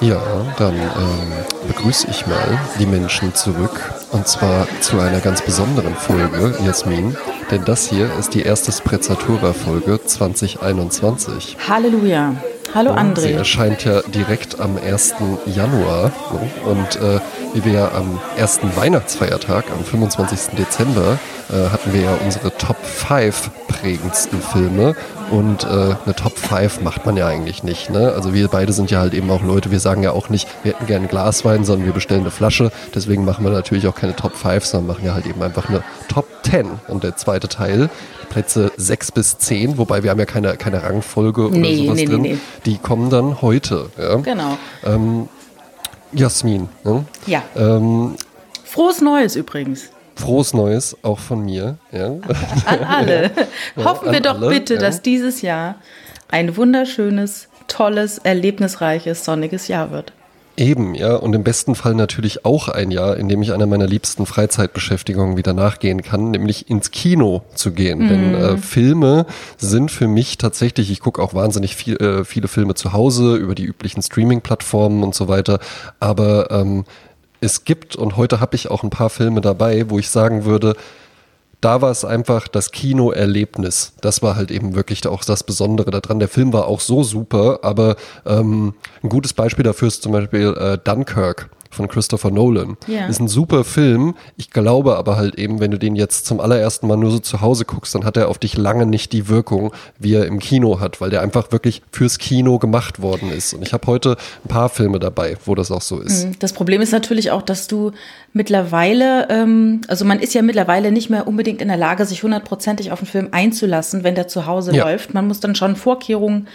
Ja, dann ähm, begrüße ich mal die Menschen zurück und zwar zu einer ganz besonderen Folge, Jasmin, denn das hier ist die erste Sprezzatura-Folge 2021. Halleluja. Hallo André. Sie erscheint ja direkt am 1. Januar und äh, wie wir ja am ersten Weihnachtsfeiertag, am 25. Dezember, äh, hatten wir ja unsere Top 5 prägendsten Filme und äh, eine Top 5 macht man ja eigentlich nicht. Ne? Also wir beide sind ja halt eben auch Leute, wir sagen ja auch nicht, wir hätten gerne Glaswein, sondern wir bestellen eine Flasche. Deswegen machen wir natürlich auch keine Top 5, sondern machen ja halt eben einfach eine Top 10. Und der zweite Teil, Plätze 6 bis 10, wobei wir haben ja keine, keine Rangfolge Nee, oder sowas nee, nee, drin. nee. Die kommen dann heute. Ja? Genau. Ähm, Jasmin, ne? Ja. ähm, Frohes Neues übrigens. Frohes Neues auch von mir. Ja? An alle. Hoffen wir an doch alle, bitte, ja. dass dieses Jahr ein wunderschönes, tolles, erlebnisreiches, sonniges Jahr wird. Eben, ja. Und im besten Fall natürlich auch ein Jahr, in dem ich einer meiner liebsten Freizeitbeschäftigungen wieder nachgehen kann, nämlich ins Kino zu gehen. Denn äh, Filme sind für mich tatsächlich, ich gucke auch wahnsinnig viel, äh, viele Filme zu Hause über die üblichen Streaming-Plattformen und so weiter. Aber ähm, es gibt, und heute habe ich auch ein paar Filme dabei, wo ich sagen würde, da war es einfach das Kinoerlebnis. Das war halt eben wirklich auch das Besondere daran. Der Film war auch so super, aber ähm, ein gutes Beispiel dafür ist zum Beispiel äh, Dunkirk von Christopher Nolan. Ja. Ist ein super Film. Ich glaube aber halt eben, wenn du den jetzt zum allerersten Mal nur so zu Hause guckst, dann hat er auf dich lange nicht die Wirkung, wie er im Kino hat, weil der einfach wirklich fürs Kino gemacht worden ist. Und ich habe heute ein paar Filme dabei, wo das auch so ist. Das Problem ist natürlich auch, dass du mittlerweile, ähm, also man ist ja mittlerweile nicht mehr unbedingt in der Lage, sich hundertprozentig auf einen Film einzulassen, wenn der zu Hause Ja. läuft. Man muss dann schon Vorkehrungen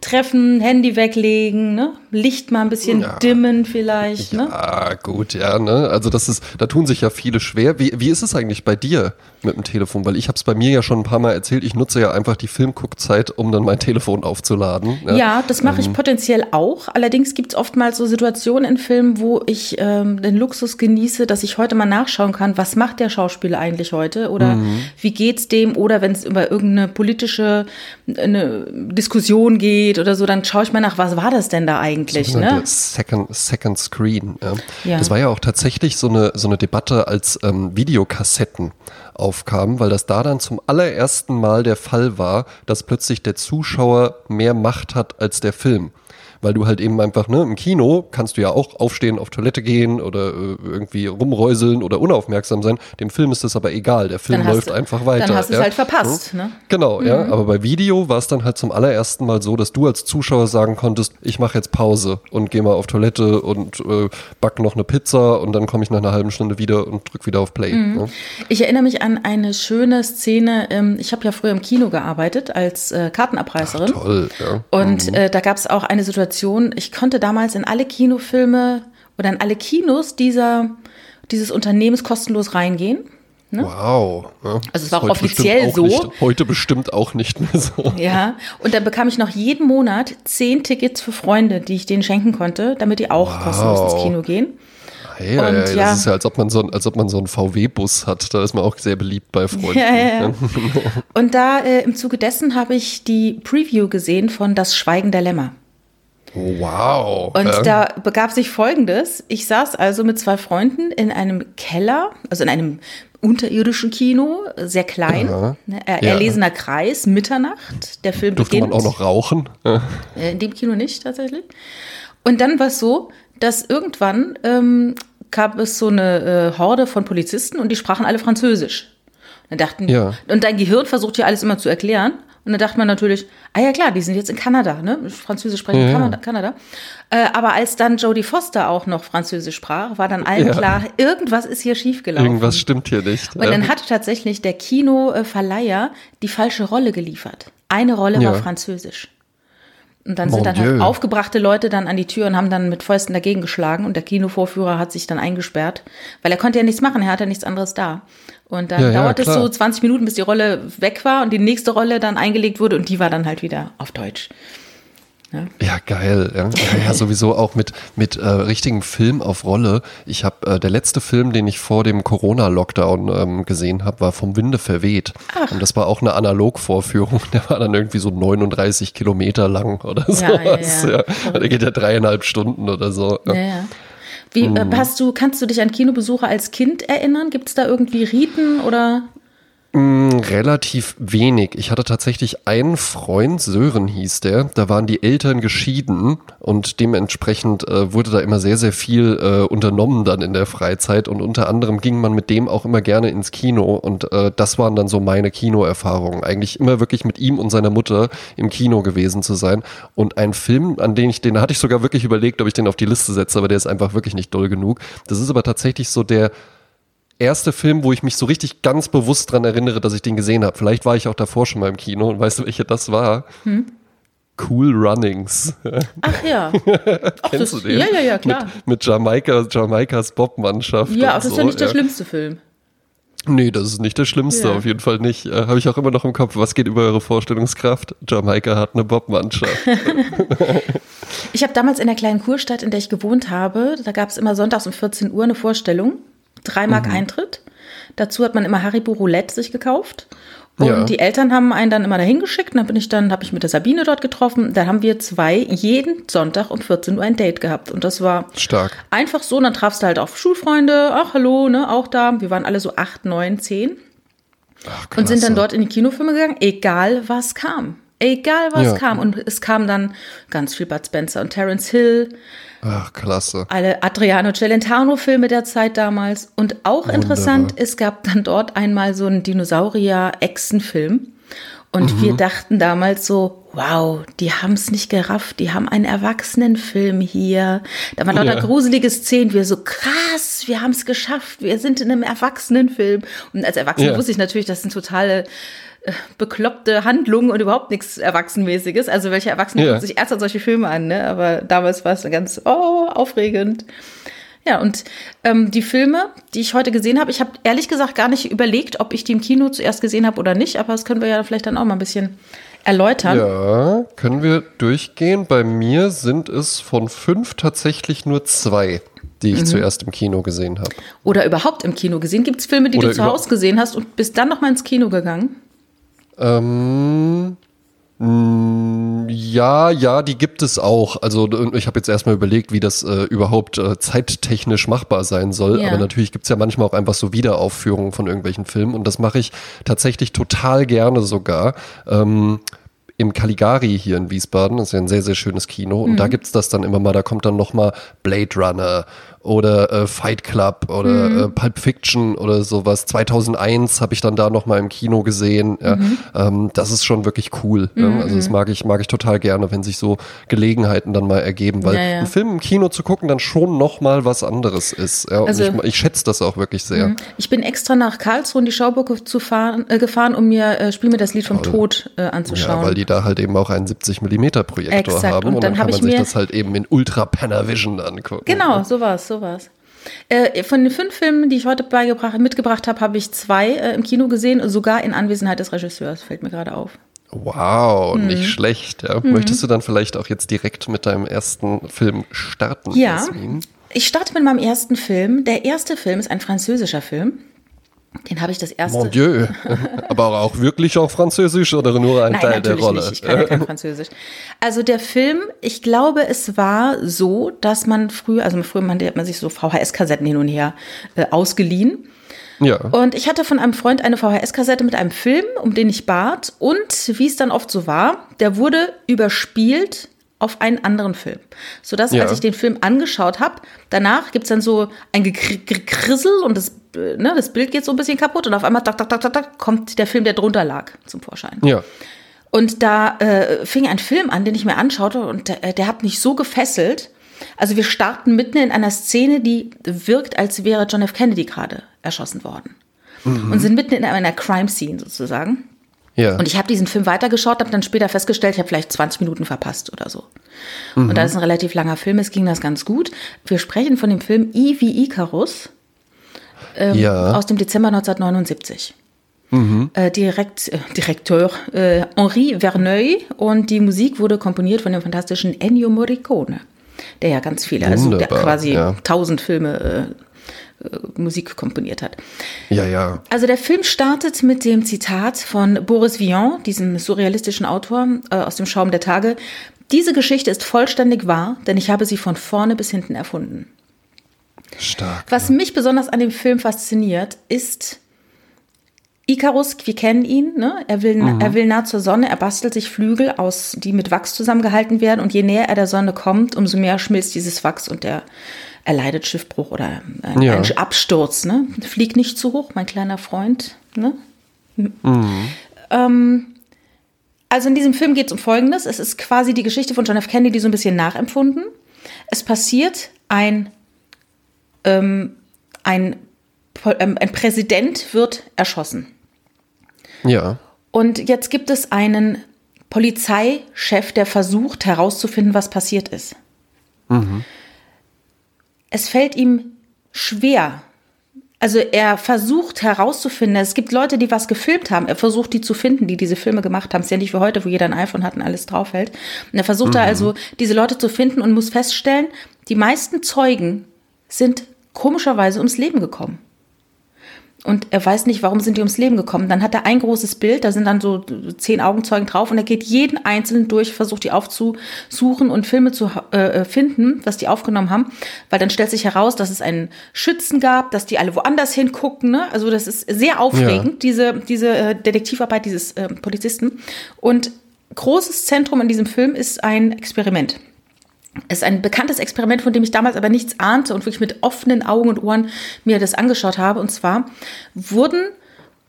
treffen, Handy weglegen, ne? Licht mal ein bisschen Ja. dimmen vielleicht, ne? Ah, gut, ja, ne? Also das ist, da tun sich ja viele schwer. Wie, wie ist es eigentlich bei dir mit dem Telefon? Weil ich habe es bei mir ja schon ein paar Mal erzählt, ich nutze ja einfach die Filmguckzeit, um dann mein Telefon aufzuladen. ne? Ja, das mache Ähm. ich potenziell auch. Allerdings gibt es oftmals so Situationen in Filmen, wo ich ähm, den Luxus genieße, dass ich heute mal nachschauen kann, was macht der Schauspieler eigentlich heute oder Mhm. wie geht's dem oder wenn es über irgendeine politische eine Diskussion geht oder so, dann schaue ich mal nach, was war das denn da eigentlich, Sogenannte ne? Second, Second Screen. Ja. Ja. Das war ja auch tatsächlich so eine, so eine Debatte, als ähm, Videokassetten aufkamen, weil das da dann zum allerersten Mal der Fall war, dass plötzlich der Zuschauer mehr Macht hat als der Film. Weil du halt eben einfach, ne, im Kino kannst du ja auch aufstehen, auf Toilette gehen oder äh, irgendwie rumräuseln oder unaufmerksam sein. Dem Film ist das aber egal. Der Film läuft du- einfach weiter. dann hast du es ja. halt verpasst, ne? Genau, ja. Aber bei Video war es dann halt zum allerersten Mal so, dass du als Zuschauer sagen konntest, ich mache jetzt Pause und gehe mal auf Toilette und äh, back noch eine Pizza und dann komme ich nach einer halben Stunde wieder und drück wieder auf Play. Ne? Ich erinnere mich an eine schöne Szene. Ähm, ich habe ja früher im Kino gearbeitet als äh, Kartenabreißerin. Toll, ja. Und äh, da gab es auch eine Situation, ich konnte damals in alle Kinofilme oder in alle Kinos dieser, dieses Unternehmens kostenlos reingehen. Wow. Ja. Also es war auch offiziell auch so. Nicht, heute bestimmt auch nicht mehr so. Ja, und dann bekam ich noch jeden Monat zehn Tickets für Freunde, die ich denen schenken konnte, damit die auch kostenlos ins Kino gehen. Hey, Und ja, das ist ja, als ob man so, als ob man so einen VW-Bus hat. Da ist man auch sehr beliebt bei Freunden. Ja, ja, ja. Und da äh, im Zuge dessen habe ich die Preview gesehen von Das Schweigen der Lämmer. Wow. Und ja. da begab sich Folgendes. Ich saß also mit zwei Freunden in einem Keller, also in einem unterirdischen Kino, sehr klein, ne, er- Ja. erlesener Kreis, Mitternacht. Der Film Durfte beginnt. man auch noch rauchen? Ja. Äh, In dem Kino nicht tatsächlich. Und dann war es so, dass irgendwann ähm, gab es so eine äh, Horde von Polizisten und die sprachen alle Französisch. Und dann dachten, Ja. und dein Gehirn versucht ja alles immer zu erklären. Und dann dachte man natürlich, ah ja klar, die sind jetzt in Kanada, ne? Französisch sprechen in Ja. Kanada. Kanada. Äh, aber als dann Jodie Foster auch noch Französisch sprach, war dann allen Ja. klar, irgendwas ist hier schiefgelaufen. Irgendwas stimmt hier nicht. Und dann hat tatsächlich der Kinoverleiher die falsche Rolle geliefert. Eine Rolle Ja. war Französisch. Und dann Mon sind dann Dieu. halt aufgebrachte Leute dann an die Tür und haben dann mit Fäusten dagegen geschlagen und der Kinovorführer hat sich dann eingesperrt, weil er konnte ja nichts machen, er hatte nichts anderes da. Und dann Ja, ja, dauerte es so 20 Minuten, bis die Rolle weg war und die nächste Rolle dann eingelegt wurde und die war dann halt wieder auf Deutsch. Ja, ja geil. Ja. ja, ja, sowieso auch mit, mit äh, richtigen Film auf Rolle. Ich habe äh, der letzte Film, den ich vor dem Corona-Lockdown ähm, gesehen habe, war vom Winde verweht. Ach. Und das war auch eine Analogvorführung. Der war dann irgendwie so 39 Kilometer lang oder sowas. Ja, ja, ja. Der geht ja dreieinhalb Stunden oder so. Ja, ja. Wie, hm. hast du, kannst du dich an Kinobesuche als Kind erinnern? Gibt es da irgendwie Riten oder? Mm, relativ wenig. Ich hatte tatsächlich einen Freund, Sören hieß der, da waren die Eltern geschieden und dementsprechend äh, wurde da immer sehr, sehr viel äh, unternommen dann in der Freizeit und unter anderem ging man mit dem auch immer gerne ins Kino und äh, das waren dann so meine Kinoerfahrungen. Eigentlich immer wirklich mit ihm und seiner Mutter im Kino gewesen zu sein und ein Film, an den ich, den hatte ich sogar wirklich überlegt, ob ich den auf die Liste setze, aber der ist einfach wirklich nicht doll genug. Das ist aber tatsächlich so der erste Film, wo ich mich so richtig ganz bewusst dran erinnere, dass ich den gesehen habe. Vielleicht war ich auch davor schon mal im Kino und weißt du, welche das war? Hm? Cool Runnings. Ach ja. Ach, Kennst das, du den? Ja, ja, ja, klar. Mit, mit Jamaika, Jamaikas Bobmannschaft. Ja, aber das ist ja nicht der schlimmste Film. Nee, das ist nicht der schlimmste, ja. auf jeden Fall nicht. Äh, Habe ich auch immer noch im Kopf. Was geht über eure Vorstellungskraft? Jamaika hat eine Bobmannschaft. ich habe damals in der kleinen Kurstadt, in der ich gewohnt habe, da gab es immer sonntags um 14 Uhr eine Vorstellung. Drei Mark mhm. Eintritt. Dazu hat man immer Haribo Roulette sich gekauft. Und ja. die Eltern haben einen dann immer dahin geschickt. dann bin ich dann, habe ich mit der Sabine dort getroffen. Da haben wir zwei jeden Sonntag um 14 Uhr ein Date gehabt. Und das war stark. Einfach so. Und dann trafst du halt auch Schulfreunde. Ach, hallo, ne, auch da. Wir waren alle so acht, neun, zehn. Ach, und sind dann dort in die Kinofilme gegangen, egal was kam. Egal was ja. kam. Und es kam dann ganz viel Bud Spencer und Terence Hill. Ach, klasse. Alle Adriano Celentano-Filme der Zeit damals. Und auch Wunderbar. interessant, es gab dann dort einmal so einen Dinosaurier-Echsen-Film. Und mhm. wir dachten damals so, wow, die haben es nicht gerafft, die haben einen Erwachsenenfilm hier. Da waren lauter ja. gruselige Szenen, wir so krass, wir haben es geschafft, wir sind in einem Erwachsenenfilm. Und als Erwachsene ja. wusste ich natürlich, das sind totale bekloppte Handlungen und überhaupt nichts Erwachsenmäßiges. Also welche Erwachsene ja. gucken sich erst an solche Filme an, ne? Aber damals war es ganz oh, aufregend. Ja, und ähm, die Filme, die ich heute gesehen habe, ich habe ehrlich gesagt gar nicht überlegt, ob ich die im Kino zuerst gesehen habe oder nicht, aber das können wir ja vielleicht dann auch mal ein bisschen erläutern. Ja, können wir durchgehen. Bei mir sind es von fünf tatsächlich nur zwei die ich mhm. zuerst im Kino gesehen habe. Oder überhaupt im Kino gesehen? Gibt es Filme, die Oder du zu Hause gesehen hast und bist dann nochmal ins Kino gegangen? Ähm, mm, ja, ja, die gibt es auch. Also ich habe jetzt erstmal überlegt, wie das äh, überhaupt äh, zeittechnisch machbar sein soll. Ja. Aber natürlich gibt es ja manchmal auch einfach so Wiederaufführungen von irgendwelchen Filmen. Und das mache ich tatsächlich total gerne sogar. Ähm, im Caligari hier in Wiesbaden, das ist ja ein sehr, sehr schönes Kino. Und mhm. da gibt's das dann immer mal, da kommt dann nochmal Blade Runner oder äh, Fight Club oder mhm. äh, Pulp Fiction oder sowas. 2001 habe ich dann da noch mal im Kino gesehen. Ja. Mhm. Ähm, das ist schon wirklich cool. Mhm. Ja. Also das mag ich mag ich total gerne, wenn sich so Gelegenheiten dann mal ergeben, weil ja, einen Film im Kino zu gucken dann schon noch mal was anderes ist. Also, ich, ich schätze das auch wirklich sehr. Mhm. Ich bin extra nach Karlsruhe in die Schauburg zu fahren, äh, gefahren, um mir äh, Spiel mir das Lied vom Tod äh, anzuschauen. Ja, weil die da halt eben auch einen 70 Millimeter Projektor Exakt. haben und, und dann, dann kann man sich das halt eben in Ultra Panavision angucken. Genau, sowas, sowas. Äh, von den fünf Filmen, die ich heute mitgebracht habe, habe ich zwei äh, im Kino gesehen, sogar in Anwesenheit des Regisseurs, fällt mir gerade auf. Wow, hm. nicht schlecht. Ja. Hm. Möchtest du dann vielleicht auch jetzt direkt mit deinem ersten Film starten? Ja. Jasmin? Ich starte mit meinem ersten Film. Der erste Film ist ein französischer Film. Den habe ich das erste. Mon Dieu. Aber auch wirklich auf Französisch oder nur ein Nein, Teil der Rolle? Nicht. Ich kann ja kein Französisch. Also der Film, ich glaube, es war so, dass man früher, also früher man, hat man sich so VHS-Kassetten hin und her äh, ausgeliehen. Ja. Und ich hatte von einem Freund eine VHS-Kassette mit einem Film, um den ich bat. Und wie es dann oft so war, der wurde überspielt auf einen anderen Film. Sodass, ja. als ich den Film angeschaut habe, danach gibt es dann so ein Gekrissel und das, ne, das Bild geht so ein bisschen kaputt und auf einmal tak, tak, tak, tak, tak, kommt der Film, der drunter lag, zum Vorschein. Ja. Und da äh, fing ein Film an, den ich mir anschaute und der, der hat mich so gefesselt. Also wir starten mitten in einer Szene, die wirkt, als wäre John F. Kennedy gerade erschossen worden. Mhm. Und sind mitten in einer Crime-Scene sozusagen. Ja. Und ich habe diesen Film weitergeschaut, habe dann später festgestellt, ich habe vielleicht 20 Minuten verpasst oder so. Mhm. Und da ist ein relativ langer Film, es ging das ganz gut. Wir sprechen von dem Film I wie Icarus ähm, ja. aus dem Dezember 1979. Mhm. Äh, Direkt, äh, Direktor äh, Henri Verneuil und die Musik wurde komponiert von dem fantastischen Ennio Morricone, der ja ganz viele, also der quasi ja. tausend Filme äh, äh, Musik komponiert hat. Ja, ja. Also der Film startet mit dem Zitat von Boris Vian, diesem surrealistischen Autor äh, aus dem Schaum der Tage. Diese Geschichte ist vollständig wahr, denn ich habe sie von vorne bis hinten erfunden. Stark. Was ja. mich besonders an dem Film fasziniert, ist Icarus, wir kennen ihn, ne? er, will, mhm. er will nah zur Sonne, er bastelt sich Flügel aus, die mit Wachs zusammengehalten werden und je näher er der Sonne kommt, umso mehr schmilzt dieses Wachs und er erleidet Schiffbruch oder ein, ja. einen Absturz. Ne? Flieg nicht zu hoch, mein kleiner Freund. Ne? Mhm. Ähm, also in diesem Film geht es um Folgendes. Es ist quasi die Geschichte von John F. Kennedy so ein bisschen nachempfunden. Es passiert ein, ähm, ein, ähm, ein Präsident wird erschossen. Ja. Und jetzt gibt es einen Polizeichef, der versucht herauszufinden, was passiert ist. Mhm. Es fällt ihm schwer. Also er versucht herauszufinden, es gibt Leute, die was gefilmt haben, er versucht die zu finden, die diese Filme gemacht haben. Es ist ja nicht wie heute, wo jeder ein iPhone hat und alles draufhält. Und er versucht mhm. da also diese Leute zu finden und muss feststellen, die meisten Zeugen sind komischerweise ums Leben gekommen und er weiß nicht, warum sind die ums Leben gekommen. Dann hat er ein großes Bild, da sind dann so zehn Augenzeugen drauf und er geht jeden einzelnen durch, versucht die aufzusuchen und Filme zu äh, finden, was die aufgenommen haben, weil dann stellt sich heraus, dass es einen Schützen gab, dass die alle woanders hingucken. Ne? Also das ist sehr aufregend, ja. diese, diese äh, Detektivarbeit dieses äh, Polizisten. Und großes Zentrum in diesem Film ist ein Experiment. Es ist ein bekanntes Experiment, von dem ich damals aber nichts ahnte und wirklich mit offenen Augen und Ohren mir das angeschaut habe. Und zwar wurden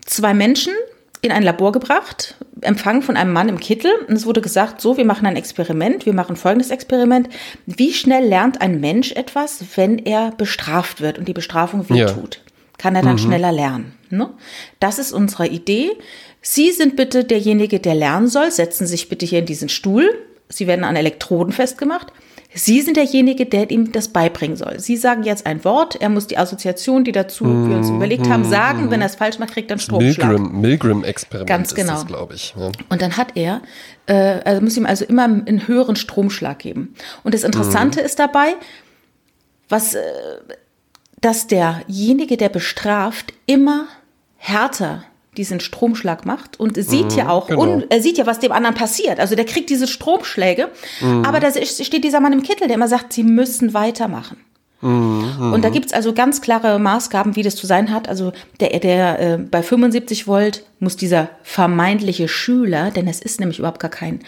zwei Menschen in ein Labor gebracht, empfangen von einem Mann im Kittel. Und es wurde gesagt, so, wir machen ein Experiment, wir machen folgendes Experiment. Wie schnell lernt ein Mensch etwas, wenn er bestraft wird und die Bestrafung wehtut? Ja. Kann er dann mhm. schneller lernen? Ne? Das ist unsere Idee. Sie sind bitte derjenige, der lernen soll. Setzen Sie sich bitte hier in diesen Stuhl. Sie werden an Elektroden festgemacht. Sie sind derjenige, der ihm das beibringen soll. Sie sagen jetzt ein Wort, er muss die Assoziation, die dazu wir uns überlegt haben, sagen. Wenn er es falsch macht, kriegt er einen Stromschlag. Milgram, Milgram-Experiment Ganz genau. glaube ich. Ja. Und dann hat er, äh, also muss ihm also immer einen höheren Stromschlag geben. Und das Interessante mhm. ist dabei, was, äh, dass derjenige, der bestraft, immer härter diesen Stromschlag macht und sieht mhm, ja auch, genau. und er sieht ja, was dem anderen passiert. Also der kriegt diese Stromschläge, mhm. aber da steht dieser Mann im Kittel, der immer sagt, sie müssen weitermachen. Mhm, und da gibt es also ganz klare Maßgaben, wie das zu sein hat. Also der, der äh, bei 75 Volt muss dieser vermeintliche Schüler, denn es ist nämlich überhaupt gar kein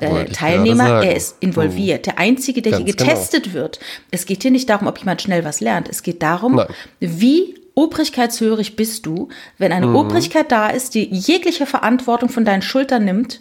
äh, Teilnehmer, er ist involviert. Der Einzige, der ganz hier genau. getestet genau. wird. Es geht hier nicht darum, ob jemand schnell was lernt. Es geht darum, Nein. wie obrigkeitshörig bist du, wenn eine mhm. Obrigkeit da ist, die jegliche Verantwortung von deinen Schultern nimmt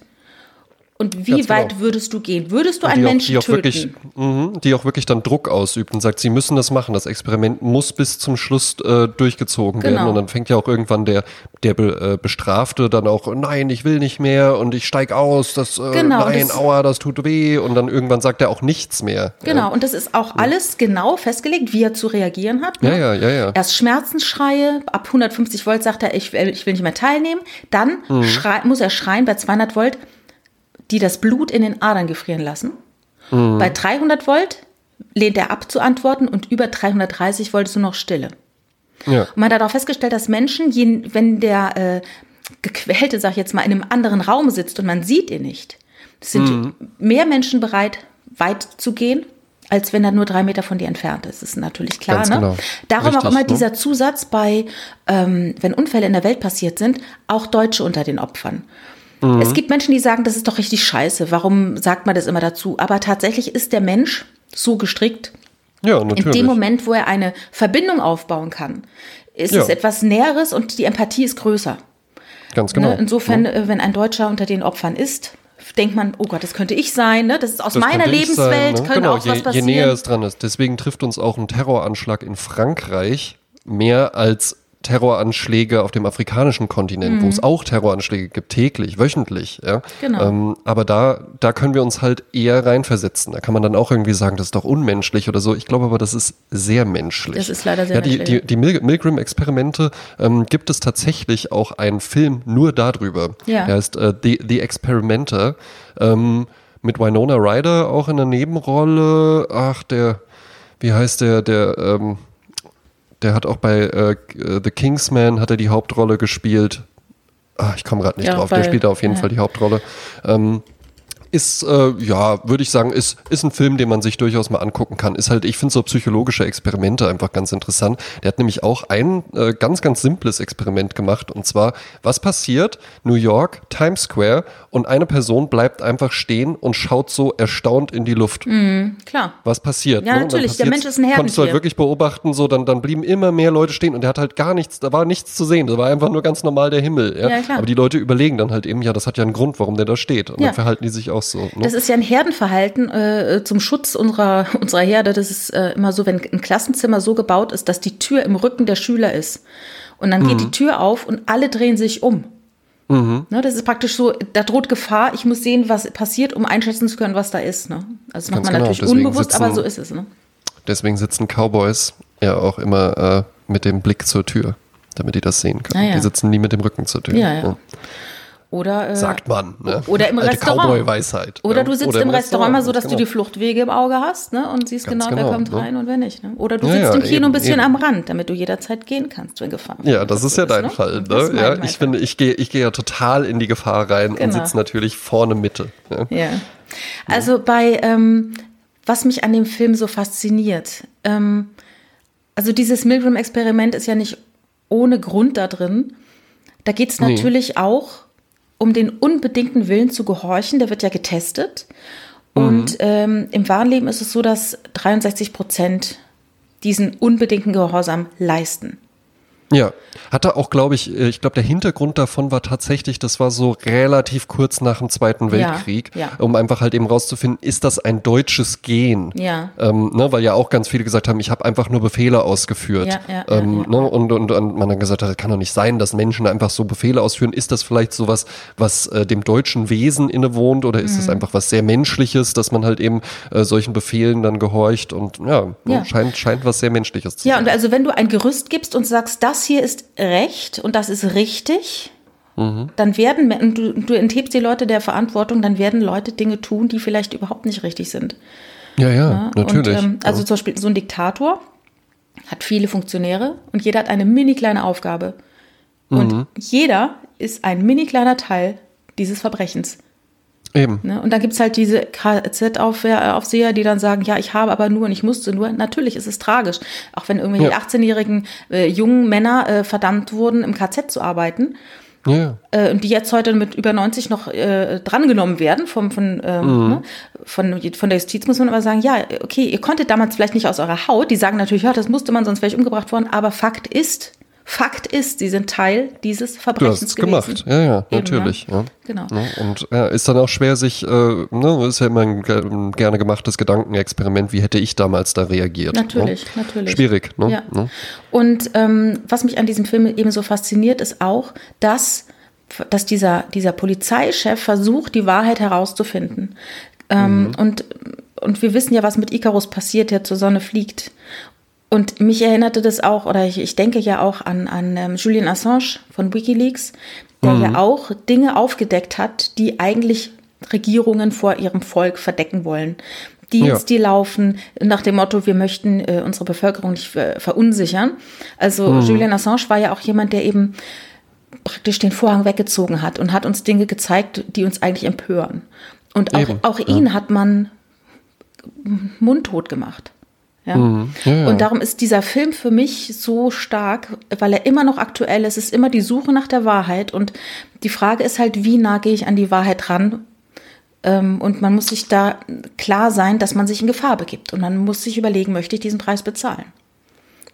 und wie Ganz weit genau. würdest du gehen? Würdest du einen Menschen auch, die töten? Wirklich, mh, die auch wirklich dann Druck ausübt und sagt, sie müssen das machen. Das Experiment muss bis zum Schluss äh, durchgezogen genau. werden. Und dann fängt ja auch irgendwann der, der Be, äh, Bestrafte dann auch, nein, ich will nicht mehr und ich steig aus, das, äh, genau, nein, das, aua, das tut weh. Und dann irgendwann sagt er auch nichts mehr. Genau, ja. und das ist auch alles genau festgelegt, wie er zu reagieren hat. Ne? Ja, ja, ja, ja. Erst Schmerzensschreie, ab 150 Volt sagt er, ich will, ich will nicht mehr teilnehmen. Dann mhm. muss er schreien bei 200 Volt, die das Blut in den Adern gefrieren lassen. Mhm. Bei 300 Volt lehnt er ab zu antworten und über 330 Volt ist nur noch Stille. Ja. Und man hat auch festgestellt, dass Menschen, wenn der äh, Gequälte, sag ich jetzt mal, in einem anderen Raum sitzt und man sieht ihn nicht, sind mhm. mehr Menschen bereit, weit zu gehen, als wenn er nur drei Meter von dir entfernt ist. Das ist natürlich klar. Ganz ne? Genau. Darum Richtig, auch immer ne? dieser Zusatz bei, ähm, wenn Unfälle in der Welt passiert sind, auch Deutsche unter den Opfern. Mhm. Es gibt Menschen, die sagen, das ist doch richtig scheiße. Warum sagt man das immer dazu? Aber tatsächlich ist der Mensch so gestrickt. Ja, natürlich. In dem Moment, wo er eine Verbindung aufbauen kann, ist ja. es etwas Näheres und die Empathie ist größer. Ganz genau. Ne? Insofern, ja. Äh, wenn ein Deutscher unter den Opfern ist, denkt man, oh Gott, das könnte ich sein, ne? Das ist aus das meiner Lebenswelt, sein, ne? könnte genau, auch je, was passieren. Je näher es dran ist. Deswegen trifft uns auch ein Terroranschlag in Frankreich mehr als Terroranschläge auf dem afrikanischen Kontinent, mhm. wo es auch Terroranschläge gibt, täglich, wöchentlich. Ja? Genau. Ähm, aber da, da können wir uns halt eher reinversetzen. Da kann man dann auch irgendwie sagen, das ist doch unmenschlich oder so. Ich glaube aber, das ist sehr menschlich. Das ist leider sehr ja, die, menschlich. Die, die Milgram-Experimente ähm, gibt es tatsächlich auch einen Film nur darüber. Ja. Der heißt äh, The, The Experimenter. Ähm, mit Winona Ryder auch in der Nebenrolle. Ach, der, wie heißt der, der, ähm, der hat auch bei äh, The Kingsman hat er die Hauptrolle gespielt. Ach, ich komme gerade nicht ja, drauf. der spielt da auf jeden ja. Fall die Hauptrolle. Ähm, ist, äh, ja, würde ich sagen, ist, ist ein Film, den man sich durchaus mal angucken kann. Ist halt, ich finde so psychologische Experimente einfach ganz interessant. Der hat nämlich auch ein äh, ganz, ganz simples Experiment gemacht. Und zwar, was passiert? New York, Times Square und eine Person bleibt einfach stehen und schaut so erstaunt in die Luft. Mhm, klar. Was passiert? Ja, ne? natürlich. Der Mensch ist ein Herdentier. Konntest du halt wirklich beobachten, so, dann, dann blieben immer mehr Leute stehen und der hat halt gar nichts, da war nichts zu sehen. Da war einfach nur ganz normal der Himmel. Ja? ja klar. Aber die Leute überlegen dann halt eben, ja, das hat ja einen Grund, warum der da steht. Und ja. dann verhalten die sich auch so. Ne? Das ist ja ein Herdenverhalten äh, zum Schutz unserer, unserer Herde. Das ist äh, immer so, wenn ein Klassenzimmer so gebaut ist, dass die Tür im Rücken der Schüler ist. Und dann mhm. geht die Tür auf und alle drehen sich um. Mhm. Ne, das ist praktisch so, da droht Gefahr, ich muss sehen, was passiert, um einschätzen zu können, was da ist. Ne? Also das macht man genau. natürlich deswegen unbewusst, sitzen, aber so ist es. Ne? Deswegen sitzen Cowboys ja auch immer äh, mit dem Blick zur Tür, damit die das sehen können. Ah, ja. Die sitzen nie mit dem Rücken zur Tür. Ja, ja. Oder, äh, Sagt man. Ne? Oder im Alte Restaurant. Cowboy-Weisheit. Oder ja. du sitzt oder im, im Restaurant, mal so, dass genau. du die Fluchtwege im Auge hast ne? und siehst genau, genau, wer kommt ne? rein und wer nicht. Ne? Oder du ja, sitzt ja, im Kino eben, ein bisschen eben. am Rand, damit du jederzeit gehen kannst, wenn Gefahr Ja, das ist ja dein ne? Fall. Ne? Ja, ich finde, ich gehe ich geh ja total in die Gefahr rein genau. und sitze natürlich vorne Mitte. Ja. ja. Also bei, ähm, was mich an dem Film so fasziniert, ähm, also dieses Milgram-Experiment ist ja nicht ohne Grund da drin. Da geht es natürlich nee. auch um den unbedingten Willen zu gehorchen, der wird ja getestet. Mhm. Und ähm, im wahren Leben ist es so, dass 63 Prozent diesen unbedingten Gehorsam leisten. Ja, hatte auch, glaube ich, äh, ich glaube, der Hintergrund davon war tatsächlich, das war so relativ kurz nach dem Zweiten Weltkrieg, ja, ja. um einfach halt eben rauszufinden, ist das ein deutsches Gen? Ja. Ähm, ne, weil ja auch ganz viele gesagt haben, ich habe einfach nur Befehle ausgeführt. Ja, ja, ähm, Ne, und, und, und man dann gesagt hat, das kann doch nicht sein, dass Menschen einfach so Befehle ausführen. Ist das vielleicht sowas, was äh, dem deutschen Wesen innewohnt oder ist es mhm. einfach was sehr Menschliches, dass man halt eben äh, solchen Befehlen dann gehorcht und ja, ne, scheint, scheint was sehr Menschliches zu sein. Ja, und also wenn du ein Gerüst gibst und sagst, das hier ist recht und das ist richtig, mhm. dann werden, du, du enthebst die Leute der Verantwortung, dann werden Leute Dinge tun, die vielleicht überhaupt nicht richtig sind. Ja, ja, ja? natürlich. Und, ähm, also ja. zum Beispiel so ein Diktator hat viele Funktionäre und jeder hat eine mini kleine Aufgabe. Und mhm. jeder ist ein mini kleiner Teil dieses Verbrechens. Eben. Ne? Und dann gibt es halt diese KZ-Aufseher, die dann sagen, ja, ich habe aber nur und ich musste nur. Natürlich ist es tragisch. Auch wenn irgendwelche ja. 18-jährigen äh, jungen Männer äh, verdammt wurden, im KZ zu arbeiten. Ja. Äh, und die jetzt heute mit über 90 noch äh, drangenommen werden vom, von, ähm, mhm. ne? von, von der Justiz, muss man aber sagen, ja, okay, ihr konntet damals vielleicht nicht aus eurer Haut. Die sagen natürlich, ja, das musste man, sonst wäre ich umgebracht worden. Aber Fakt ist, Fakt ist, sie sind Teil dieses Verbrechens du hast es gemacht, ja, ja, Eben, natürlich. Ja. Genau. Ja, und ja, ist dann auch schwer, sich, äh, ne, ist ja immer ein, ein, gerne gemachtes Gedankenexperiment, wie hätte ich damals da reagiert? Natürlich, ne? natürlich. Schwierig, ne? Ja. Ne? Und ähm, was mich an diesem Film eben so fasziniert, ist auch, dass dass dieser, dieser Polizeichef versucht, die Wahrheit herauszufinden. Ähm, mhm. und, und wir wissen ja, was mit Icarus passiert, der zur Sonne fliegt. Und mich erinnerte das auch, oder ich, ich denke ja auch an, an ähm, Julian Assange von Wikileaks, der mhm. ja auch Dinge aufgedeckt hat, die eigentlich Regierungen vor ihrem Volk verdecken wollen. Deals, ja. die laufen nach dem Motto, wir möchten äh, unsere Bevölkerung nicht äh, verunsichern. Also mhm. Julian Assange war ja auch jemand, der eben praktisch den Vorhang weggezogen hat und hat uns Dinge gezeigt, die uns eigentlich empören. Und auch, auch ihn ja. hat man mundtot gemacht. Ja? Mhm. Ja, ja. Und darum ist dieser Film für mich so stark, weil er immer noch aktuell ist. Es ist immer die Suche nach der Wahrheit. Und die Frage ist halt, wie nah gehe ich an die Wahrheit ran? Ähm, und man muss sich da klar sein, dass man sich in Gefahr begibt. Und man muss sich überlegen, möchte ich diesen Preis bezahlen?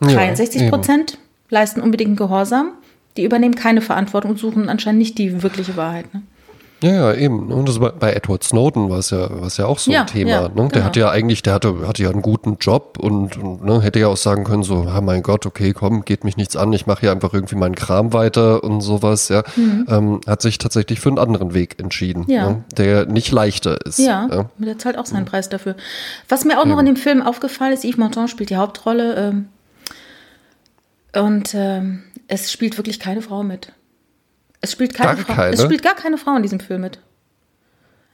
Ja, 63 Prozent leisten unbedingt Gehorsam. Die übernehmen keine Verantwortung und suchen anscheinend nicht die wirkliche Wahrheit. Ne? Ja, ja, eben. Und das bei Edward Snowden war es ja, war ja auch so ja, ein Thema. Ja, ne? Der genau. hatte ja eigentlich, der hatte, hatte ja einen guten Job und, und ne, hätte ja auch sagen können, so, ah, mein Gott, okay, komm, geht mich nichts an, ich mache hier einfach irgendwie meinen Kram weiter und sowas, ja. Mhm. Ähm, hat sich tatsächlich für einen anderen Weg entschieden, ja. ne? der nicht leichter ist. Ja, ja. der zahlt auch seinen mhm. Preis dafür. Was mir auch noch in dem Film aufgefallen ist, Yves Montand spielt die Hauptrolle ähm, und ähm, es spielt wirklich keine Frau mit. Es spielt keine, gar Frau, keine? Es spielt gar keine Frau in diesem Film mit.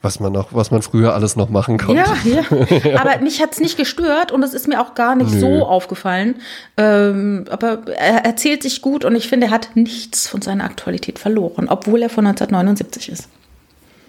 Was man noch, was man früher alles noch machen konnte. Ja, ja. Aber mich hat es nicht gestört und es ist mir auch gar nicht Nö. so aufgefallen. Ähm, aber er erzählt sich gut und ich finde, er hat nichts von seiner Aktualität verloren, obwohl er von 1979 ist.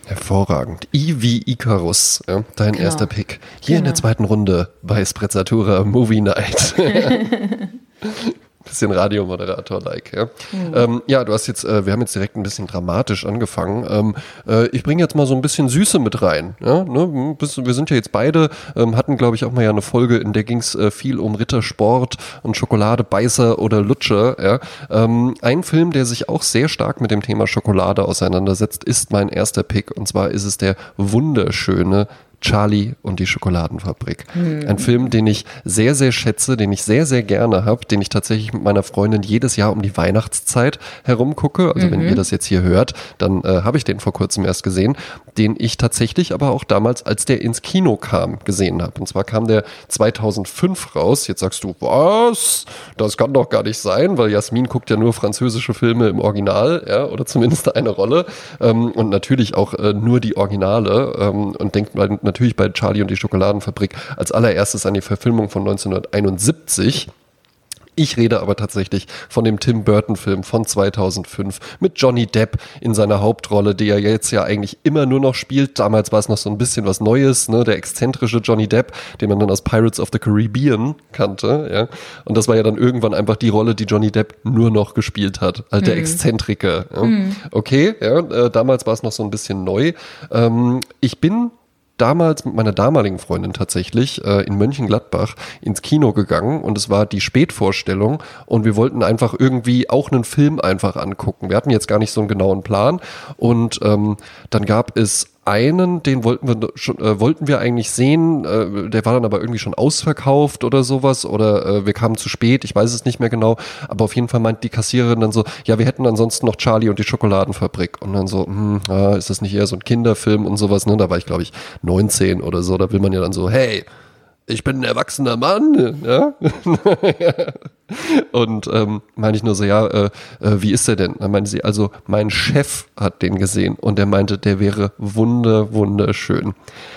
Hervorragend. I wie Icarus, ja, dein genau. erster Pick. Hier genau. in der genau. zweiten Runde bei Sprezzatura Movie Night. bisschen Radiomoderator-like. Ja. Mhm. Ähm, ja, du hast jetzt, äh, wir haben jetzt direkt ein bisschen dramatisch angefangen. Ähm, äh, ich bringe jetzt mal so ein bisschen Süße mit rein. Ja, ne? Wir sind ja jetzt beide, ähm, hatten glaube ich auch mal ja eine Folge, in der ging es äh, viel um Rittersport und Schokolade, Beißer oder Lutscher. Ja. Ähm, ein Film, der sich auch sehr stark mit dem Thema Schokolade auseinandersetzt, ist mein erster Pick. Und zwar ist es der wunderschöne Charlie und die Schokoladenfabrik. Hm. Ein Film, den ich sehr, sehr schätze, den ich sehr, sehr gerne habe, den ich tatsächlich mit meiner Freundin jedes Jahr um die Weihnachtszeit herumgucke. Also mhm. wenn ihr das jetzt hier hört, dann äh, habe ich den vor kurzem erst gesehen, den ich tatsächlich aber auch damals, als der ins Kino kam, gesehen habe. Und zwar kam der 2005 raus. Jetzt sagst du, was? Das kann doch gar nicht sein, weil Jasmin guckt ja nur französische Filme im Original, ja, oder zumindest eine Rolle. Ähm, und natürlich auch äh, nur die Originale ähm, und denkt natürlich natürlich bei Charlie und die Schokoladenfabrik als allererstes an die Verfilmung von 1971. Ich rede aber tatsächlich von dem Tim Burton-Film von 2005 mit Johnny Depp in seiner Hauptrolle, die er jetzt ja eigentlich immer nur noch spielt. Damals war es noch so ein bisschen was Neues, ne? der exzentrische Johnny Depp, den man dann aus Pirates of the Caribbean kannte. Ja? Und das war ja dann irgendwann einfach die Rolle, die Johnny Depp nur noch gespielt hat, als mhm. der Exzentriker. Ja? Mhm. Okay, ja, äh, damals war es noch so ein bisschen neu. Ähm, ich bin damals mit meiner damaligen Freundin tatsächlich äh, in Mönchengladbach ins Kino gegangen und es war die Spätvorstellung und wir wollten einfach irgendwie auch einen Film einfach angucken. Wir hatten jetzt gar nicht so einen genauen Plan und ähm, dann gab es einen, den wollten wir schon, äh, wollten wir eigentlich sehen, äh, der war dann aber irgendwie schon ausverkauft oder sowas oder äh, wir kamen zu spät, ich weiß es nicht mehr genau, aber auf jeden Fall meint die Kassiererin dann so, ja, wir hätten ansonsten noch Charlie und die Schokoladenfabrik und dann so, hm, ah, ist das nicht eher so ein Kinderfilm und sowas, ne? Da war ich glaube ich 19 oder so, da will man ja dann so, hey, ich bin ein erwachsener Mann. Ja? und ähm, meine ich nur so, ja, äh, äh, wie ist der denn? Dann meinte sie, also mein Chef hat den gesehen und der meinte, der wäre wunder, wunderschön.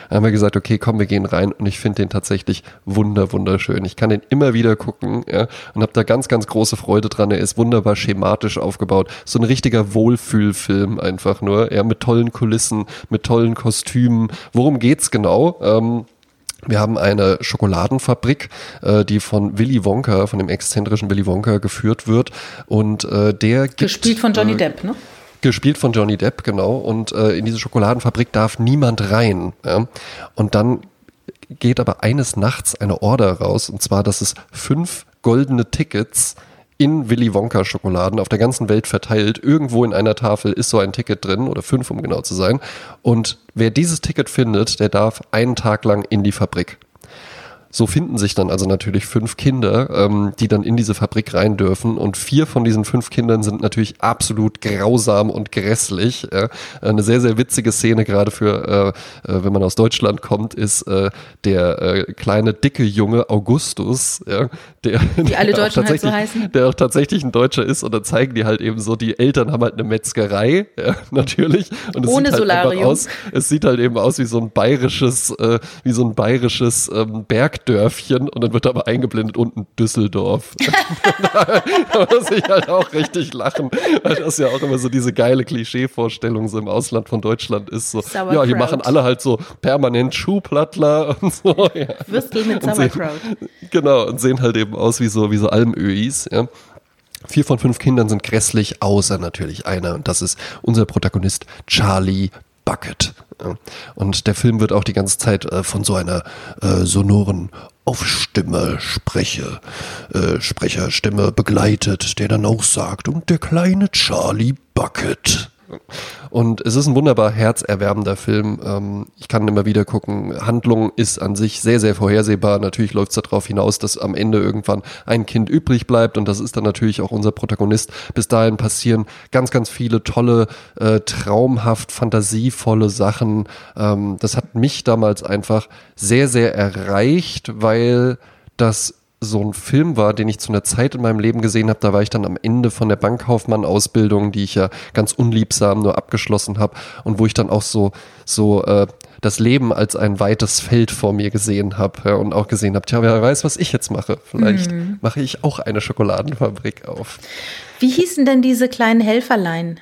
Dann haben wir gesagt, okay, komm, wir gehen rein und ich finde den tatsächlich wunder, wunderschön. Ich kann den immer wieder gucken ja, und habe da ganz, ganz große Freude dran. Er ist wunderbar schematisch aufgebaut. So ein richtiger Wohlfühlfilm einfach nur, ja, mit tollen Kulissen, mit tollen Kostümen. Worum geht's genau? Ähm, wir haben eine Schokoladenfabrik, äh, die von Willy Wonka, von dem exzentrischen Willy Wonka geführt wird. Und äh, der gibt, Gespielt von Johnny äh, Depp, ne? Gespielt von Johnny Depp, genau. Und äh, in diese Schokoladenfabrik darf niemand rein. Ja? Und dann geht aber eines Nachts eine Order raus, und zwar, dass es fünf goldene Tickets in Willy Wonka Schokoladen auf der ganzen Welt verteilt. Irgendwo in einer Tafel ist so ein Ticket drin oder fünf, um genau zu sein. Und wer dieses Ticket findet, der darf einen Tag lang in die Fabrik. So finden sich dann also natürlich fünf Kinder, ähm, die dann in diese Fabrik rein dürfen. Und vier von diesen fünf Kindern sind natürlich absolut grausam und grässlich. Ja. Eine sehr, sehr witzige Szene, gerade für, äh, äh wenn man aus Deutschland kommt, ist äh, der äh, kleine, dicke Junge Augustus, ja, der, die alle Deutschen halt so heißen. Der auch tatsächlich ein Deutscher ist. Und dann zeigen die halt eben so, die Eltern haben halt eine Metzgerei, ja, natürlich. Und es Ohne sieht halt Solarium. aus, es sieht halt eben aus wie so ein bayerisches, äh, wie so ein bayerisches ähm, Berg Bergdörfchen und dann wird aber eingeblendet unten Düsseldorf. da muss ich halt auch richtig lachen, weil das ja auch immer so diese geile Klischee-Vorstellung so im Ausland von Deutschland ist. So, ja, hier machen alle halt so permanent Schuhplattler und so. Ja. Würstel mit Sauerkraut. Genau, und sehen halt eben aus wie so, wie so Almöis, ja. Vier von fünf Kindern sind grässlich, außer natürlich einer. Und das ist unser Protagonist Charlie Bucket. Und der Film wird auch die ganze Zeit äh, von so einer äh, sonoren Aufstimme, Spreche, äh, Sprecherstimme begleitet, der dann auch sagt, und der kleine Charlie Bucket Und es ist ein wunderbar herzerwärmender Film. Ähm, ich kann immer wieder gucken. Handlung ist an sich sehr, sehr vorhersehbar. Natürlich läuft es darauf hinaus, dass am Ende irgendwann ein Kind übrig bleibt. Und das ist dann natürlich auch unser Protagonist. Bis dahin passieren ganz, ganz viele tolle, äh, traumhaft, fantasievolle Sachen. Ähm, das hat mich damals einfach sehr, sehr erreicht, weil das so ein Film war, den ich zu einer Zeit in meinem Leben gesehen habe. Da war ich dann am Ende von der Bankkaufmann-Ausbildung, die ich ja ganz unliebsam nur abgeschlossen habe und wo ich dann auch so so äh, das Leben als ein weites Feld vor mir gesehen habe ja, und auch gesehen habe, tja, wer weiß, was ich jetzt mache. Vielleicht mhm. mache ich auch eine Schokoladenfabrik auf. Wie hießen denn diese kleinen Helferlein?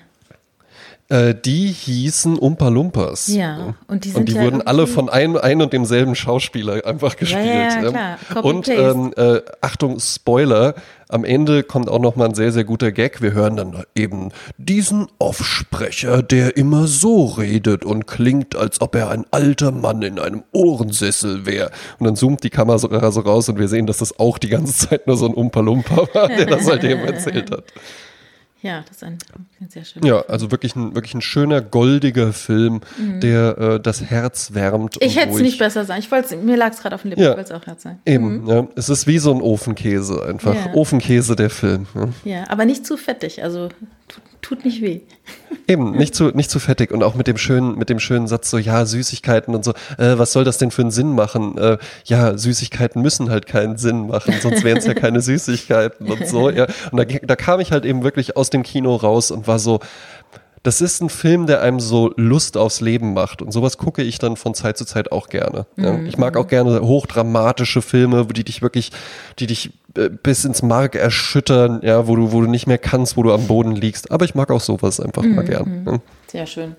Äh, die hießen Umpa Lumpas. Ja, und die, sind und die ja wurden alle von einem, ein und demselben Schauspieler einfach gespielt. Ja, ja, klar. und ähm, äh, Achtung, Spoiler, am Ende kommt auch noch mal ein sehr, sehr guter Gag. Wir hören dann eben diesen Offsprecher, der immer so redet und klingt, als ob er ein alter Mann in einem Ohrensessel wäre. Und dann zoomt die Kamera so raus und wir sehen, dass das auch die ganze Zeit nur so ein Umpa Lumpa war, der das halt eben erzählt hat. Ja, das ist ein, ein sehr schöner Ja, also wirklich ein, wirklich ein schöner, goldiger Film, mhm. der äh, das Herz wärmt. Ich hätte es nicht besser sein. Ich mir lag es gerade auf den Lippen, ja, ich wollte es auch Herz sein. Eben, mhm. ja. Es ist wie so ein Ofenkäse einfach. Ja. Ofenkäse der Film. Ja. ja, aber nicht zu fettig. Also tut nicht weh. Eben, nicht zu, nicht zu fettig und auch mit dem schönen, mit dem schönen Satz so, ja, Süßigkeiten und so, äh, was soll das denn für einen Sinn machen? Äh, ja, Süßigkeiten müssen halt keinen Sinn machen, sonst wären es ja keine Süßigkeiten und so, ja. Und da, da kam ich halt eben wirklich aus dem Kino raus und war so, das ist ein Film, der einem so Lust aufs Leben macht. Und sowas gucke ich dann von Zeit zu Zeit auch gerne. Ja. Mhm. Ich mag auch gerne hochdramatische Filme, die dich wirklich, die dich äh, bis ins Mark erschüttern, ja, wo du, wo du nicht mehr kannst, wo du am Boden liegst. Aber ich mag auch sowas einfach mhm. mal gern. Ja. Sehr schön.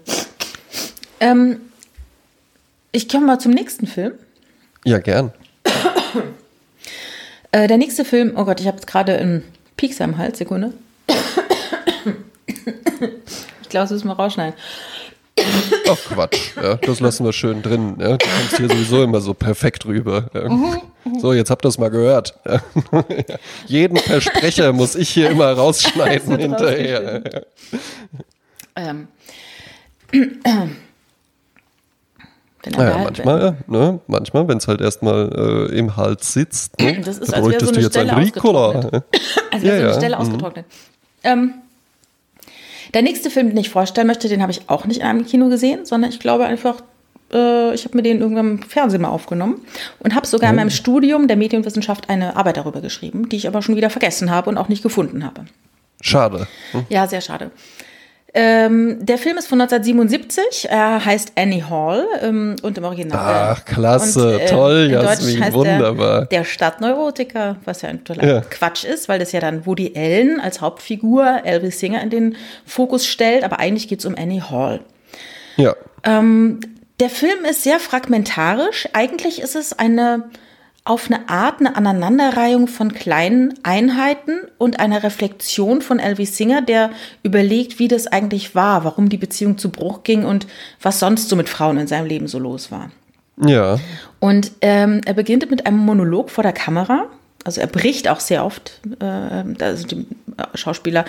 Ähm, ich komme mal zum nächsten Film. Ja, gern. äh, der nächste Film, oh Gott, ich habe jetzt gerade einen Pieks am Hals, Sekunde. Ich glaube, das müssen wir rausschneiden. Ach Quatsch, ja, das lassen wir schön drin. Ja. Du kommst hier sowieso immer so perfekt rüber. Ja. Mhm, mhm. So, jetzt habt ihr es mal gehört. Ja. Jeden Versprecher muss ich hier immer rausschneiden hinterher. Ähm. Naja, manchmal, ne, manchmal, wenn es halt erstmal äh, im Hals sitzt, ne, das ist, als wäre so eine du Stelle Ricola. Also ja, so eine Stelle mhm. ausgetrocknet. Ähm, der nächste Film, den ich vorstellen möchte, den habe ich auch nicht in einem Kino gesehen, sondern ich glaube einfach, äh, ich habe mir den irgendwann im Fernsehen mal aufgenommen und habe sogar oh. in meinem Studium der Medienwissenschaft eine Arbeit darüber geschrieben, die ich aber schon wieder vergessen habe und auch nicht gefunden habe. Schade. Hm? Ja, sehr schade. Ähm, der Film ist von 1977. Er heißt Annie Hall ähm, und im Original. Ach, klasse, und, äh, toll, Jasmin, wunderbar. Der, der Stadtneurotiker, was ja ein toller ja. Quatsch ist, weil das ja dann Woody Allen als Hauptfigur Elvis Singer in den Fokus stellt, aber eigentlich geht es um Annie Hall. Ja. Ähm, der Film ist sehr fragmentarisch. Eigentlich ist es eine auf eine Art eine Aneinanderreihung von kleinen Einheiten und einer Reflexion von Elvis Singer, der überlegt, wie das eigentlich war, warum die Beziehung zu Bruch ging und was sonst so mit Frauen in seinem Leben so los war. Ja. Und ähm, er beginnt mit einem Monolog vor der Kamera. Also er bricht auch sehr oft, äh, also die Schauspieler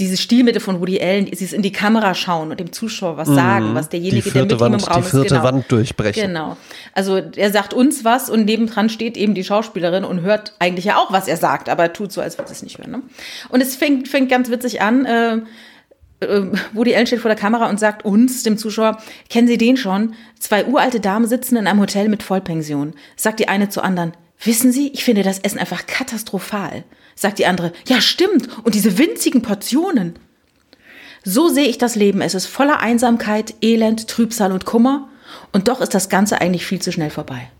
diese Stilmittel von Woody Allen, sie ist in die Kamera schauen und dem Zuschauer was sagen, mhm. was derjenige, der mit Wand, ihm im Raum ist, die vierte genau. Wand durchbrechen. Genau. Also er sagt uns was und nebendran steht eben die Schauspielerin und hört eigentlich ja auch, was er sagt, aber tut so, als würde es nicht hören. Ne? Und es fängt, fängt ganz witzig an. Äh, äh, Woody Allen steht vor der Kamera und sagt uns, dem Zuschauer, kennen Sie den schon? Zwei uralte Damen sitzen in einem Hotel mit Vollpension. Sagt die eine zur anderen, wissen Sie, ich finde das Essen einfach katastrophal sagt die andere. Ja, stimmt. Und diese winzigen Portionen. So sehe ich das Leben. Es ist voller Einsamkeit, Elend, Trübsal und Kummer. Und doch ist das Ganze eigentlich viel zu schnell vorbei.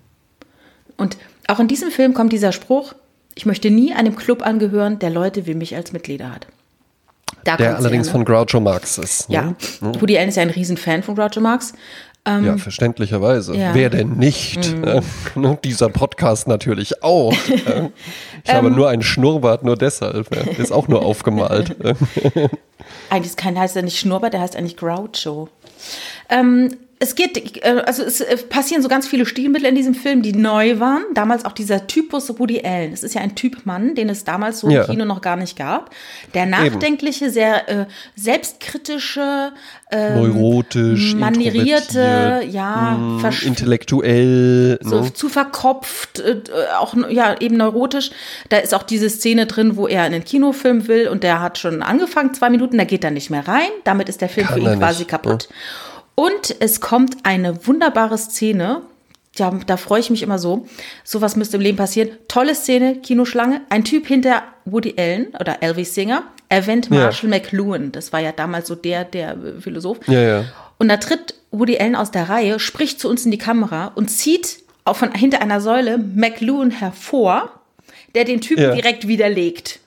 Und auch in diesem Film kommt dieser Spruch, ich möchte nie einem Club angehören, der Leute wie mich als Mitglieder hat. Da der allerdings her, ne? von Groucho Marx ist. Ne? Ja, mhm. Woody Allen ist ja ein Riesenfan von Groucho Marx. Ähm, ja, verständlicherweise. Ja. Wer denn nicht? Mhm. Dieser Podcast natürlich auch. Ich habe ähm, nur einen Schnurrbart, nur deshalb. Ist auch nur aufgemalt. eigentlich kein, heißt er nicht Schnurrbart, der heißt eigentlich Groucho. Ähm, es geht, äh, also es äh, passieren so ganz viele Stilmittel in diesem Film, die neu waren. Damals auch dieser Typus Woody Allen. Es ist ja ein Typ Mann, den es damals so ja. im Kino noch gar nicht gab. Der nachdenkliche, Eben. sehr äh, selbstkritische, ähm, neurotisch, manierierte, ja, mh, intellektuell, so ne? zu verkopft, äh, auch ja eben neurotisch. Da ist auch diese Szene drin, wo er einen Kinofilm will und der hat schon angefangen, zwei Minuten, da geht er nicht mehr rein. Damit ist der Film Kann für ihn quasi nicht. kaputt. Ja. Und es kommt eine wunderbare Szene. Ja, da freue ich mich immer so. Sowas müsste im Leben passieren. Tolle Szene, Kinoschlange. Ein Typ hinter Woody Allen oder Elvis Singer erwähnt Marshall ja. McLuhan. Das war ja damals so der, der Philosoph. Ja, ja. Und da tritt Woody Allen aus der Reihe, spricht zu uns in die Kamera und zieht auch von hinter einer Säule McLuhan hervor, der den Typen direkt widerlegt.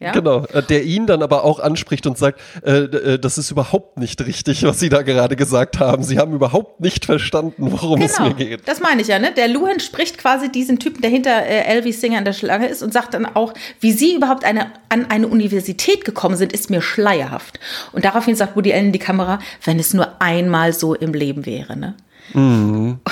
Ja? Genau, äh, der ihn dann aber auch anspricht und sagt, äh, äh, das ist überhaupt nicht richtig, was Sie da gerade gesagt haben. Sie haben überhaupt nicht verstanden, worum genau, es mir geht. Das meine ich ja, ne? Der Luhan spricht quasi diesen Typen, der hinter äh, Elvis Singer in der Schlange ist und sagt dann auch, wie Sie überhaupt eine, an eine Universität gekommen sind, ist mir schleierhaft. Und daraufhin sagt Woody Allen in die Kamera, wenn es nur einmal so im Leben wäre, ne? Mhm.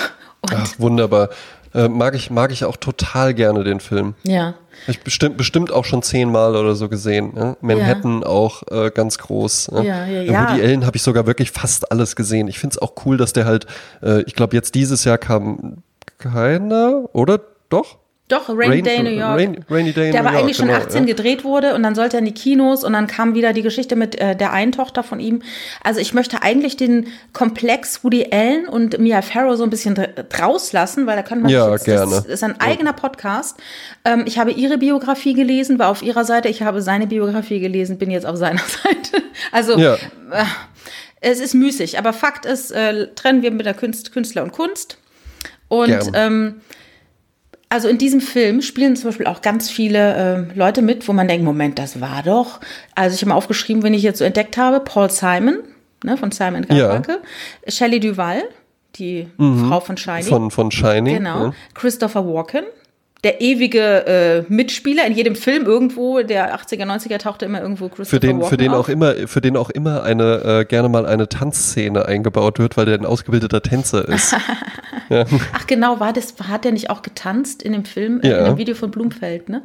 Ach, wunderbar. Äh, mag, ich, mag ich auch total gerne den Film. Ja. Ich bestimmt, bestimmt auch schon zehnmal oder so gesehen. Ne? Manhattan ja. auch äh, ganz groß. Ne? Ja, ja, ja. Woody Allen habe ich sogar wirklich fast alles gesehen. Ich finde es auch cool, dass der halt, äh, ich glaube jetzt dieses Jahr kam keiner, oder? Doch? Doch, Rainy Rain, Day New York. Rain, Rainy Day der New aber eigentlich schon genau, 18 ja. gedreht wurde und dann sollte er in die Kinos und dann kam wieder die Geschichte mit äh, der einen Tochter von ihm. Also ich möchte eigentlich den Komplex Woody Allen und Mia Farrow so ein bisschen draus lassen, weil da kann man ja, jetzt, gerne. das ist ein eigener Podcast. Ähm, ich habe ihre Biografie gelesen, war auf ihrer Seite, ich habe seine Biografie gelesen, bin jetzt auf seiner Seite. Also ja. äh, es ist müßig, aber Fakt ist, äh, trennen wir mit der Künst, Künstler und Kunst. Und ähm, also in diesem Film spielen zum Beispiel auch ganz viele äh, Leute mit, wo man denkt, Moment, das war doch. Also ich habe mal aufgeschrieben, wenn ich jetzt so entdeckt habe, Paul Simon, ne, von Simon Garfunkel, ja. Shelley Duval, die mhm. Frau von Shining. Von, von Shining. Genau. Ja. Christopher Walken, der ewige äh, Mitspieler in jedem Film irgendwo, der 80er, 90er tauchte immer irgendwo Christopher für den, Walken für den auf. auch immer, für den auch immer eine, äh, gerne mal eine Tanzszene eingebaut wird, weil der ein ausgebildeter Tänzer ist. ja. Ach genau, war das, hat der nicht auch getanzt in dem Film, äh, ja. in dem Video von Blumfeld, ne?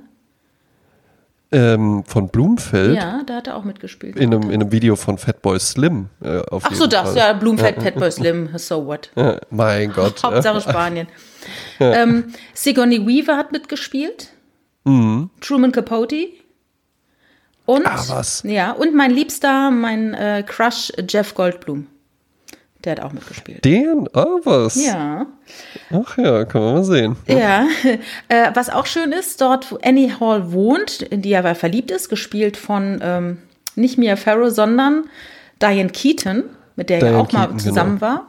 Ähm, von Blumfeld. Ja, da hat er auch mitgespielt. In einem, in einem Video von Fatboy Slim. Äh, Ach so, das, Fall. ja, Blumfeld. Fatboy Slim, so what. Ja, mein Gott. Hauptsache Spanien. Ja. Ähm, Sigourney Weaver hat mitgespielt. Mhm. Truman Capote. Und, Ach, was? Ja, und mein Liebster, mein äh, Crush Jeff Goldblum. Der hat auch mitgespielt. Den? Ah, was? Ja. Ach ja, können wir mal sehen. Ja. Äh, was auch schön ist, dort, wo Annie Hall wohnt, in die er verliebt ist, gespielt von ähm, nicht Mia Farrow, sondern Diane Keaton, mit der Diane er auch Keaton, mal zusammen genau. war.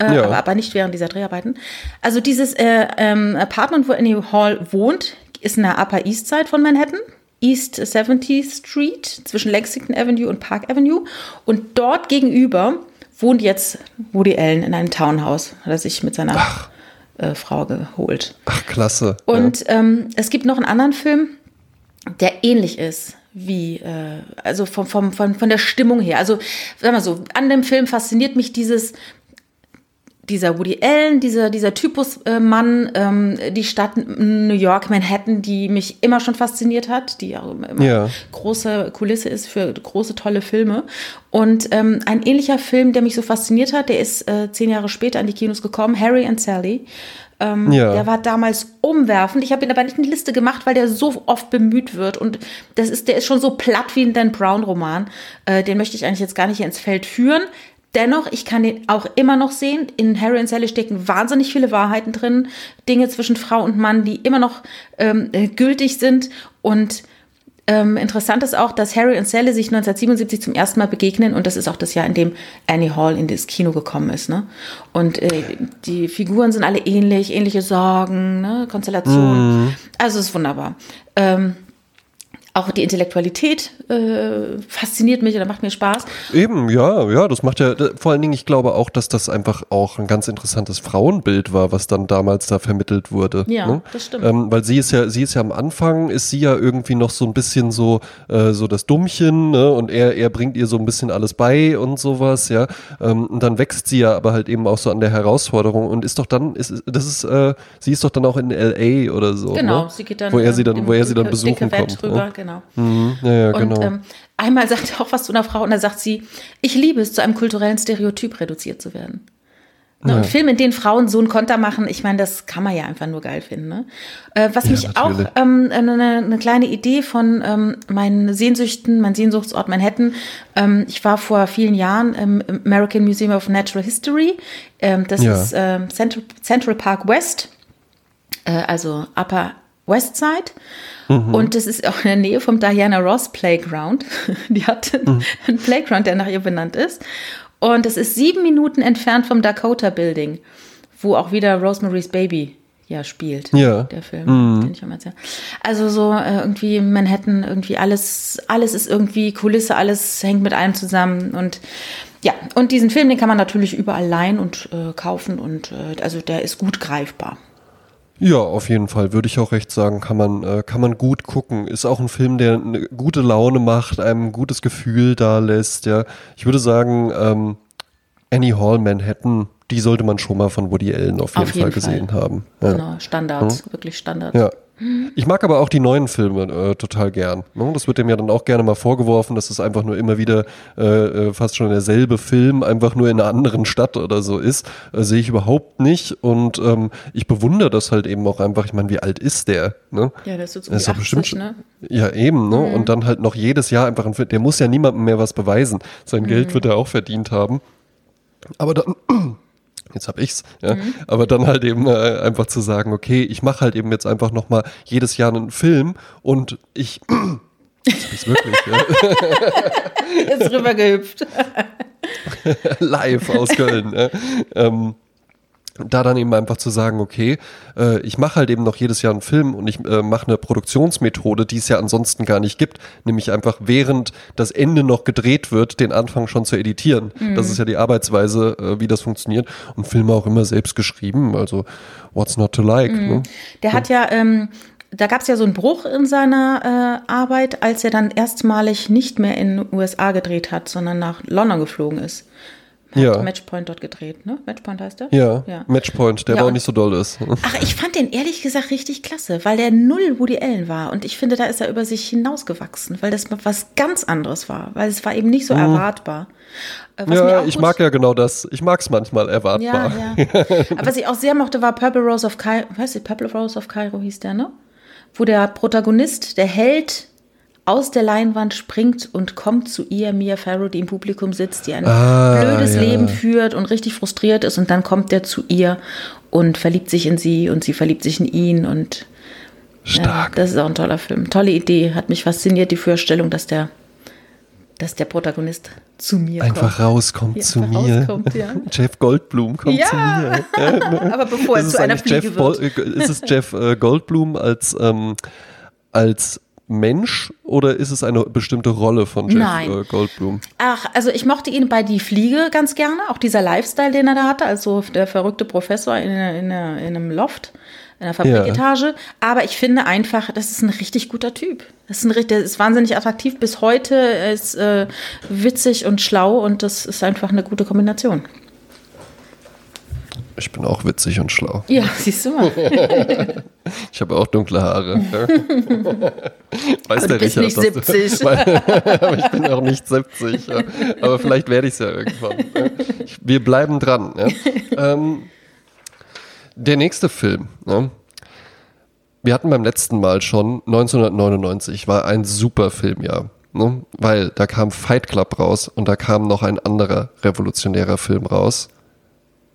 Äh, ja. aber, aber, nicht während dieser Dreharbeiten. Also dieses äh, ähm, Apartment, wo Annie Hall wohnt, ist in der Upper East Side von Manhattan. East 70th Street zwischen Lexington Avenue und Park Avenue. Und dort gegenüber wohnt jetzt Woody Allen in einem Townhouse. Hat er sich mit seiner äh, Frau geholt. Ach, klasse. Und ja. ähm, es gibt noch einen anderen Film, der ähnlich ist wie, äh, also vom, vom, von, von der Stimmung her. Also, sag mal so, an dem Film fasziniert mich dieses, dieser Woody Allen, dieser, dieser Typus äh, Mann, ähm, die Stadt New York, Manhattan, die mich immer schon fasziniert hat, die auch immer ja. große Kulisse ist für große, tolle Filme. Und ähm, ein ähnlicher Film, der mich so fasziniert hat, der ist äh, zehn Jahre später an die Kinos gekommen, Harry and Sally. Ähm, ja. Der war damals umwerfend. Ich habe ihn aber nicht in die Liste gemacht, weil der so oft bemüht wird. Und das ist, der ist schon so platt wie ein Dan Brown-Roman. Äh, den möchte ich eigentlich jetzt gar nicht ins Feld führen. Dennoch, ich kann den auch immer noch sehen. In Harry und Sally stecken wahnsinnig viele Wahrheiten drin. Dinge zwischen Frau und Mann, die immer noch ähm, äh, gültig sind. Und ähm, interessant ist auch, dass Harry und Sally sich 1977 zum ersten Mal begegnen. Und das ist auch das Jahr, in dem Annie Hall in das Kino gekommen ist. Ne? Und äh, die Figuren sind alle ähnlich, ähnliche Sorgen, ne? Konstellationen. Mhm. Also es ist wunderbar. Ähm, auch die Intellektualität äh, fasziniert mich oder macht mir Spaß. Eben, ja, ja, das macht ja, vor allen Dingen, ich glaube auch, dass das einfach auch ein ganz interessantes Frauenbild war, was dann damals da vermittelt wurde. Ja, ne? das stimmt. Ähm, weil sie ist ja, sie ist ja am Anfang, ist sie ja irgendwie noch so ein bisschen so, äh, so das Dummchen, ne? Und er, er bringt ihr so ein bisschen alles bei und sowas, ja. Ähm, und dann wächst sie ja aber halt eben auch so an der Herausforderung und ist doch dann, ist, das ist, äh, sie ist doch dann auch in LA oder so. Genau, ne? sie geht dann. Wo er sie dann, wo er sie dann besuchen kommt. Drüber, ne? Genau. Mhm, ja, ja, Und genau. ähm, einmal sagt er auch was zu einer Frau und da sagt sie, ich liebe es, zu einem kulturellen Stereotyp reduziert zu werden. Ne, Und Filme, in denen Frauen so einen Konter machen, ich meine, das kann man ja einfach nur geil finden. Ne? Äh, was Ja, mich natürlich. auch ähm, eine, eine kleine Idee von ähm, meinen Sehnsüchten, mein Sehnsuchtsort Manhattan. Ähm, ich war vor vielen Jahren im American Museum of Natural History. Ähm, das Ja. ist ähm, Central, Central Park West, äh, also Upper West Side. Und das ist auch in der Nähe vom Diana Ross Playground. Die hat einen, einen Playground, der nach ihr benannt ist. Und das ist sieben Minuten entfernt vom Dakota Building, wo auch wieder Rosemary's Baby ja spielt. Ja. Der Film, den ich mal erzählt. Also so äh, irgendwie Manhattan, irgendwie alles, alles ist irgendwie Kulisse, alles hängt mit allem zusammen. Und ja, und diesen Film, den kann man natürlich überall leihen und äh, kaufen. Und äh, also der ist gut greifbar. Ja, auf jeden Fall, würde ich auch recht sagen, kann man, äh, kann man gut gucken. Ist auch ein Film, der eine gute Laune macht, einem ein gutes Gefühl da lässt, ja. Ich würde sagen, ähm, Annie Hall Manhattan, die sollte man schon mal von Woody Allen auf jeden, Auf jeden Fall gesehen haben. Ja. Hm? Genau, Standards, wirklich Standards. Ja. Ich mag aber auch die neuen Filme äh, total gern. Ne? Das wird dem ja dann auch gerne mal vorgeworfen, dass es einfach nur immer wieder äh, äh, fast schon derselbe Film, einfach nur in einer anderen Stadt oder so ist. Äh, Sehe ich überhaupt nicht. Und ähm, ich bewundere das halt eben auch einfach. Ich meine, wie alt ist der? Ne? Ja, das ist jetzt um ist die doch bestimmt 80, ne? Ja, eben, ne? Und dann halt noch jedes Jahr einfach ein Film. Der muss ja niemandem mehr was beweisen. Sein Geld wird er auch verdient haben. Aber dann. Jetzt hab ich's, ja. Aber dann halt eben äh, einfach zu sagen, okay, ich mache halt eben jetzt einfach nochmal jedes Jahr einen Film und ich. Ich's wirklich, ja. Ist rübergehüpft. live aus Köln. ne? ähm, da dann eben einfach zu sagen, okay, äh, ich mache halt eben noch jedes Jahr einen Film und ich äh, mache eine Produktionsmethode, die es ja ansonsten gar nicht gibt, nämlich einfach während das Ende noch gedreht wird, den Anfang schon zu editieren. Das ist ja die Arbeitsweise, äh, wie das funktioniert und Filme auch immer selbst geschrieben, also what's not to like. Ne? Der hat ja, ähm, da gab es ja so einen Bruch in seiner äh, Arbeit, als er dann erstmalig nicht mehr in den USA gedreht hat, sondern nach London geflogen ist. Er Ja. hat Matchpoint dort gedreht, ne? Matchpoint heißt der? Ja, ja. Matchpoint, der Ja, auch nicht so doll ist. Ach, ich fand den ehrlich gesagt richtig klasse, weil der null Woody Allen war. Und ich finde, da ist er über sich hinausgewachsen, weil das was ganz anderes war. Weil es war eben nicht so erwartbar. Äh, was Mhm. Ja, ich mag ja genau das. Ich mag es manchmal Ja, erwartbar. ja. Aber was ich auch sehr mochte, war Purple Rose of Cairo. Weißt du, Purple Rose of Cairo hieß der, ne? Wo der Protagonist, der Held, aus der Leinwand springt und kommt zu ihr, Mia Farrow, die im Publikum sitzt, die ein Ah, blödes ja. Leben führt und richtig frustriert ist. Und dann kommt der zu ihr und verliebt sich in sie und sie verliebt sich in ihn. Und Stark. ja, das ist auch ein toller Film. Tolle Idee. Hat mich fasziniert, die Vorstellung, dass der, dass der Protagonist zu mir Einfach kommt. rauskommt Ja, zu einfach mir. rauskommt, ja. Jeff Goldblum kommt Ja. zu mir. Aber bevor er Ist zu einer Jeff Fliege Bol- wird. äh, Ist es Jeff äh, Goldblum als, ähm, als Mensch oder ist es eine bestimmte Rolle von Jeff Nein. Äh, Goldblum? Ach, also ich mochte ihn bei Die Fliege ganz gerne, auch dieser Lifestyle, den er da hatte, also der verrückte Professor in, in, in einem Loft, in einer Fabriketage. Aber ich finde einfach, das ist ein richtig guter Typ. Das ist, ein, richtig- der ist wahnsinnig attraktiv bis heute, er ist äh, witzig und schlau und das ist einfach eine gute Kombination. Ich bin auch witzig und schlau. Ja, siehst du mal. Ich habe auch dunkle Haare. Weiß Aber du bist nicht dass 70. Weil, aber ich bin auch nicht 70. Ja. Aber vielleicht werde ich es ja irgendwann. Ich, wir bleiben dran. Ja. Ähm, der nächste Film. Ja. Wir hatten beim letzten Mal schon 1999 war ein super Filmjahr. Ne? Weil da kam Fight Club raus und da kam noch ein anderer revolutionärer Film raus.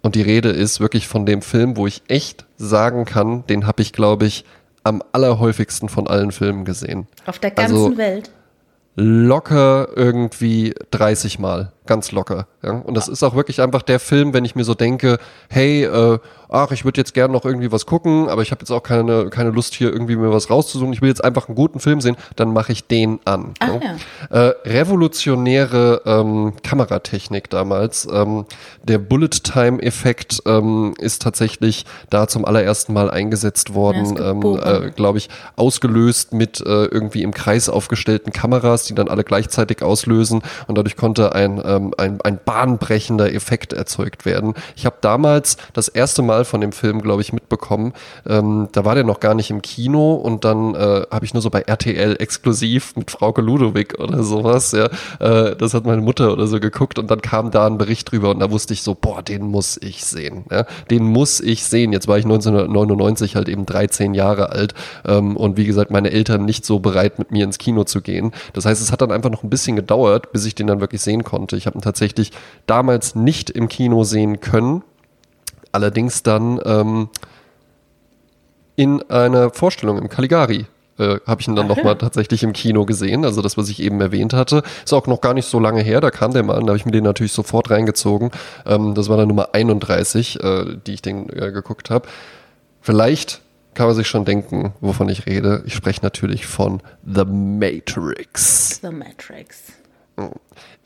Und die Rede ist wirklich von dem Film, wo ich echt sagen kann, den habe ich, glaube ich, am allerhäufigsten von allen Filmen gesehen. Auf der ganzen Also- Welt. Locker irgendwie 30 Mal. Ganz locker. Ja? Und das ist auch wirklich einfach der Film, wenn ich mir so denke, hey, äh, ach, ich würde jetzt gerne noch irgendwie was gucken, aber ich habe jetzt auch keine, keine Lust hier irgendwie mir was rauszusuchen. Ich will jetzt einfach einen guten Film sehen, dann mache ich den an. Ach, ne? ja. äh, revolutionäre ähm, Kameratechnik damals. Ähm, der Bullet-Time-Effekt ähm, ist tatsächlich da zum allerersten Mal eingesetzt worden, ähm, äh, glaube ich, ausgelöst mit äh, irgendwie im Kreis aufgestellten Kameras, die dann alle gleichzeitig auslösen und dadurch konnte ein, ähm, ein, ein bahnbrechender Effekt erzeugt werden. Ich habe damals das erste Mal von dem Film, glaube ich, mitbekommen. Ähm, da war der noch gar nicht im Kino und dann äh, habe ich nur so bei RTL exklusiv mit Frauke Ludowig oder sowas, ja. Äh, das hat meine Mutter oder so geguckt und dann kam da ein Bericht drüber und da wusste ich so, boah, den muss ich sehen. Ja? Den muss ich sehen. Jetzt war ich 1999 halt eben 13 Jahre alt ähm, und wie gesagt, meine Eltern nicht so bereit, mit mir ins Kino zu gehen. Das heißt, es hat dann einfach noch ein bisschen gedauert, bis ich den dann wirklich sehen konnte. Ich habe ihn tatsächlich damals nicht im Kino sehen können, allerdings dann ähm, in einer Vorstellung im Caligari äh, habe ich ihn dann nochmal tatsächlich im Kino gesehen. Also das, was ich eben erwähnt hatte. Ist auch noch gar nicht so lange her, da kam der mal an, da habe ich mir den natürlich sofort reingezogen. Ähm, das war dann Nummer 31, äh, die ich den äh, geguckt habe. Vielleicht kann man sich schon denken, wovon ich rede. Ich spreche natürlich von The Matrix. The Matrix.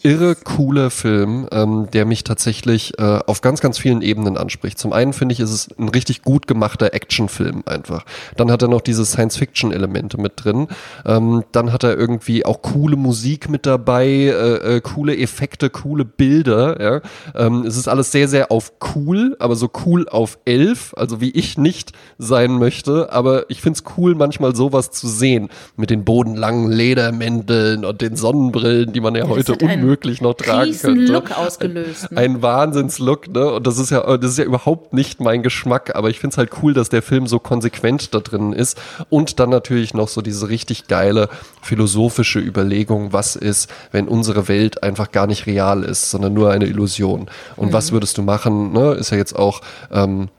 Irre cooler Film, ähm, der mich tatsächlich äh, auf ganz, ganz vielen Ebenen anspricht. Zum einen finde ich, ist es ein richtig gut gemachter Actionfilm einfach. Dann hat er noch diese Science-Fiction-Elemente mit drin. Ähm, dann hat er irgendwie auch coole Musik mit dabei, äh, äh, coole Effekte, coole Bilder. Ja? Ähm, es ist alles sehr, sehr auf cool, aber so cool auf elf, also wie ich nicht sein möchte. Aber ich finde es cool, manchmal sowas zu sehen. Mit den bodenlangen Ledermänteln und den Sonnenbrillen, die man ja heute unmöglich möglich noch tragen könnte. Look ausgelöst. Ne? Ein Wahnsinnslook, ne? Und das ist ja, das ist ja überhaupt nicht mein Geschmack, aber ich finde es halt cool, dass der Film so konsequent da drin ist. Und dann natürlich noch so diese richtig geile philosophische Überlegung, was ist, wenn unsere Welt einfach gar nicht real ist, sondern nur eine Illusion. Und mhm. was würdest du machen? Ne? Ist ja jetzt auch ähm,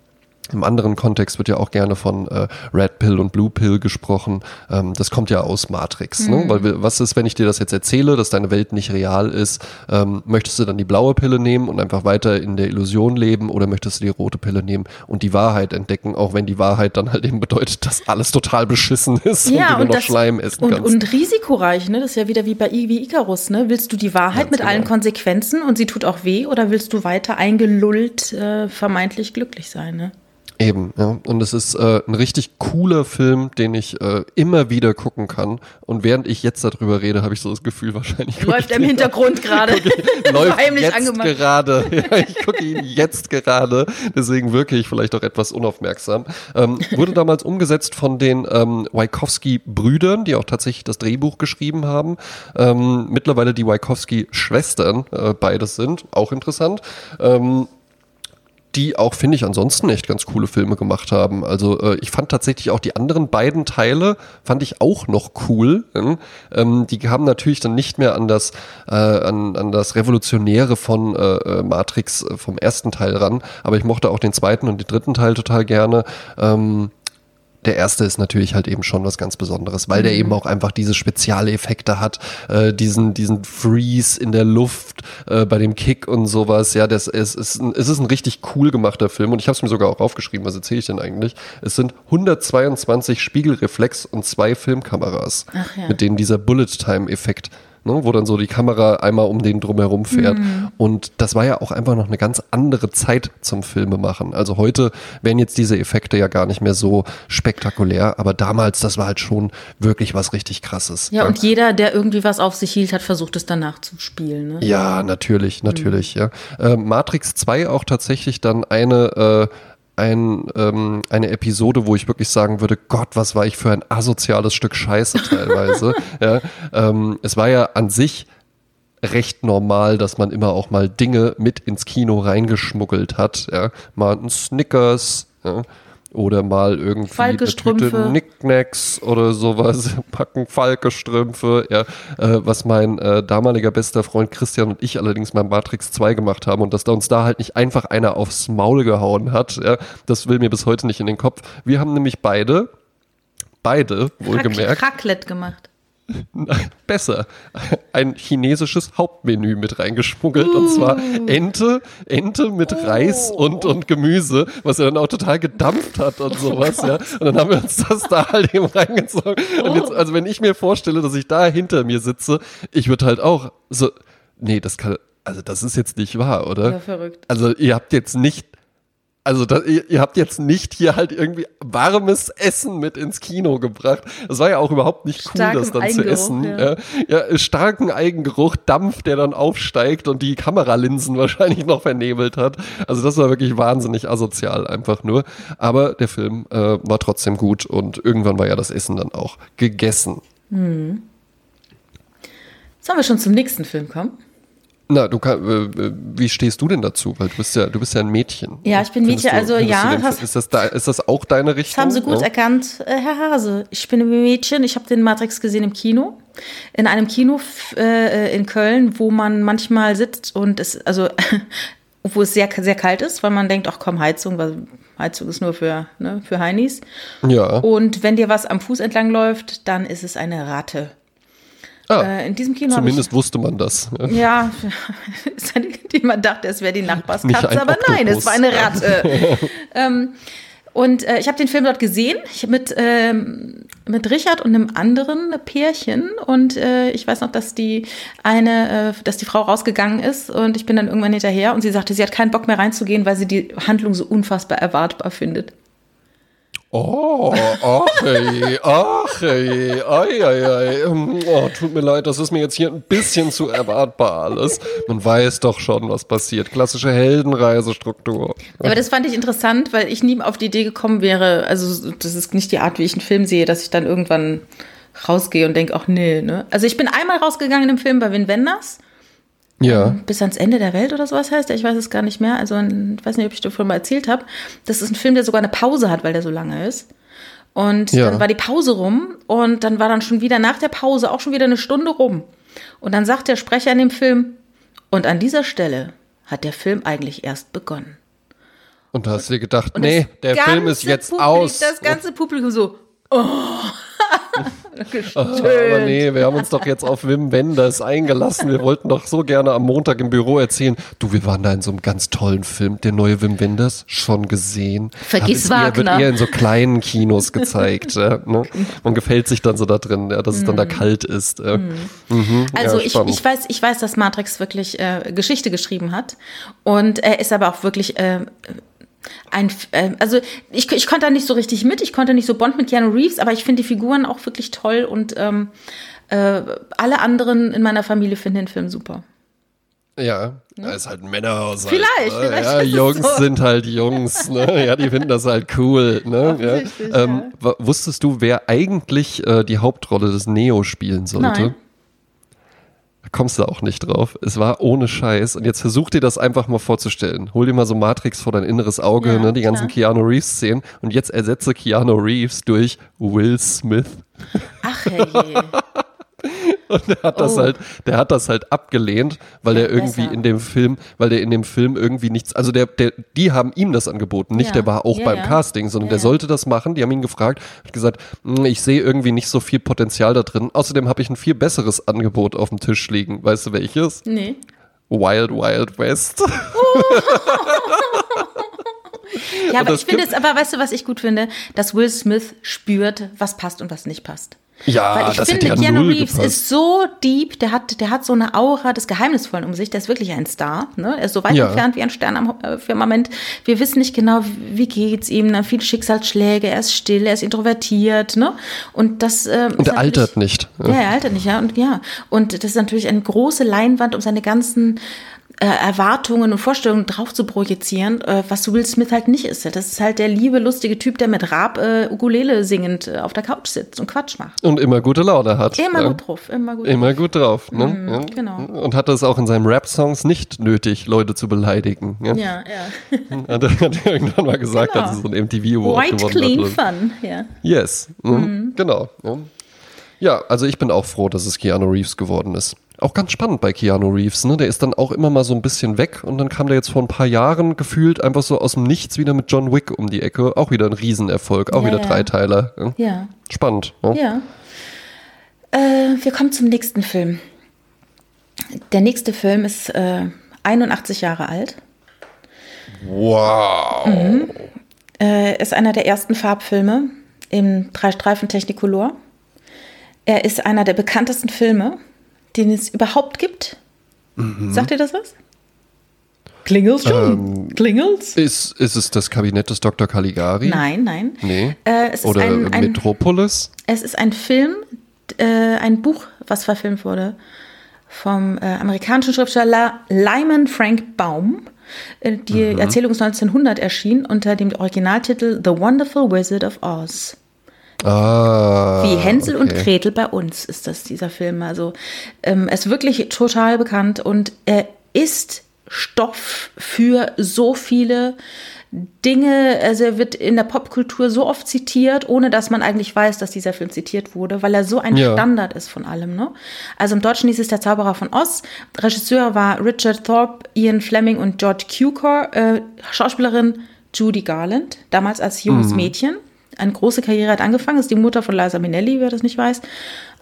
im anderen Kontext wird ja auch gerne von äh, Red Pill und Blue Pill gesprochen. Ähm, das kommt ja aus Matrix. Ne? Mhm. Ne? Weil was ist, wenn ich dir das jetzt erzähle, dass deine Welt nicht real ist? Ähm, möchtest du dann die blaue Pille nehmen und einfach weiter in der Illusion leben oder möchtest du die rote Pille nehmen und die Wahrheit entdecken, auch wenn die Wahrheit dann halt eben bedeutet, dass alles total beschissen ist ja, und du nur noch das, Schleim essen und, kannst. Und risikoreich, ne? Das ist ja wieder wie bei wie Icarus, ne? Willst du die Wahrheit Ganz mit genau. allen Konsequenzen und sie tut auch weh oder willst du weiter eingelullt äh, vermeintlich glücklich sein, ne? Eben, ja. Und es ist äh, ein richtig cooler Film, den ich äh, immer wieder gucken kann. Und während ich jetzt darüber rede, habe ich so das Gefühl, wahrscheinlich. Läuft im Hintergrund gerade. läuft jetzt angemacht. gerade. Ja, ich gucke ihn jetzt gerade. Deswegen wirke ich vielleicht auch etwas unaufmerksam. Ähm, wurde damals umgesetzt von den ähm, Wajkowski-Brüdern, die auch tatsächlich das Drehbuch geschrieben haben. Ähm, mittlerweile die Wajkowski-Schwestern, äh, beides sind. Auch interessant. Ähm, die auch, finde ich, ansonsten echt ganz coole Filme gemacht haben. Also äh, ich fand tatsächlich auch die anderen beiden Teile, fand ich auch noch cool. Ähm, die haben natürlich dann nicht mehr an das, äh, an, an das Revolutionäre von äh, äh Matrix äh, vom ersten Teil ran, aber ich mochte auch den zweiten und den dritten Teil total gerne. Ähm, der erste ist natürlich halt eben schon was ganz Besonderes, weil der mhm. eben auch einfach diese spezielle Effekte hat, äh, diesen, diesen Freeze in der Luft äh, bei dem Kick und sowas. Ja, das ist, ist ein, es ist ein richtig cool gemachter Film und ich habe es mir sogar auch aufgeschrieben. Was erzähle ich denn eigentlich? Es sind 122 Spiegelreflex und zwei Filmkameras, ja. mit denen dieser Bullet-Time-Effekt ne, wo dann so die Kamera einmal um den drumherum fährt. Mhm. Und das war ja auch einfach noch eine ganz andere Zeit zum Filme machen. Also heute wären jetzt diese Effekte ja gar nicht mehr so spektakulär, aber damals, das war halt schon wirklich was richtig krasses. Ja, ja. und jeder, der irgendwie was auf sich hielt, hat versucht, es danach zu spielen. Ne? Ja, natürlich, natürlich, mhm. ja. Äh, Matrix 2 auch tatsächlich dann eine äh, ein, ähm, eine Episode, wo ich wirklich sagen würde, Gott, was war ich für ein asoziales Stück Scheiße teilweise. ja, ähm, es war ja an sich recht normal, dass man immer auch mal Dinge mit ins Kino reingeschmuggelt hat. Ja, mal ein Snickers, ja, oder mal irgendwie Falke-Strümpfe. Knickknacks oder sowas, packen Falke-Strümpfe, ja, äh, was mein äh, damaliger bester Freund Christian und ich allerdings beim Matrix 2 gemacht haben und dass da uns da halt nicht einfach einer aufs Maul gehauen hat, ja, das will mir bis heute nicht in den Kopf. Wir haben nämlich beide, beide, wohlgemerkt. Raclette gemacht. besser, ein chinesisches Hauptmenü mit reingeschmuggelt. Uh. Und zwar uh. Ente, Ente mit oh. Reis und, und Gemüse, was er dann auch total gedampft hat und sowas. ja. Und dann haben wir uns das da halt eben reingezogen. Und jetzt, also wenn ich mir vorstelle, dass ich da hinter mir sitze, ich würde halt auch so, nee, das kann, also das ist jetzt nicht wahr, oder? Ja, verrückt. Also ihr habt jetzt nicht also da, ihr, habt jetzt nicht hier halt irgendwie warmes Essen mit ins Kino gebracht. Das war ja auch überhaupt nicht cool, starken das dann zu essen. Ja. ja. starken Eigengeruch, Dampf, der dann aufsteigt und die Kameralinsen wahrscheinlich noch vernebelt hat. Also das war wirklich wahnsinnig asozial einfach nur. Aber der Film äh, war trotzdem gut und irgendwann war ja das Essen dann auch gegessen. Hm. Sollen wir schon zum nächsten Film kommen? Na, du kann, äh, wie stehst du denn dazu? Weil du bist ja, du bist ja ein Mädchen. Ja, ich bin Mädchen, also ja. Den, ist, das da, ist das auch deine Richtung? Das haben Sie gut ja? erkannt, äh, Herr Hase. Ich bin ein Mädchen, ich habe den Matrix gesehen im Kino. In einem Kino äh, in Köln, wo man manchmal sitzt und es, also, wo es sehr, sehr kalt ist, weil man denkt, ach komm, Heizung, weil Heizung ist nur für, ne, für Heinis. Ja. Und wenn dir was am Fuß entlang läuft, dann ist es eine Ratte. Ah, äh, in diesem Kino Zumindest ich, wusste man das. Ja, man dachte, es wäre die Nachbarskatze, aber nein, es war eine Ratte. ähm, und äh, ich habe den Film dort gesehen ich mit, ähm, mit Richard und einem anderen Pärchen. Und äh, ich weiß noch, dass die eine, äh, dass die Frau rausgegangen ist und ich bin dann irgendwann hinterher und sie sagte, sie hat keinen Bock mehr reinzugehen, weil sie die Handlung so unfassbar erwartbar findet. Oh, ach ey, ach ey, ai, ai, ai. Oh, tut mir leid, das ist mir jetzt hier ein bisschen zu erwartbar alles. Man weiß doch schon, was passiert. Klassische Heldenreisestruktur. Aber das fand ich interessant, weil ich nie auf die Idee gekommen wäre, also das ist nicht die Art, wie ich einen Film sehe, dass ich dann irgendwann rausgehe und denke, ach nee, ne? Also ich bin einmal rausgegangen im Film bei Win Wenders ja. Ähm, bis ans Ende der Welt oder sowas heißt. Ich weiß es gar nicht mehr. Also ich weiß nicht, ob ich davon mal erzählt habe. Das ist ein Film, der sogar eine Pause hat, weil der so lange ist. Und ja. dann war die Pause rum und dann war dann schon wieder nach der Pause auch schon wieder eine Stunde rum. Und dann sagt der Sprecher in dem Film, und an dieser Stelle hat der Film eigentlich erst begonnen. Und da hast du dir gedacht, nee, der Film ist jetzt Publikum, aus. Das ganze Publikum so, oh. aber nee, wir haben uns doch jetzt auf Wim Wenders eingelassen. Wir wollten doch so gerne am Montag im Büro erzählen. Du, wir waren da in so einem ganz tollen Film, der neue Wim Wenders, schon gesehen. Vergiss Wagner. Eher, wird eher in so kleinen Kinos gezeigt. ja, ne? Man gefällt sich dann so da drin, ja, dass es dann da mm. kalt ist. Äh. Mhm, also ja, ich, ich, weiß, ich weiß, dass Matrix wirklich äh, Geschichte geschrieben hat und er ist aber auch wirklich äh, ein, äh, also ich, ich konnte da nicht so richtig mit, ich konnte nicht so Bond mit Keanu Reeves, aber ich finde die Figuren auch wirklich toll und ähm, äh, alle anderen in meiner Familie finden den Film super. Ja, ne? da ist halt ein Männerhaus. Vielleicht, ne? vielleicht ja, Jungs so. sind halt Jungs, ne? Ja, die finden das halt cool, ne? Ja. Ähm, ja. Wusstest du, wer eigentlich äh, die Hauptrolle des Neo spielen sollte? Nein kommst du auch nicht drauf. Es war ohne Scheiß. Und jetzt versuch dir das einfach mal vorzustellen. Hol dir mal so Matrix vor dein inneres Auge, ja, ne, die ganzen klar. Keanu Reeves-Szenen. Und jetzt ersetze Keanu Reeves durch Will Smith. Ach herrje. Und der hat das oh. halt, der hat das halt abgelehnt, weil ja, der irgendwie besser. in dem Film, weil der in dem Film irgendwie nichts, also der, der, die haben ihm das angeboten, nicht ja. der war auch ja, beim Casting, sondern der sollte das machen. Die haben ihn gefragt, hat gesagt, hm, ich sehe irgendwie nicht so viel Potenzial da drin. Außerdem habe ich ein viel besseres Angebot auf dem Tisch liegen. Weißt du welches? Nee. Wild Wild West. Oh. ja, aber ich finde es, aber weißt du, was ich gut finde? Dass Will Smith spürt, was passt und was nicht passt. Ja, Weil ich das finde, ja Keanu Reeves gepasst. ist so deep, der hat, der hat so eine Aura des Geheimnisvollen um sich, der ist wirklich ein Star. Ne? Er ist so weit ja. entfernt wie ein Stern am äh, Firmament. Wir wissen nicht genau, wie geht's ihm, ne? viele Schicksalsschläge, er ist still, er ist introvertiert, ne? Und das äh, Und er altert nicht. Ja, er altert nicht, ja. Und ja. Und das ist natürlich eine große Leinwand, um seine ganzen äh, Erwartungen und Vorstellungen drauf zu projizieren, äh, was Will Smith halt nicht ist. Das ist halt der liebe, lustige Typ, der mit Raab äh, Ukulele singend äh, auf der Couch sitzt und Quatsch macht. Und immer gute Laune hat. Immer ja. gut drauf, immer gut Immer drauf. gut drauf. Ne? Mm, ja. Genau. Und hat es auch in seinen Rap-Songs nicht nötig, Leute zu beleidigen. Ja, ja. ja. hat, er, hat er irgendwann mal gesagt, genau. als er so ein MTV Award White gewonnen clean hat. fun, ja. Yes, mhm. Mm. genau. Ja, also ich bin auch froh, dass es Keanu Reeves geworden ist. Auch ganz spannend bei Keanu Reeves, ne? Der ist dann auch immer mal so ein bisschen weg und dann kam der jetzt vor ein paar Jahren gefühlt einfach so aus dem Nichts wieder mit John Wick um die Ecke. Auch wieder ein Riesenerfolg, auch ja, wieder ja. Dreiteiler. Ja. ja. Spannend. Ne? Ja. Äh, wir kommen zum nächsten Film. Der nächste Film ist äh, 81 Jahre alt. Wow. Mhm. Äh, ist einer der ersten Farbfilme im Drei-Streifen Technicolor. Er ist einer der bekanntesten Filme, den es überhaupt gibt. Mhm. Sagt ihr das was? Klingels schon? Ähm, Klingels? Ist, ist es das Kabinett des Dr. Caligari? Nein, nein. Nee. Äh, Oder ein, ein, Metropolis? Es ist ein Film, äh, ein Buch, was verfilmt wurde vom äh, amerikanischen Schriftsteller Lyman Frank Baum. Äh, die mhm. Erzählung ist 1900 erschienen unter dem Originaltitel The Wonderful Wizard of Oz. Ah, Wie Hänsel okay. und Gretel bei uns ist das dieser Film. Also ähm, er ist wirklich total bekannt und er ist Stoff für so viele Dinge, also er wird in der Popkultur so oft zitiert, ohne dass man eigentlich weiß, dass dieser Film zitiert wurde, weil er so ein ja. Standard ist von allem. Ne? Also im Deutschen hieß es Der Zauberer von Oz. Regisseur war Richard Thorpe, Ian Fleming und George Cukor. Äh, Schauspielerin Judy Garland, damals als junges mhm. Mädchen. Eine große Karriere hat angefangen, ist die Mutter von Liza Minnelli, wer das nicht weiß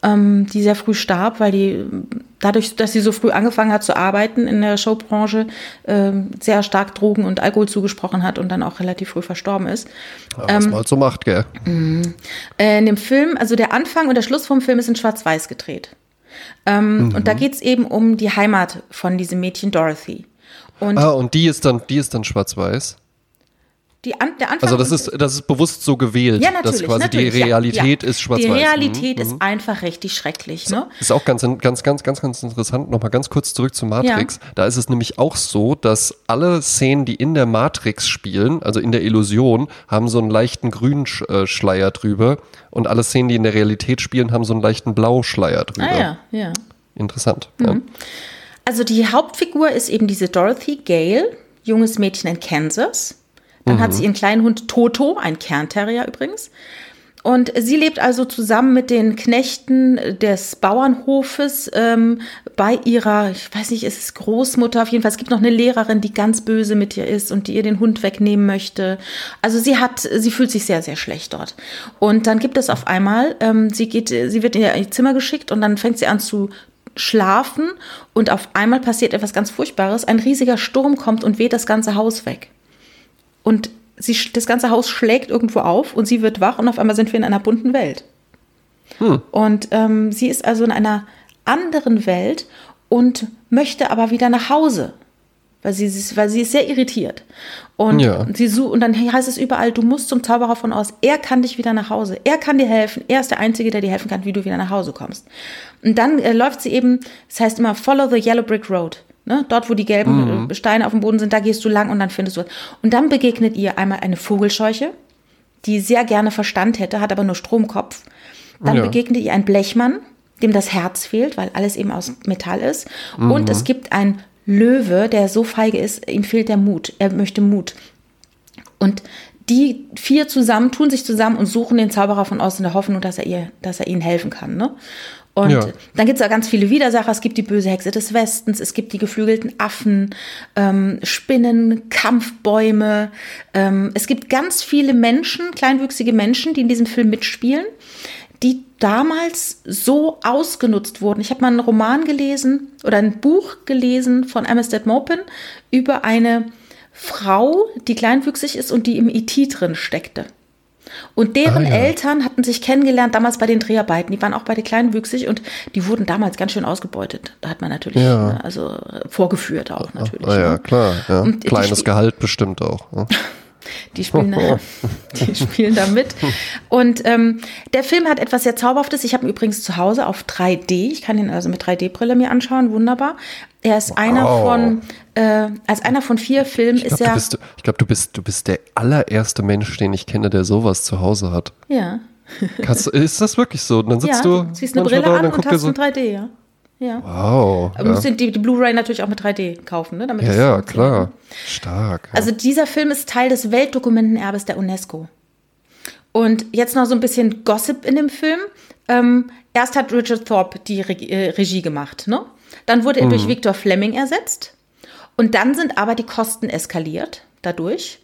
ähm, die sehr früh starb, weil die dadurch, dass sie so früh angefangen hat zu arbeiten in der Showbranche, äh, sehr stark Drogen und Alkohol zugesprochen hat und dann auch relativ früh verstorben ist. Ja, was ähm, man halt so macht, gell? Äh, in dem Film, also der Anfang und der Schluss vom Film ist in Schwarz-Weiß gedreht. Ähm, mhm. Und da geht es eben um die Heimat von diesem Mädchen Dorothy. Und ah, und die ist dann, die ist dann schwarz-weiß? An der Anfang also das ist, das ist bewusst so gewählt, ja, natürlich, dass quasi natürlich, die Realität ja, ist schwarz-weiß. Die Realität mhm. ist einfach richtig schrecklich. Ne? Ist auch ganz, ganz, ganz, ganz, ganz interessant. Nochmal ganz kurz zurück zu Matrix. Ja. Da ist es nämlich auch so, dass alle Szenen, die in der Matrix spielen, also in der Illusion, haben so einen leichten Grünschleier drüber und alle Szenen, die in der Realität spielen, haben so einen leichten Blauschleier drüber. Ah ja, ja. Interessant. Mhm. Also die Hauptfigur ist eben diese Dorothy Gale, junges Mädchen in Kansas dann mhm. hat sie ihren kleinen Hund Toto, ein Kernterrier übrigens. Und sie lebt also zusammen mit den Knechten des Bauernhofes ähm, bei ihrer, ich weiß nicht, ist es Großmutter auf jeden Fall. Es gibt noch eine Lehrerin, die ganz böse mit ihr ist und die ihr den Hund wegnehmen möchte. Also sie hat, sie fühlt sich sehr, sehr schlecht dort. Und dann gibt es auf einmal, ähm, sie geht, sie wird in ihr Zimmer geschickt und dann fängt sie an zu schlafen und auf einmal passiert etwas ganz Furchtbares. Ein riesiger Sturm kommt und weht das ganze Haus weg. Und sie, das ganze Haus schlägt irgendwo auf und sie wird wach und auf einmal sind wir in einer bunten Welt. Hm. Und ähm, sie ist also in einer anderen Welt und möchte aber wieder nach Hause. Weil sie, weil sie ist sehr irritiert. Und, ja. sie sucht, und dann heißt es überall, du musst zum Zauberer von aus. Er kann dich wieder nach Hause. Er kann dir helfen. Er ist der Einzige, der dir helfen kann, wie du wieder nach Hause kommst. Und dann äh, läuft sie eben, das heißt immer, follow the yellow brick road. Ne? Dort, wo die gelben mhm. Steine auf dem Boden sind, da gehst du lang und dann findest du was. Und dann begegnet ihr einmal eine Vogelscheuche, die sehr gerne Verstand hätte, hat aber nur Stromkopf. Dann ja. begegnet ihr ein Blechmann, dem das Herz fehlt, weil alles eben aus Metall ist. Mhm. Und es gibt einen Löwe, der so feige ist, ihm fehlt der Mut. Er möchte Mut. Und die vier zusammen tun sich zusammen und suchen den Zauberer von Oz in der Hoffnung, dass er ihr, dass er ihnen helfen kann. Ne? Und ja. dann gibt es auch ganz viele Widersacher. Es gibt die böse Hexe des Westens, es gibt die geflügelten Affen, ähm, Spinnen, Kampfbäume. Ähm, es gibt ganz viele Menschen, kleinwüchsige Menschen, die in diesem Film mitspielen, die damals so ausgenutzt wurden. Ich habe mal einen Roman gelesen oder ein Buch gelesen von Amistad Maupin über eine Frau, die kleinwüchsig ist und die im IT e drin steckte. Und deren ah, ja. Eltern hatten sich kennengelernt damals bei den Dreharbeiten. Die waren auch bei den Kleinen wüchsig und die wurden damals ganz schön ausgebeutet. Da hat man natürlich, ja. ne, also vorgeführt auch natürlich. Ah, ja, ne? klar. Ja. Kleines Gehalt bestimmt auch. Ne? Die spielen, da, die spielen da mit. Und ähm, der Film hat etwas sehr Zauberhaftes. Ich habe ihn übrigens zu Hause auf 3D. Ich kann ihn also mit 3D-Brille mir anschauen. Wunderbar. Er ist wow. einer von, äh, als einer von vier Filmen glaub, ist er. Bist, ich glaube, du bist, du bist der allererste Mensch, den ich kenne, der sowas zu Hause hat. Ja. Kannst, ist das wirklich so? Und dann sitzt ja, du. Ziehst eine Brille an und, und hast so, ein 3D, ja. Ja. Wow. Aber ja. musst die, die Blu-ray natürlich auch mit 3D kaufen, ne? Damit ja, ja, klar. Stark. Ja. Also dieser Film ist Teil des Weltdokumentenerbes der UNESCO. Und jetzt noch so ein bisschen Gossip in dem Film. Ähm, erst hat Richard Thorpe die Re äh, Regie gemacht, ne? Dann wurde er hm. durch Victor Fleming ersetzt. Und dann sind aber die Kosten eskaliert dadurch.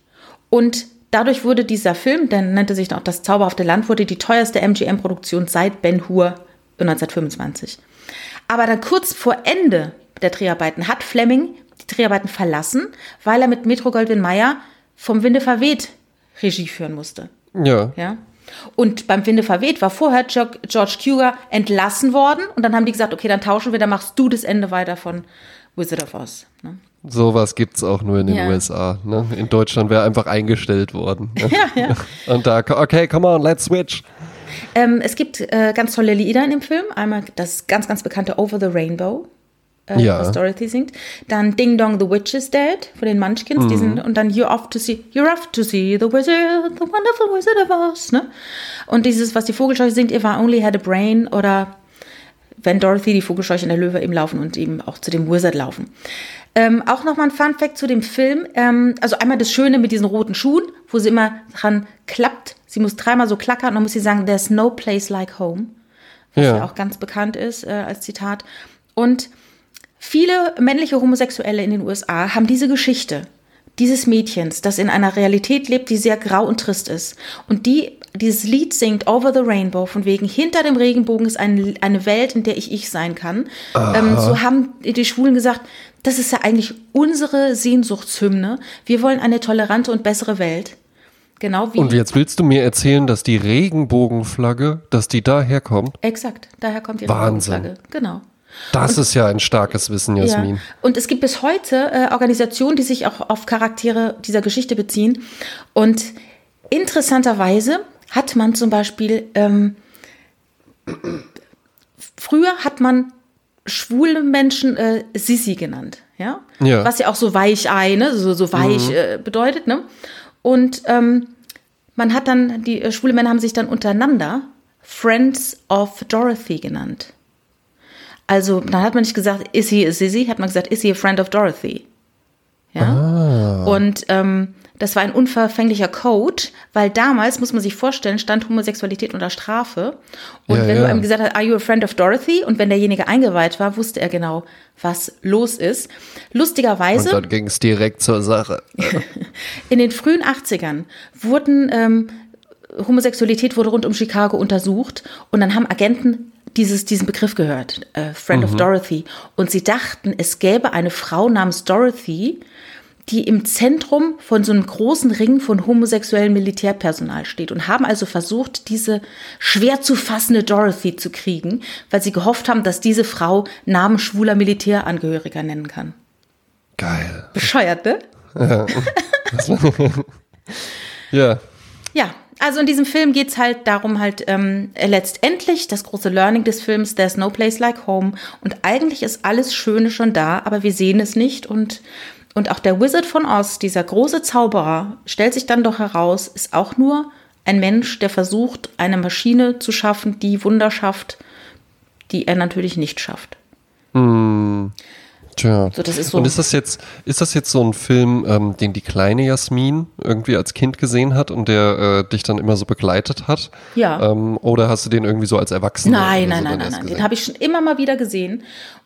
Und dadurch wurde dieser Film, der nannte sich noch Das zauberhafte Land, wurde die teuerste MGM-Produktion seit Ben Hur 1925. Aber dann kurz vor Ende der Dreharbeiten hat Fleming die Dreharbeiten verlassen, weil er mit Metro Goldwyn Mayer vom Winde verweht Regie führen musste. Ja. Ja. Und beim Winde verweht war vorher George Cougar entlassen worden und dann haben die gesagt, okay, dann tauschen wir, dann machst du das Ende weiter von Wizard of Oz. Ne? Sowas gibt es auch nur in den ja. USA. Ne? In Deutschland wäre einfach eingestellt worden. Ne? Ja, ja. Und da, okay, come on, let's switch. Ähm, es gibt äh, ganz tolle Lieder in dem Film. Einmal das ganz, ganz bekannte Over the Rainbow äh, ja. was Dorothy singt. Dann Ding Dong, The Witch is Dead von den Munchkins. Mhm. Diesen, und dann You're off to see, You're off to see the Wizard, the wonderful Wizard of Oz. Ne? Und dieses, was die Vogelscheuche singt, If I only had a brain oder wenn Dorothy, die Vogelscheuche in der Löwe eben laufen und eben auch zu dem Wizard laufen. Ähm, auch nochmal ein Fun Fact zu dem Film. Ähm, also einmal das Schöne mit diesen roten Schuhen, wo sie immer dran klappt. Sie muss dreimal so klackern und dann muss sie sagen, there's no place like home. Was ja, ja auch ganz bekannt ist äh, als Zitat. Und Viele männliche Homosexuelle in den USA haben diese Geschichte dieses Mädchens, das in einer Realität lebt, die sehr grau und trist ist. Und die dieses Lied singt Over the Rainbow, von wegen hinter dem Regenbogen ist ein, eine Welt, in der ich ich sein kann. Ähm, so haben die Schwulen gesagt, das ist ja eigentlich unsere Sehnsuchtshymne. Wir wollen eine tolerante und bessere Welt. Genau wie. Und jetzt willst du mir erzählen, dass die Regenbogenflagge, dass die daher kommt? Exakt, daher kommt die Wahnsinn. Regenbogenflagge. Genau. Das und, ist ja ein starkes Wissen, Jasmin. Ja. Und es gibt bis heute äh, Organisationen, die sich auch auf Charaktere dieser Geschichte beziehen. Und interessanterweise hat man zum Beispiel, ähm, früher hat man schwule Menschen äh, Sissi genannt, ja? ja? Was ja auch so Weichei, ne? so, so weich mhm. äh, bedeutet. Ne? Und ähm, man hat dann, die äh, schwule Männer haben sich dann untereinander Friends of Dorothy genannt. Also dann hat man nicht gesagt, is he a Sissy, hat man gesagt, is he a friend of Dorothy? Ja. Ah. Und ähm, das war ein unverfänglicher Code, weil damals, muss man sich vorstellen, stand Homosexualität unter Strafe. Und ja, wenn ja. du einem gesagt hast, are you a friend of Dorothy? Und wenn derjenige eingeweiht war, wusste er genau, was los ist. Lustigerweise. Und dann ging es direkt zur Sache. in den frühen 80ern wurden ähm, Homosexualität wurde rund um Chicago untersucht und dann haben Agenten dieses, diesen Begriff gehört, äh, Friend mhm. of Dorothy. Und sie dachten, es gäbe eine Frau namens Dorothy, die im Zentrum von so einem großen Ring von homosexuellem Militärpersonal steht und haben also versucht, diese schwer zu fassende Dorothy zu kriegen, weil sie gehofft haben, dass diese Frau Namen schwuler Militärangehöriger nennen kann. Geil. Bescheuert, ne? Ja. ja. Ja, also in diesem Film geht es halt darum, halt ähm, letztendlich das große Learning des Films, There's no place like home. Und eigentlich ist alles Schöne schon da, aber wir sehen es nicht. Und, und auch der Wizard von Oz, dieser große Zauberer, stellt sich dann doch heraus, ist auch nur ein Mensch, der versucht, eine Maschine zu schaffen, die Wunder schafft, die er natürlich nicht schafft. Mm. Tja. So, ist so. Und ist das jetzt, ist das jetzt so ein Film, ähm, den die kleine Jasmin irgendwie als Kind gesehen hat und der äh, dich dann immer so begleitet hat? Ja. Ähm, oder hast du den irgendwie so als Erwachsener? Nein, nein, so nein, nein, nein. Den habe ich schon immer mal wieder gesehen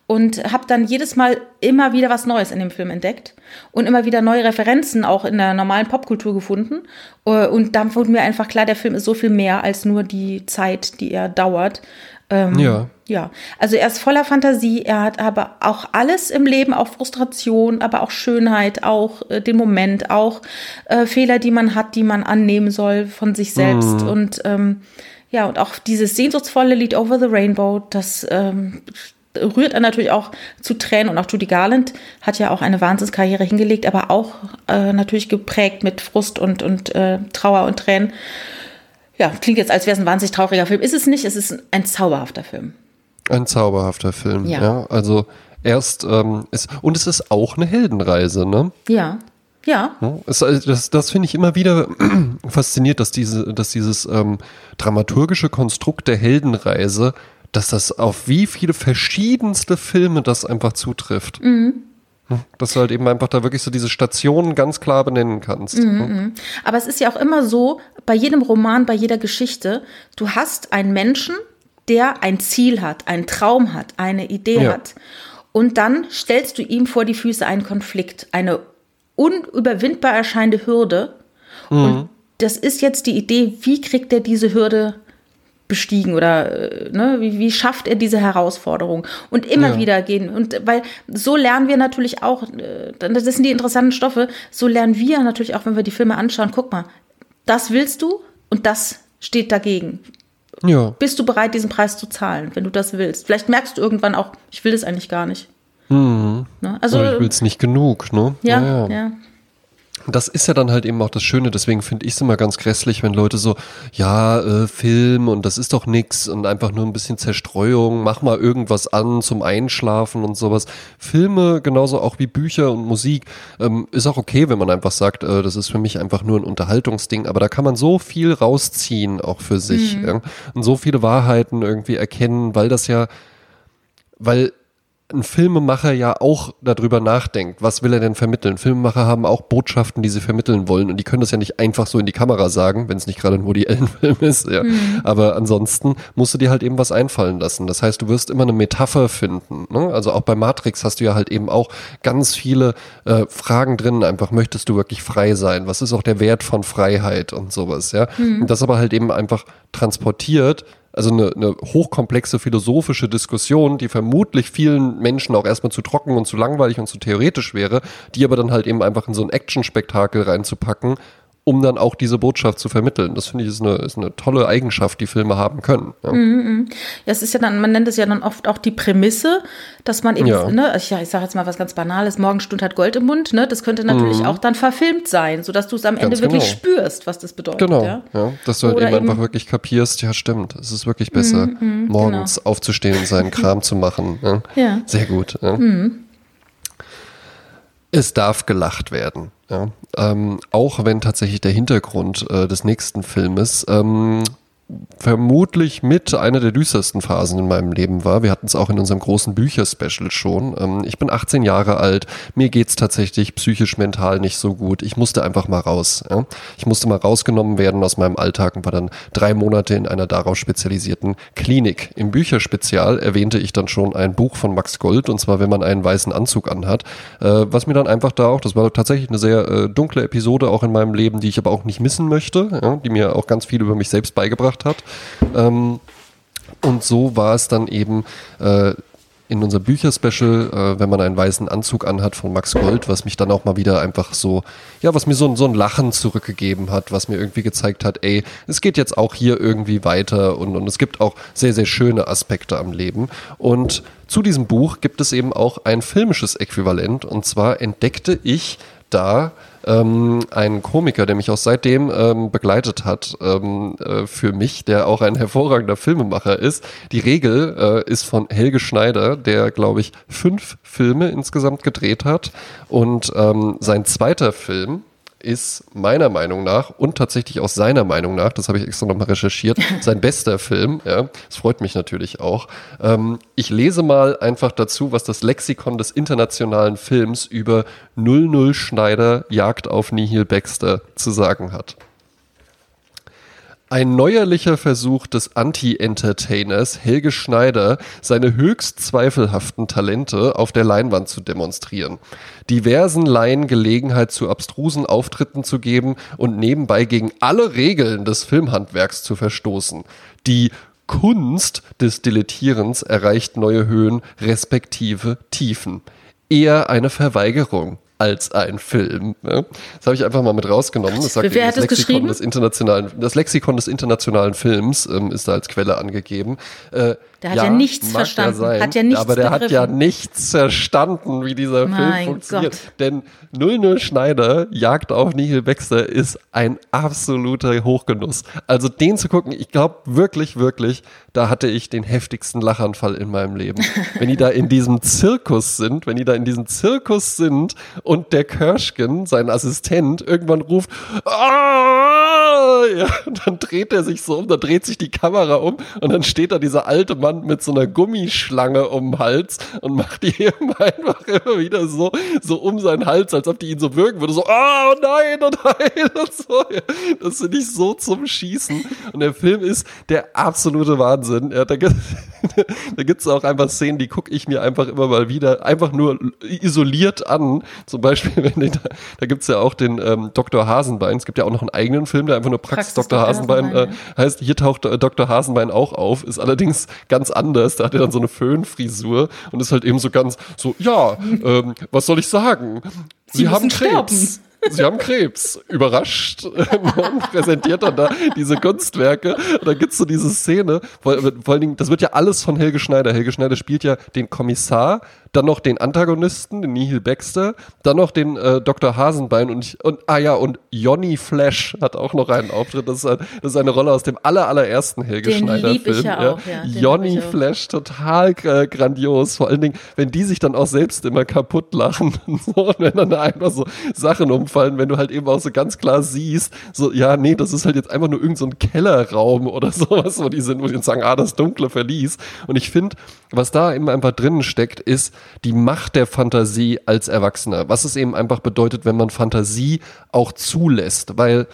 und habe dann jedes Mal immer wieder was Neues in dem Film entdeckt und immer wieder neue Referenzen auch in der normalen Popkultur gefunden. Äh, und dann wurde mir einfach klar, der Film ist so viel mehr als nur die Zeit, die er dauert. Ähm, ja. Ja, also er ist voller Fantasie, er hat aber auch alles im Leben, auch Frustration, aber auch Schönheit, auch äh, den Moment, auch äh, Fehler, die man hat, die man annehmen soll von sich selbst. Mm. Und ähm, ja, und auch dieses sehnsuchtsvolle Lied Over the Rainbow, das ähm, rührt er natürlich auch zu Tränen und auch Judy Garland hat ja auch eine Wahnsinnskarriere hingelegt, aber auch äh, natürlich geprägt mit Frust und, und äh, Trauer und Tränen. Ja, klingt jetzt, als wäre es ein wahnsinnig trauriger Film. Ist es nicht, es ist ein zauberhafter Film. Ein zauberhafter Film, ja. ja. Also erst, ähm, ist, und es ist auch eine Heldenreise, ne? Ja. Ja. Es, äh, das das finde ich immer wieder fasziniert, dass, diese, dass dieses ähm, dramaturgische Konstrukt der Heldenreise, dass das auf wie viele verschiedenste Filme das einfach zutrifft. Mhm. Dass du halt eben einfach da wirklich so diese Stationen ganz klar benennen kannst. Mhm, ne? mhm. Aber es ist ja auch immer so, bei jedem Roman, bei jeder Geschichte, du hast einen Menschen, der ein Ziel hat, einen Traum hat, eine Idee ja. hat. Und dann stellst du ihm vor die Füße einen Konflikt, eine unüberwindbar erscheinende Hürde. Mhm. Und das ist jetzt die Idee, wie kriegt er diese Hürde bestiegen oder äh, ne, wie, wie schafft er diese Herausforderung und immer ja. wieder gehen und weil so lernen wir natürlich auch, äh, das sind die interessanten Stoffe, so lernen wir natürlich auch, wenn wir die Filme anschauen, guck mal, das willst du und das steht dagegen. Ja. Bist du bereit, diesen Preis zu zahlen, wenn du das willst? Vielleicht merkst du irgendwann auch, ich will das eigentlich gar nicht. Mhm. Ne? Also, ich will es nicht genug, ne? Ja, ja. ja das ist ja dann halt eben auch das Schöne, deswegen finde ich es immer ganz grässlich, wenn Leute so, ja, äh, Film und das ist doch nix und einfach nur ein bisschen Zerstreuung, mach mal irgendwas an zum Einschlafen und sowas. Filme, genauso auch wie Bücher und Musik, ähm, ist auch okay, wenn man einfach sagt, äh, das ist für mich einfach nur ein Unterhaltungsding, aber da kann man so viel rausziehen, auch für sich, mhm. ja? und so viele Wahrheiten irgendwie erkennen, weil das ja, weil ein Filmemacher ja auch darüber nachdenkt, was will er denn vermitteln? Filmemacher haben auch Botschaften, die sie vermitteln wollen und die können das ja nicht einfach so in die Kamera sagen, wenn es nicht gerade ein Woody Allen Film ist, ja. Mhm. Aber ansonsten musst du dir halt eben was einfallen lassen. Das heißt, du wirst immer eine Metapher finden. Ne? Also auch bei Matrix hast du ja halt eben auch ganz viele äh, Fragen drin. Einfach möchtest du wirklich frei sein? Was ist auch der Wert von Freiheit und sowas, ja? Mhm. Und das aber halt eben einfach transportiert also eine, eine hochkomplexe philosophische Diskussion, die vermutlich vielen Menschen auch erstmal zu trocken und zu langweilig und zu theoretisch wäre, die aber dann halt eben einfach in so ein Action-Spektakel reinzupacken, um dann auch diese Botschaft zu vermitteln. Das finde ich ist eine, ist eine tolle Eigenschaft, die Filme haben können. Ja. Mhm, mhm. ja, es ist ja dann, man nennt es ja dann oft auch die Prämisse, dass man eben, ja. ne, ich, ich sage jetzt mal was ganz Banales, Morgenstund hat Gold im Mund, ne, das könnte natürlich mhm. auch dann verfilmt sein, sodass du es am Ende wirklich genau. spürst, was das bedeutet. Genau, ja, ja dass du halt eben, eben, einfach wirklich kapierst, ja stimmt, es ist wirklich besser, mhm, mhm morgens genau. aufzustehen und seinen Kram zu machen. Ja. Sehr gut. Mhm. Es darf gelacht werden. Ja. Ähm, auch wenn tatsächlich der Hintergrund äh, des nächsten Filmes ähm, vermutlich mit einer der düstersten Phasen in meinem Leben war. Wir hatten es auch in unserem großen Bücher-Special schon. Ähm, ich bin 18 Jahre alt. Mir geht's tatsächlich psychisch, mental nicht so gut. Ich musste einfach mal raus. Ich musste mal rausgenommen werden aus meinem Alltag und war dann drei Monate in einer darauf spezialisierten Klinik. Im Bücherspezial erwähnte ich dann schon ein Buch von Max Gold und zwar, wenn man einen weißen Anzug anhat, äh, was mir dann einfach da auch, das war tatsächlich eine sehr äh, dunkle Episode auch in meinem Leben, die ich aber auch nicht missen möchte, die mir auch ganz viel über mich selbst beigebracht gemacht hat. Ähm, und so war es dann eben äh, in unser Bücherspecial, äh, wenn man einen weißen Anzug anhat von Max Gold, was mich dann auch mal wieder einfach so, ja, was mir so, so ein Lachen zurückgegeben hat, was mir irgendwie gezeigt hat, ey, es geht jetzt auch hier irgendwie weiter und, und es gibt auch sehr, sehr schöne Aspekte am Leben. Und zu diesem Buch gibt es eben auch ein filmisches Äquivalent und zwar entdeckte ich da ähm, ein Komiker, der mich auch seitdem ähm, begleitet hat ähm, äh, für mich, der auch ein hervorragender Filmemacher ist. Die Regel äh, ist von Helge Schneider, der, glaube ich, fünf Filme insgesamt gedreht hat. Und ähm, sein zweiter Film, ist meiner Meinung nach und tatsächlich aus seiner Meinung nach, das habe ich extra nochmal recherchiert, sein bester Film. Ja, das freut mich natürlich auch. Ähm, ich lese mal einfach dazu, was das Lexikon des internationalen Films über 00 Schneider Jagd auf Nihil Baxter zu sagen hat. Ein neuerlicher Versuch des Anti-Entertainers Helge Schneider, seine höchst zweifelhaften Talente auf der Leinwand zu demonstrieren, diversen Laien Gelegenheit zu abstrusen Auftritten zu geben und nebenbei gegen alle Regeln des Filmhandwerks zu verstoßen. Die Kunst des Dilettierens erreicht neue Höhen respektive Tiefen. Eher eine Verweigerung als ein Film. Ne? Das habe ich einfach mal mit rausgenommen. Das sagt Wer hat das, das Lexikon des internationalen, das Lexikon des internationalen Films ähm, ist da als Quelle angegeben. Äh, der hat ja, ja nichts verstanden. Sein, hat ja nichts aber der begriffen. hat ja nichts verstanden, wie dieser mein Film funktioniert. Gott. Denn 00 Schneider, Jagd auf Nihil Baxter, ist ein absoluter Hochgenuss. Also den zu gucken, ich glaube wirklich, wirklich, da hatte ich den heftigsten Lachanfall in meinem Leben. wenn die da in diesem Zirkus sind, wenn die da in diesem Zirkus sind und der Kirschken, sein Assistent, irgendwann ruft, Aah! Ja, und dann dreht er sich so um, dann dreht sich die Kamera um und dann steht da dieser alte Mann mit so einer Gummischlange um den Hals und macht die eben einfach immer wieder so, so um seinen Hals, als ob die ihn so würgen würde. So, oh nein, oh nein und so. Das finde ich so zum Schießen. Und der Film ist der absolute Wahnsinn. Ja, da gibt es auch einfach Szenen, die gucke ich mir einfach immer mal wieder einfach nur isoliert an. Zum Beispiel, wenn ich, da, da gibt es ja auch den ähm, Dr. Hasenbein. Es gibt ja auch noch einen eigenen Film, der einfach nur Praxis, Arztpraxis Dr. Hasenbein, Hasenbein äh, heißt, hier taucht äh, Dr. Hasenbein auch auf, ist allerdings ganz anders. Da hat er dann so eine Föhnfrisur und ist halt eben so ganz so, ja, ähm, was soll ich sagen? Sie, Sie haben Krebs. Sterben. Sie haben Krebs. Überrascht. und präsentiert dann da diese Kunstwerke. Und dann gibt's so diese Szene. Vor, vor allen Dingen, das wird ja alles von Helge Schneider. Helge Schneider spielt ja den Kommissar, dann noch den Antagonisten, den Nihil Baxter, dann noch den äh, Dr. Hasenbein und, ich, und ah ja, und Johnny Flash hat auch noch einen Auftritt. Das ist, ein, das ist eine Rolle aus dem aller, allerersten Helge den Schneider-Film. Ja, auch, ja. Johnny Flash, total äh, grandios. Vor allen Dingen, wenn die sich dann auch selbst immer kaputt lachen und so, und wenn dann da einfach so Sachen umfallen, wenn du halt eben auch so ganz klar siehst, so, ja, nee, das ist halt jetzt einfach nur irgendein so Kellerraum oder sowas, wo die sind, wo die sagen, ah, das dunkle Verlies. Und ich finde, was da eben einfach drinnen steckt, ist, die Macht der Fantasie als Erwachsener. Was es eben einfach bedeutet, wenn man Fantasie auch zulässt, weil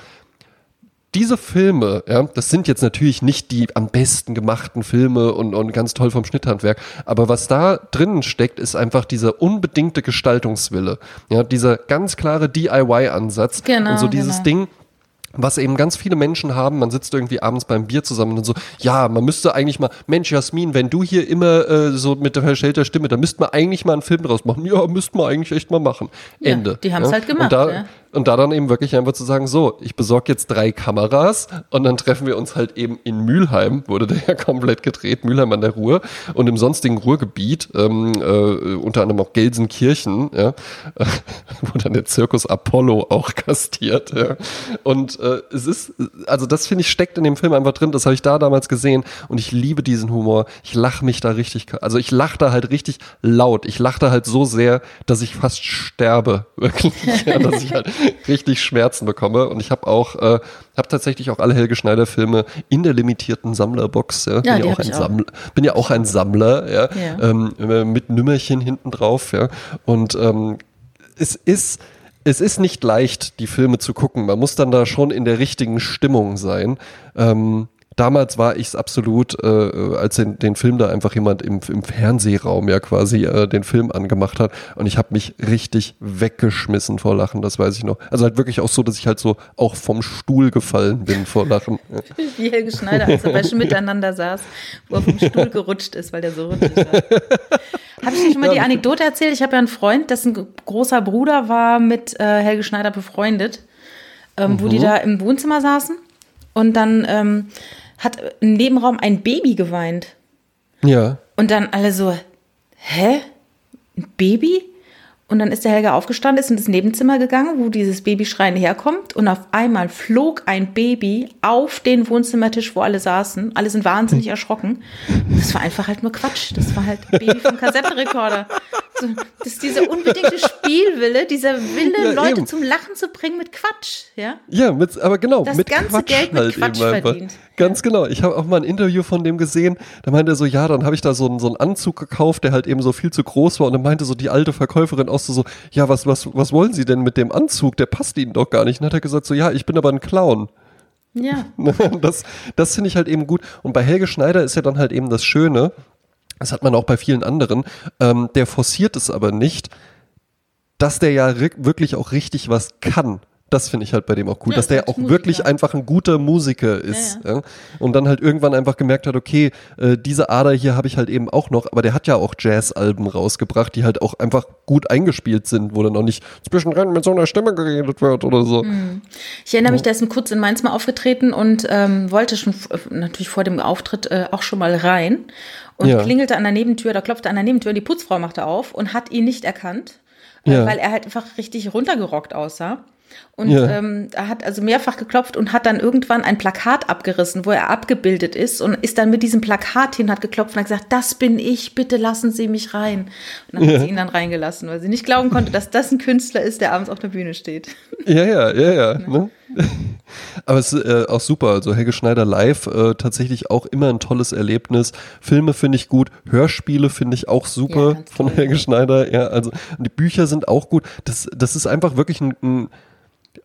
diese Filme, ja, das sind jetzt natürlich nicht die am besten gemachten Filme und, und ganz toll vom Schnitthandwerk, aber was da drinnen steckt, ist einfach dieser unbedingte Gestaltungswille, ja, dieser ganz klare DIY-Ansatz genau, und so dieses genau. Ding, was eben ganz viele Menschen haben, man sitzt irgendwie abends beim Bier zusammen und so, ja, man müsste eigentlich mal, Mensch, Jasmin, wenn du hier immer äh, so mit der verstellter Stimme, da müsste man eigentlich mal einen Film draus machen. Ja, müsste man eigentlich echt mal machen. Ja, Ende. Die haben es ja? halt gemacht. Und da, ja. Und da dann eben wirklich einfach zu sagen, so, ich besorge jetzt drei Kameras und dann treffen wir uns halt eben in Mülheim, wurde der ja komplett gedreht, Mülheim an der Ruhr und im sonstigen Ruhrgebiet, ähm, äh, unter anderem auch Gelsenkirchen, ja, äh, wo dann der Zirkus Apollo auch gastiert. Ja. Und äh, es ist, also das finde ich steckt in dem Film einfach drin, das habe ich da damals gesehen und ich liebe diesen Humor. Ich lache mich da richtig, also ich lache da halt richtig laut. Ich lache da halt so sehr, dass ich fast sterbe, wirklich, ja, dass ich halt richtig Schmerzen bekomme. Und ich habe auch, äh, habe tatsächlich auch alle Helge Schneider Filme in der limitierten Sammlerbox. Ja, bin ja, auch ein auch. Sammler, bin ja auch ein Sammler, ja, ja. Ähm, mit Nümmerchen hinten drauf, ja. Und ähm, es ist es ist nicht leicht, die Filme zu gucken. Man muss dann da schon in der richtigen Stimmung sein. Ähm, damals war ich es absolut, äh, als den, den Film da einfach jemand im, im Fernsehraum ja quasi äh, den Film angemacht hat und ich habe mich richtig weggeschmissen vor Lachen, das weiß ich noch. Also halt wirklich auch so, dass ich halt so auch vom Stuhl gefallen bin vor Lachen. Wie Helge Schneider, als er bei schon miteinander saß, wo er vom Stuhl gerutscht ist, weil der so rutschig war. Habe ich dir schon mal die Anekdote erzählt? Ich habe ja einen Freund, dessen großer Bruder war mit äh, Helge Schneider befreundet, ähm, mhm. wo die mhm. da im Wohnzimmer saßen und dann ähm, hat im Nebenraum ein Baby geweint. Ja. Und dann alle so, hä? Ein Baby? Und dann ist der Helga aufgestanden, ist in das Nebenzimmer gegangen, wo dieses Babyschreien herkommt. Und auf einmal flog ein Baby auf den Wohnzimmertisch, wo alle saßen. Alle sind wahnsinnig erschrocken. Das war einfach halt nur Quatsch. Das war halt ein Baby vom Kassettenrekorder. So, das ist dieser unbedingte Spielwille, dieser Wille, ja, Leute eben. zum Lachen zu bringen mit Quatsch. Ja, ja mit, aber genau, das mit ganze Quatsch Geld mit halt Quatsch verdient. Ganz genau. Ich habe auch mal ein Interview von dem gesehen. Da meinte er so, ja, dann habe ich da so einen, so einen Anzug gekauft, der halt eben so viel zu groß war. Und dann meinte so die alte Verkäuferin auch so, so ja, was, was, was wollen Sie denn mit dem Anzug? Der passt Ihnen doch gar nicht. Und dann hat er gesagt so, ja, ich bin aber ein Clown. Ja. Das, das finde ich halt eben gut. Und bei Helge Schneider ist ja dann halt eben das Schöne, das hat man auch bei vielen anderen, ähm, der forciert es aber nicht, dass der ja wirklich auch richtig was kann. Das finde ich halt bei dem auch cool, ja, dass der auch Musiker. wirklich einfach ein guter Musiker ist. Ja, ja. Und dann halt irgendwann einfach gemerkt hat, okay, äh, diese Ader hier habe ich halt eben auch noch, aber der hat ja auch Jazz-Alben rausgebracht, die halt auch einfach gut eingespielt sind, wo dann auch nicht zwischendrin mit so einer Stimme geredet wird oder so. Hm. Ich erinnere mich, der ist kurz in Mainz mal aufgetreten und ähm, wollte schon natürlich vor dem Auftritt äh, auch schon mal rein und klingelte an der Nebentür, da klopfte an der Nebentür, die Putzfrau machte auf und hat ihn nicht erkannt. Äh, weil er halt einfach richtig runtergerockt aussah. Und ja. ähm, er hat also mehrfach geklopft und hat dann irgendwann ein Plakat abgerissen, wo er abgebildet ist und ist dann mit diesem Plakat hin, hat geklopft und hat gesagt, das bin ich, bitte lassen Sie mich rein. Und dann ja. hat sie ihn dann reingelassen, weil sie nicht glauben konnte, dass das ein Künstler ist, der abends auf der Bühne steht. Ja, ja, ja, ja. Ne? Aber es ist äh, auch super. Also Helge Schneider live äh, tatsächlich auch immer ein tolles Erlebnis. Filme finde ich gut, Hörspiele finde ich auch super ja, von Helge Schneider. Ja, also die Bücher sind auch gut. Das, das ist einfach wirklich ein, ein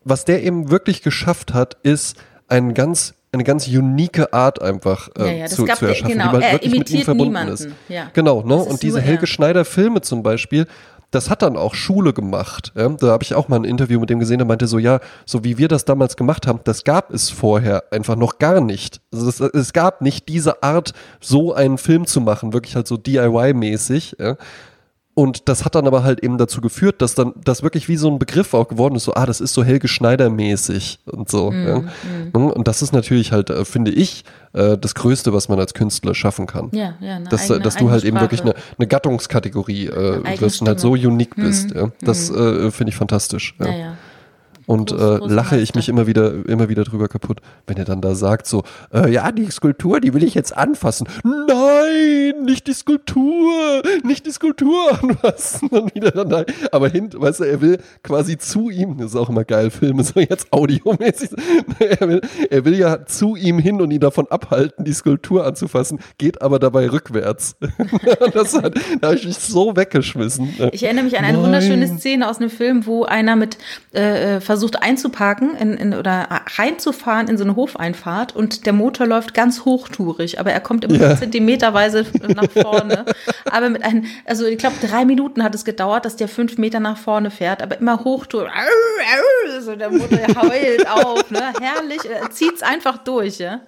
was der eben wirklich geschafft hat, ist ein ganz eine ganz unique Art einfach äh, ja, ja, zu, zu erschaffen, genau, die halt wirklich mit ihm verbunden niemanden. ist. Ja. Genau, ne? Und diese Helge Schneider Filme zum Beispiel, das hat dann auch Schule gemacht. Ja? Da habe ich auch mal ein Interview mit dem gesehen, der meinte so, ja, so wie wir das damals gemacht haben, das gab es vorher einfach noch gar nicht. Also das, es gab nicht diese Art, so einen Film zu machen, wirklich halt so DIY-mäßig. Ja? Und das hat dann aber halt eben dazu geführt, dass dann das wirklich wie so ein Begriff auch geworden ist, so, ah, das ist so Helge Schneider-mäßig und so. Mm, ja. mm. Und das ist natürlich halt, äh, finde ich, äh, das Größte, was man als Künstler schaffen kann. Ja, ja, eine dass, eigene, dass du halt eben wirklich eine, eine Gattungskategorie äh, wirst und halt so unique bist. Mm, ja. Das äh, finde ich fantastisch. Ja. Und äh, lache ich mich immer wieder, immer wieder drüber kaputt, wenn er dann da sagt so, äh, ja, die Skulptur, die will ich jetzt anfassen. Nein, nicht die Skulptur, nicht die Skulptur anfassen. Und wieder dann, nein. Aber hint, weißt du, er will quasi zu ihm, das ist auch immer geil, Filme so jetzt audiomäßig. Er will, er will ja zu ihm hin und ihn davon abhalten, die Skulptur anzufassen, geht aber dabei rückwärts. das hat, da habe ich mich so weggeschmissen. Ich erinnere mich an eine nein. wunderschöne Szene aus einem Film, wo einer mit äh, äh versucht einzuparken in, in, oder reinzufahren in so eine Hofeinfahrt und der Motor läuft ganz hochtourig, aber er kommt immer ja. zentimeterweise nach vorne. aber mit einem, also ich glaube, drei Minuten hat es gedauert, dass der fünf Meter nach vorne fährt, aber immer hochtourig. So der Motor heult auf, ne? Herrlich, er zieht's einfach durch, ja.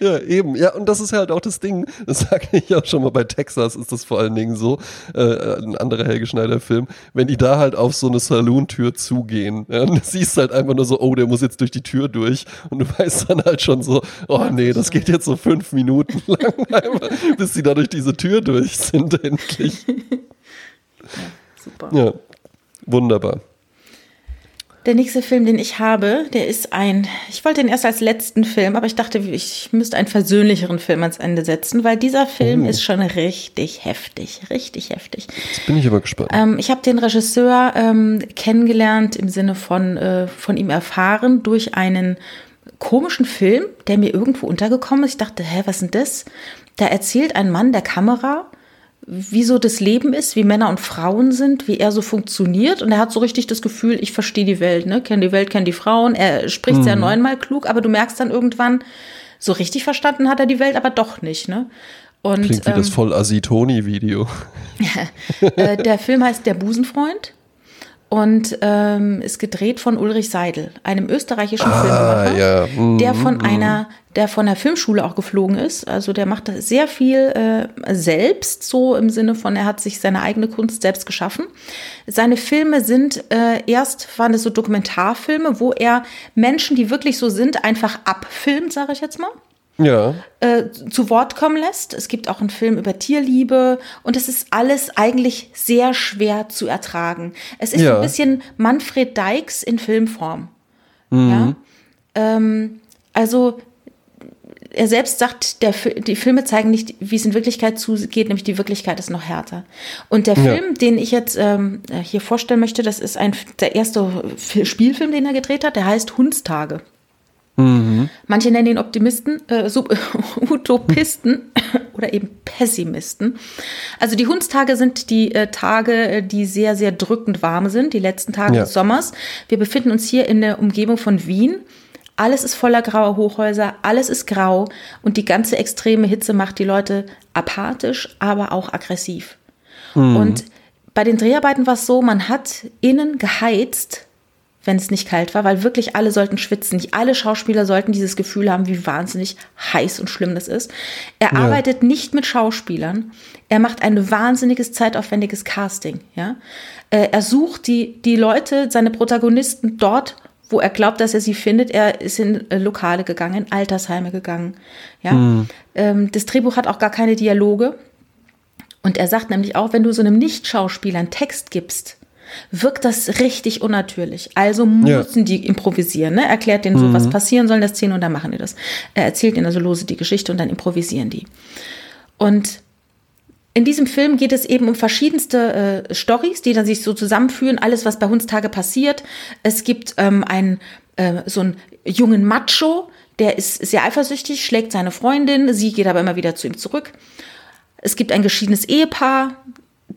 Ja, eben. Ja, und das ist halt auch das Ding, das sage ich auch schon mal bei Texas, ist das vor allen Dingen so, äh, ein anderer Helge Schneider-Film, wenn die da halt auf so eine Saloon-Tür zugehen, ja, und das siehst halt einfach nur so, oh, der muss jetzt durch die Tür durch. Und du weißt dann halt schon so, oh nee, das geht jetzt so fünf Minuten lang, einfach, bis sie da durch diese Tür durch sind, endlich. Ja, super. Ja, wunderbar. Der nächste Film, den ich habe, der ist ein, ich wollte den erst als letzten Film, aber ich dachte, ich müsste einen versöhnlicheren Film ans Ende setzen, weil dieser Film oh. ist schon richtig heftig, richtig heftig. Jetzt bin ich aber gespannt. Ähm, ich habe den Regisseur ähm, kennengelernt im Sinne von, äh, von ihm erfahren durch einen komischen Film, der mir irgendwo untergekommen ist. Ich dachte, hä, was ist denn das? Da erzählt ein Mann der Kamera wie so das Leben ist, wie Männer und Frauen sind, wie er so funktioniert. Und er hat so richtig das Gefühl, ich verstehe die Welt, ne? Kenn die Welt, kenn die Frauen. Er spricht mhm. sehr neunmal klug, aber du merkst dann irgendwann, so richtig verstanden hat er die Welt aber doch nicht, ne? Und, Klingt wie ähm, das voll Asitoni-Video. äh, der Film heißt Der Busenfreund und ähm, ist gedreht von Ulrich Seidel, einem österreichischen ah, Filmemacher, ja. mm, der von mm. einer, der von der Filmschule auch geflogen ist. Also der macht sehr viel äh, selbst, so im Sinne von, er hat sich seine eigene Kunst selbst geschaffen. Seine Filme sind äh, erst waren es so Dokumentarfilme, wo er Menschen, die wirklich so sind, einfach abfilmt, sage ich jetzt mal ja. äh, zu Wort kommen lässt. Es gibt auch einen Film über Tierliebe und es ist alles eigentlich sehr schwer zu ertragen. Es ist ja. ein bisschen Manfred Dykes in Filmform. Mhm. Ja? Ähm, also er selbst sagt, der, die Filme zeigen nicht, wie es in Wirklichkeit zugeht, nämlich die Wirklichkeit ist noch härter. Und der Film, ja. den ich jetzt ähm, hier vorstellen möchte, das ist ein, der erste Spielfilm, den er gedreht hat, der heißt Hundstage. Mhm. Manche nennen ihn Optimisten, äh, Utopisten oder eben Pessimisten. Also die Hundstage sind die äh, Tage, äh, die sehr, sehr drückend warm sind, die letzten Tage ja. des Sommers. Wir befinden uns hier in der Umgebung von Wien. Alles ist voller grauer Hochhäuser, alles ist grau und die ganze extreme Hitze macht die Leute apathisch, aber auch aggressiv. Mhm. Und bei den Dreharbeiten war es so, man hat innen geheizt wenn es nicht kalt war, weil wirklich alle sollten schwitzen. Nicht alle Schauspieler sollten dieses Gefühl haben, wie wahnsinnig heiß und schlimm das ist. Er ja. arbeitet nicht mit Schauspielern. Er macht ein wahnsinniges zeitaufwendiges Casting. Ja? Äh, er sucht die, die Leute, seine Protagonisten dort, wo er glaubt, dass er sie findet. Er ist in äh, Lokale gegangen, in Altersheime gegangen. Ja? Mhm. das Drehbuch hat auch gar keine Dialoge. Und er sagt nämlich auch, wenn du so einem Nicht-Schauspieler einen Text gibst, wirkt das richtig unnatürlich. Also müssen ja. die improvisieren. Ne? Erklärt denen so, mhm. was passieren soll in der Szene und dann machen die das. Er erzählt ihnen also lose die Geschichte und dann improvisieren die. Und in diesem Film geht es eben um verschiedenste äh, Stories, die dann sich so zusammenführen, alles, was bei Hundstage passiert. Es gibt ähm, einen, äh, so einen jungen Macho, der ist sehr eifersüchtig, schlägt seine Freundin, sie geht aber immer wieder zu ihm zurück. Es gibt ein geschiedenes Ehepaar,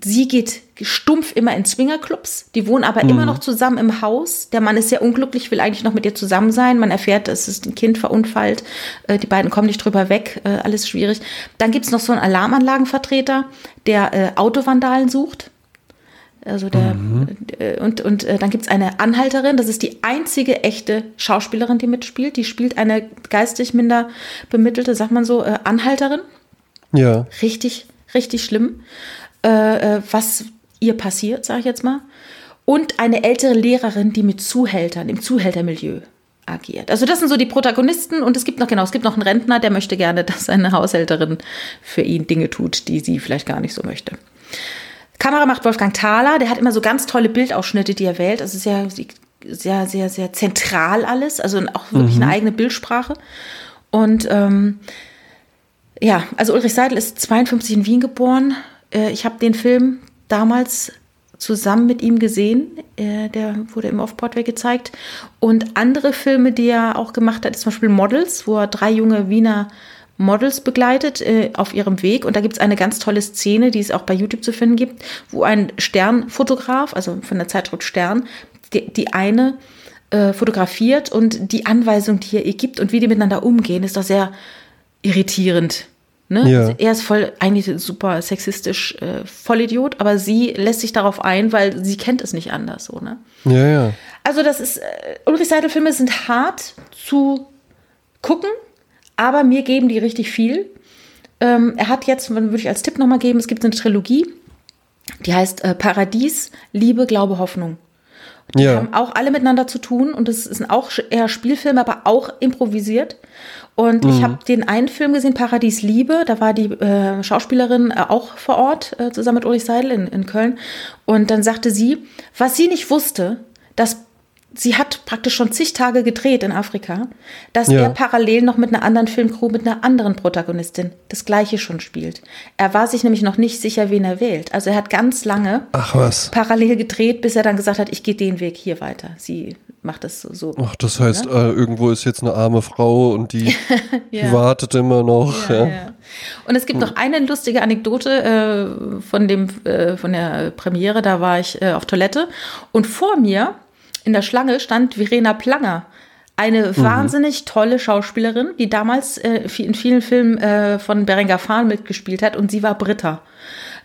sie geht stumpf immer in Swingerclubs. Die wohnen aber mhm. immer noch zusammen im Haus. Der Mann ist sehr unglücklich, will eigentlich noch mit ihr zusammen sein. Man erfährt, es ist ein Kind verunfallt. Äh, die beiden kommen nicht drüber weg. Äh, alles schwierig. Dann gibt es noch so einen Alarmanlagenvertreter, der äh, Autovandalen sucht. Also der, mhm. Und und dann gibt es eine Anhalterin, das ist die einzige echte Schauspielerin, die mitspielt. Die spielt eine geistig minder bemittelte, sagt man so, Anhalterin. Ja. Richtig, richtig schlimm, äh, äh was ihr passiert, sage ich jetzt mal. Und eine ältere Lehrerin, die mit Zuhältern, im Zuhältermilieu agiert. Also das sind so die Protagonisten und es gibt noch, genau, es gibt noch einen Rentner, der möchte gerne, dass seine Haushälterin für ihn Dinge tut, die sie vielleicht gar nicht so möchte. Kamera macht Wolfgang Thaler, der hat immer so ganz tolle Bildausschnitte, die er wählt. Also sehr, sehr, sehr, sehr zentral alles, also auch wirklich mhm. eine eigene Bildsprache. Und ähm, ja, also Ulrich Seidel ist 52 in Wien geboren. Äh, ich habe den Film damals zusammen mit ihm gesehen. Äh, der wurde im Off-Broadway gezeigt. Und andere Filme, die er auch gemacht hat, ist zum Beispiel Models, wo er drei junge Wiener Models begleitet äh, auf ihrem Weg. Und da gibt es eine ganz tolle Szene, die es auch bei YouTube zu finden gibt, wo ein Sternfotograf, also von der Zeitschrift Stern, die, die eine äh, fotografiert und die Anweisung, die er ihr gibt und wie die miteinander umgehen, ist doch sehr irritierend. Ne? Ja. Er ist voll, eigentlich super sexistisch, äh, Vollidiot, aber sie lässt sich darauf ein, weil sie kennt es nicht anders. So, ne? Ja, ja. Also das ist, äh, Ulrich Seidel-Filme sind hart zu gucken, aber mir geben die richtig viel. Ähm, er hat jetzt, würde ich als Tipp nochmal geben, es gibt eine Trilogie, die heißt äh, Paradies, Liebe, Glaube, Hoffnung. Die ja. haben auch alle miteinander zu tun und es sind auch eher Spielfilme, aber auch improvisiert. Und mhm. ich habe den einen Film gesehen, Paradies Liebe, da war die äh, Schauspielerin äh, auch vor Ort, äh, zusammen mit Ulrich Seidel in, in Köln. Und dann sagte sie, was sie nicht wusste, dass sie hat praktisch schon zig Tage gedreht in Afrika, dass ja. er parallel noch mit einer anderen Filmcrew, mit einer anderen Protagonistin das Gleiche schon spielt. Er war sich nämlich noch nicht sicher, wen er wählt. Also er hat ganz lange parallel gedreht, bis er dann gesagt hat, ich gehe den Weg hier weiter. Sie macht das so. so Ach, das heißt, ne? äh, irgendwo ist jetzt eine arme Frau und die, ja. wartet immer noch. Ja. Und es gibt noch eine lustige Anekdote äh, von, dem, äh, von der Premiere. Da war ich äh, auf Toilette und vor mir in der Schlange stand Verena Planger. Eine mhm. wahnsinnig tolle Schauspielerin, die damals äh, in vielen Filmen äh, von Berengar Fahren mitgespielt hat und sie war Britta.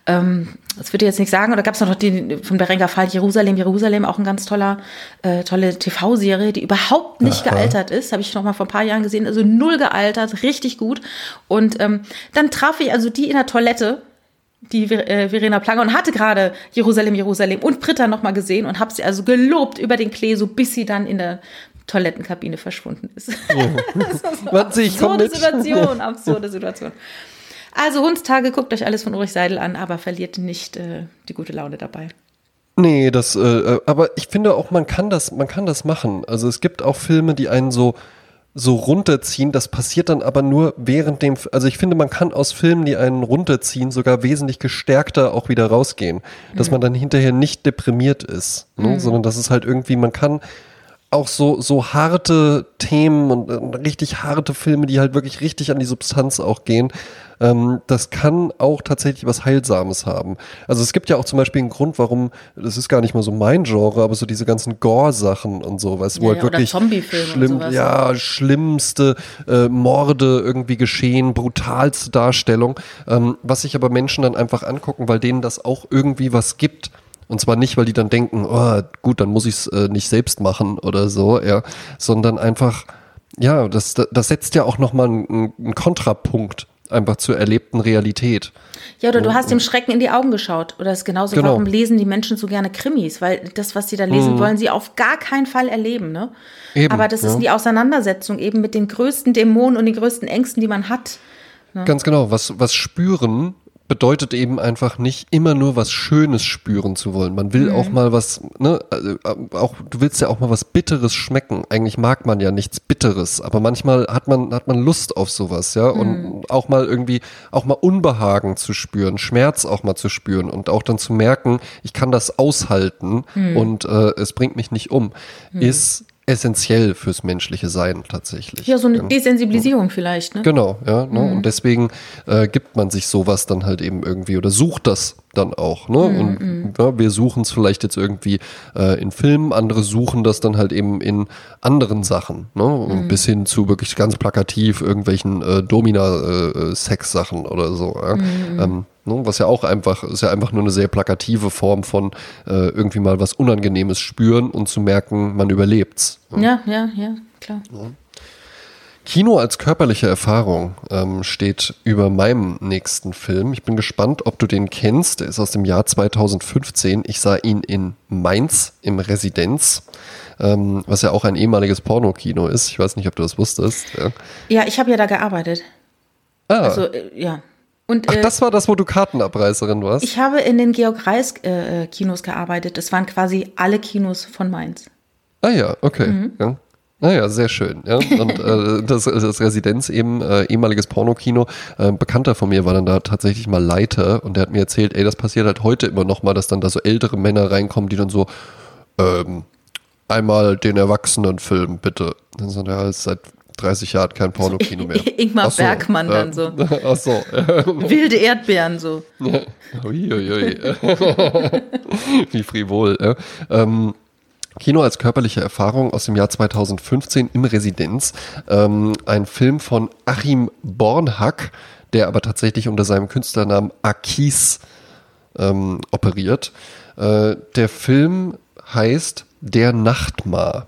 Ähm, das würde ich jetzt nicht sagen. Oder gab es noch die von Berengar Fall Jerusalem, Jerusalem, auch ein ganz toller, äh, tolle TV-Serie, die überhaupt nicht Aha. gealtert ist. Habe ich noch mal vor ein paar Jahren gesehen. Also null gealtert, richtig gut. Und ähm, dann traf ich also die in der Toilette die äh, Verena Planger und hatte gerade Jerusalem, Jerusalem und Britta noch mal gesehen und habe sie also gelobt über den Klee, so bis sie dann in der Toilettenkabine verschwunden ist. Ja. das war so Was absurde Situation, absurde Situation. Also Hundstage, guckt euch alles von Ulrich Seidel an, aber verliert nicht äh, die gute Laune dabei. Nee, das, äh, äh aber ich finde auch, man kann das, man kann das machen. Also es gibt auch Filme, die einen so so runterziehen. Das passiert dann aber nur während dem, also ich finde, man kann aus Filmen, die einen runterziehen, sogar wesentlich gestärkter auch wieder rausgehen. Dass mhm. man dann hinterher nicht deprimiert ist, ne? mhm. sondern dass es halt irgendwie, man kann auch so, so harte Themen und äh, richtig harte Filme, die halt wirklich richtig an die Substanz auch gehen, ähm, das kann auch tatsächlich was Heilsames haben. Also es gibt ja auch zum Beispiel einen Grund, warum, das ist gar nicht mal so mein Genre, aber so diese ganzen Gore-Sachen und so, weißt du, wo ja, halt wirklich schlimm, ja, schlimmste äh, Morde irgendwie geschehen, brutalste Darstellung, ähm, was sich aber Menschen dann einfach angucken, weil denen das auch irgendwie was gibt. Und zwar nicht, weil die dann denken, oh, gut, dann muss ich es äh, nicht selbst machen oder so, ja, sondern einfach, ja, das, das setzt ja auch nochmal einen, einen Kontrapunkt einfach zur erlebten Realität. Ja, oder du hast dem Schrecken in die Augen geschaut. Oder es ist genauso, genau. warum lesen die Menschen so gerne Krimis? Weil das, was sie da lesen, mhm. wollen sie auf gar keinen Fall erleben. Ne? Eben, Aber das ja. ist die Auseinandersetzung eben mit den größten Dämonen und den größten Ängsten, die man hat. Ne? Ganz genau. Was, was spüren bedeutet eben einfach nicht immer nur was Schönes spüren zu wollen. Man will mhm. auch mal was, ne, also, äh, auch du willst ja auch mal was Bitteres schmecken. Eigentlich mag man ja nichts Bitteres, aber manchmal hat man hat man Lust auf sowas, ja, und mhm. auch mal irgendwie auch mal Unbehagen zu spüren, Schmerz auch mal zu spüren und auch dann zu merken, ich kann das aushalten mhm. und äh, es bringt mich nicht um, mhm. ist essentiell fürs menschliche Sein tatsächlich. Ja, so eine Desensibilisierung vielleicht, ne? Genau, ja. Ne? Mhm. Und deswegen äh, gibt man sich sowas dann halt eben irgendwie oder sucht das dann auch. Ne? Mhm. Und mhm. ja, wir suchen es vielleicht jetzt irgendwie äh, in Filmen, andere suchen das dann halt eben in anderen Sachen. Ne? Mhm. Bis hin zu wirklich ganz plakativ irgendwelchen äh, Domina-Sex-Sachen äh, oder so. Ja? Mhm. Ähm, Ne? Was ja auch einfach, ist ja einfach nur eine sehr plakative Form von äh, irgendwie mal was Unangenehmes spüren und zu merken, man überlebt's. Ne? Ja, ja, ja, klar. Ja. Kino als körperliche Erfahrung ähm, steht über meinem nächsten Film. Ich bin gespannt, ob du den kennst. Der ist aus dem Jahr 2015. Ich sah ihn in Mainz im Residenz, ähm, was ja auch ein ehemaliges Pornokino ist. Ich weiß nicht, ob du das wusstest. Ja, ja ich habe ja da gearbeitet. Ah. Also, äh, ja. Und, Ach, äh, das war das, wo du Kartenabreißerin warst? Ich habe in den Georg Reis äh, äh, Kinos gearbeitet. Das waren quasi alle Kinos von Mainz. Ah ja, okay. Mhm. Ja. Naja, sehr schön. Ja. Und äh, das, das Residenz eben, äh, ehemaliges Pornokino, äh, Bekannter von mir war dann da tatsächlich mal Leiter und der hat mir erzählt, ey, das passiert halt heute immer noch mal, dass dann da so ältere Männer reinkommen, die dann so, ähm, einmal den Erwachsenenfilm, bitte. Dann so, ja, seit 30 Jahren kein Pornokino mehr. Ingmar so, Bergmann dann so. Ach so. Wilde Erdbeeren so. Uiuiui. Wie frivol. Ja. Ähm, Kino als körperliche Erfahrung aus dem Jahr 2015 im Residenz. Ähm, ein Film von Achim Bornhack, der aber tatsächlich unter seinem Künstlernamen Akis ähm, operiert. Äh, der Film heißt Der Nachtmar.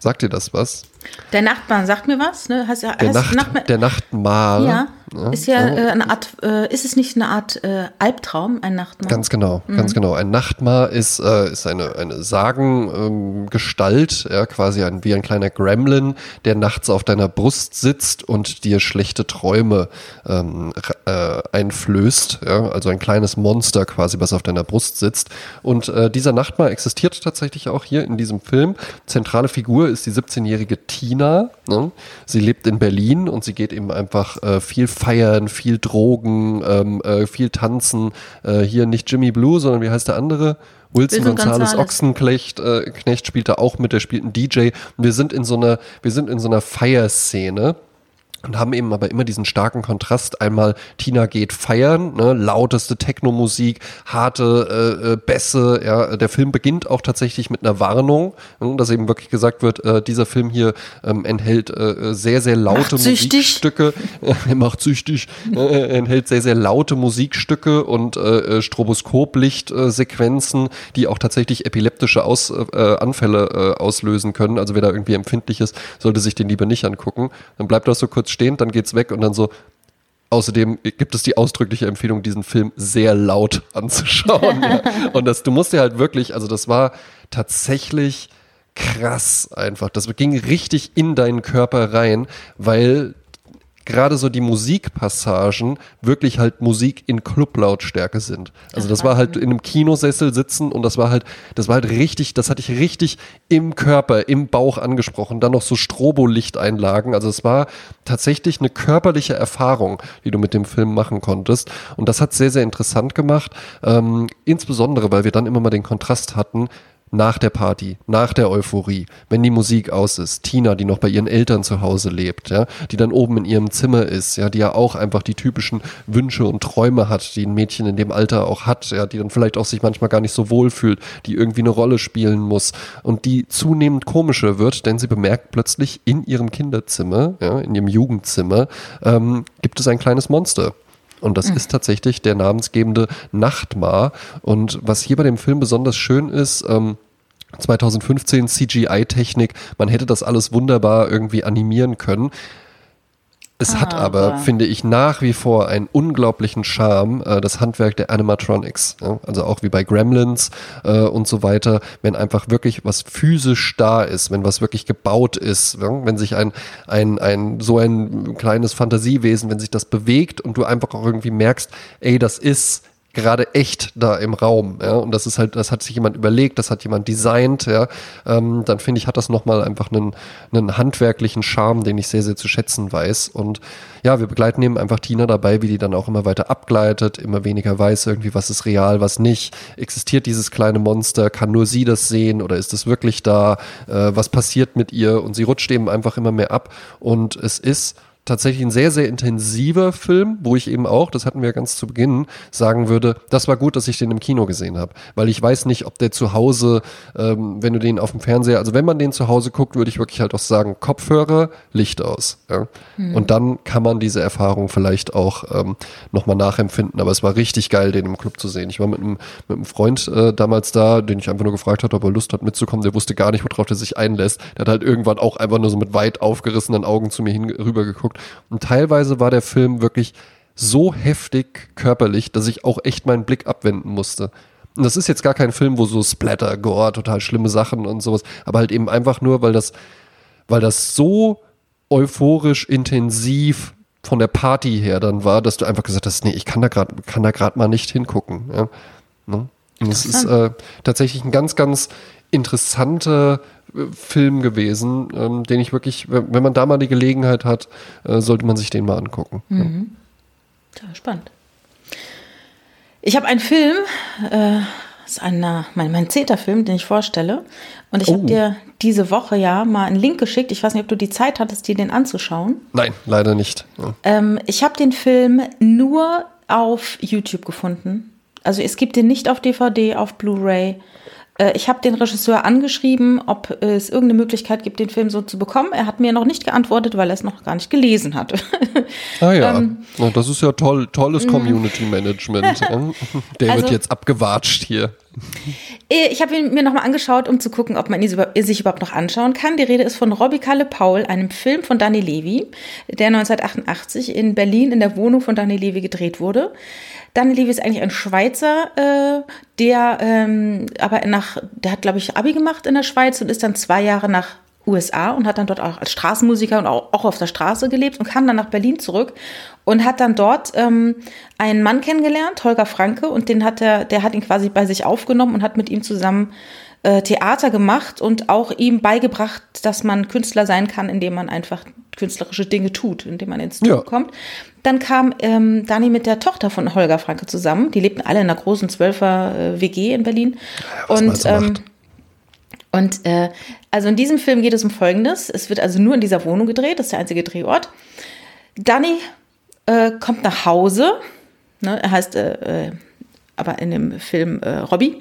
Sagt dir das was? Der Nachtmar sagt mir was, ne? Heißt, der, heißt Nacht, Nachtmar, der Nachtmar. Ja. Ja, ist ja, äh, eine Art, äh, ist es nicht eine Art äh, Albtraum, ein Nachtmar? Ganz genau, mhm. ganz genau. Ein Nachtmar ist, äh, ist eine, eine Sagengestalt, ähm, ja, quasi ein, wie ein kleiner Gremlin, der nachts auf deiner Brust sitzt und dir schlechte Träume ähm, äh, einflößt. Ja? Also ein kleines Monster quasi, was auf deiner Brust sitzt. Und äh, dieser Nachtmar existiert tatsächlich auch hier in diesem Film. Zentrale Figur ist die 17-jährige Tina. Ne? Sie lebt in Berlin und sie geht eben einfach viel feiern, viel Drogen, ähm, äh, viel tanzen. Äh, hier nicht Jimmy Blue, sondern wie heißt der andere? Wilson, Wilson Gonzales. Ochsenknecht äh, Knecht spielt da auch mit, der spielt einen DJ. Und wir sind in so einer, wir sind in so einer Feierszene und haben eben aber immer diesen starken Kontrast. Einmal Tina geht feiern, ne, lauteste Techno-Musik, harte äh, äh, Bässe. Ja, der Film beginnt auch tatsächlich mit einer Warnung, ne, dass eben wirklich gesagt wird, äh, dieser Film hier ähm, enthält äh, sehr sehr laute Musikstücke, er macht süchtig, äh, enthält sehr sehr laute Musikstücke und äh, äh Stroboskoplichtsequenzen, äh, die auch tatsächlich epileptische Aus, äh, Anfälle äh, auslösen können. Also wer da irgendwie empfindlich ist, sollte sich den lieber nicht angucken. Dann bleibt das so kurz kurz stehen, dann geht's weg und dann so. Außerdem gibt es die ausdrückliche Empfehlung, diesen Film sehr laut anzuschauen. ja. Und das, du musst dir halt wirklich, also das war tatsächlich krass einfach. Das ging richtig in deinen Körper rein, weil gerade so die Musikpassagen wirklich halt Musik in Clublautstärke sind. Also das war halt in einem Kinosessel sitzen und das war halt, das war halt richtig, das hatte ich richtig im Körper, im Bauch angesprochen. Dann noch so Strobolichteinlagen. Also es war tatsächlich eine körperliche Erfahrung, die du mit dem Film machen konntest. Und das hat sehr, sehr interessant gemacht. Ähm, insbesondere, weil wir dann immer mal den Kontrast hatten nach der Party, nach der Euphorie, wenn die Musik aus ist, Tina, die noch bei ihren Eltern zu Hause lebt, ja, die dann oben in ihrem Zimmer ist, ja, die ja auch einfach die typischen Wünsche und Träume hat, die ein Mädchen in dem Alter auch hat, ja, die dann vielleicht auch sich manchmal gar nicht so wohl fühlt, die irgendwie eine Rolle spielen muss und die zunehmend komischer wird, denn sie bemerkt plötzlich in ihrem Kinderzimmer, ja, in ihrem Jugendzimmer, ähm, gibt es ein kleines Monster. Und das mhm. ist tatsächlich der namensgebende Nachtmar. Und was hier bei dem Film besonders schön ist, ähm, 2015 CGI-Technik, man hätte das alles wunderbar irgendwie animieren können. Es ah, hat aber, ja. finde ich, nach wie vor einen unglaublichen Charme, äh, das Handwerk der Animatronics. Ja? Also auch wie bei Gremlins äh, und so weiter, wenn einfach wirklich was physisch da ist, wenn was wirklich gebaut ist, ja? wenn sich ein, ein, ein, so ein kleines Fantasiewesen, wenn sich das bewegt und du einfach auch irgendwie merkst, ey, das ist gerade echt da im Raum, ja, und das ist halt, das hat sich jemand überlegt, das hat jemand designt, ja, ähm, dann finde ich, hat das nochmal einfach einen, einen handwerklichen Charme, den ich sehr, sehr zu schätzen weiß. Und ja, wir begleiten eben einfach Tina dabei, wie die dann auch immer weiter abgleitet, immer weniger weiß irgendwie, was ist real, was nicht, existiert dieses kleine Monster, kann nur sie das sehen oder ist es wirklich da, äh, was passiert mit ihr? Und sie rutscht eben einfach immer mehr ab. Und es ist tatsächlich ein sehr, sehr intensiver Film, wo ich eben auch, das hatten wir ganz zu Beginn, sagen würde, das war gut, dass ich den im Kino gesehen habe. Weil ich weiß nicht, ob der zu Hause, ähm, wenn du den auf dem Fernseher, also wenn man den zu Hause guckt, würde ich wirklich halt auch sagen, Kopfhörer, Licht aus. Ja? Mhm. Und dann kann man diese Erfahrung vielleicht auch ähm, nochmal nachempfinden. Aber es war richtig geil, den im Club zu sehen. Ich war mit einem, mit einem Freund äh, damals da, den ich einfach nur gefragt hatte, ob er Lust hat mitzukommen. Der wusste gar nicht, worauf der sich einlässt. Der hat halt irgendwann auch einfach nur so mit weit aufgerissenen Augen zu mir hin rüber geguckt. Und teilweise war der Film wirklich so heftig körperlich, dass ich auch echt meinen Blick abwenden musste. Und das ist jetzt gar kein Film, wo so Splatter, Gore, total schlimme Sachen und sowas, aber halt eben einfach nur, weil das, weil das so euphorisch intensiv von der Party her dann war, dass du einfach gesagt hast, nee, ich kann da gerade, kann da gerade mal nicht hingucken. Ja? Ne? Und es ist äh, tatsächlich ein ganz, ganz interessanter äh, Film gewesen, ähm, den ich wirklich, wenn man da mal die Gelegenheit hat, äh, sollte man sich den mal angucken. Mhm. Ja. spannend. Ich habe einen Film, äh, das ist einer, mein, mein zehnter Film, den ich vorstelle. Und ich oh. habe dir diese Woche ja mal einen Link geschickt. Ich weiß nicht, ob du die Zeit hattest, dir den anzuschauen. Nein, leider nicht. Ja. Ähm, ich habe den Film nur auf YouTube gefunden. Also es gibt den nicht auf DVD, auf Blu-ray. Äh, ich habe den Regisseur angeschrieben, ob es irgendeine Möglichkeit gibt, den Film so zu bekommen. Er hat mir noch nicht geantwortet, weil er es noch gar nicht gelesen hat. Ah ja, ähm, das ist ja toll, tolles mhm. Community Management. Der also, wird jetzt abgewatscht hier. Äh, ich habe ihn mir nochmal angeschaut, um zu gucken, ob man ihn sich überhaupt noch anschauen kann. Die Rede ist von Robbie Kalle Paul, einem Film von Danny Levy, der 1988 in Berlin in der Wohnung von Danny Levy gedreht wurde. Danny Levy ist eigentlich ein Schweizer, äh, der ähm, aber nach, der hat, glaube ich, Abi gemacht in der Schweiz und ist dann zwei Jahre nach USA und hat dann dort auch als Straßenmusiker und auch, auch auf der Straße gelebt und kam dann nach Berlin zurück und hat dann dort ähm, einen Mann kennengelernt, Holger Franke, und den hat er, der hat ihn quasi bei sich aufgenommen und hat mit ihm zusammen äh, Theater gemacht und auch ihm beigebracht, dass man Künstler sein kann, indem man einfach künstlerische Dinge tut, indem man ins Tun ja. kommt. Dann kam ähm, Dani mit der Tochter von Holger Franke zusammen. Die lebten alle in einer großen Zwölfer-WG äh, in Berlin. Ja, und ähm, und äh, also in diesem Film geht es um Folgendes. Es wird also nur in dieser Wohnung gedreht, das ist der einzige Drehort. Danny äh, kommt nach Hause, ne, er heißt äh, äh aber in dem Film äh, Robbie.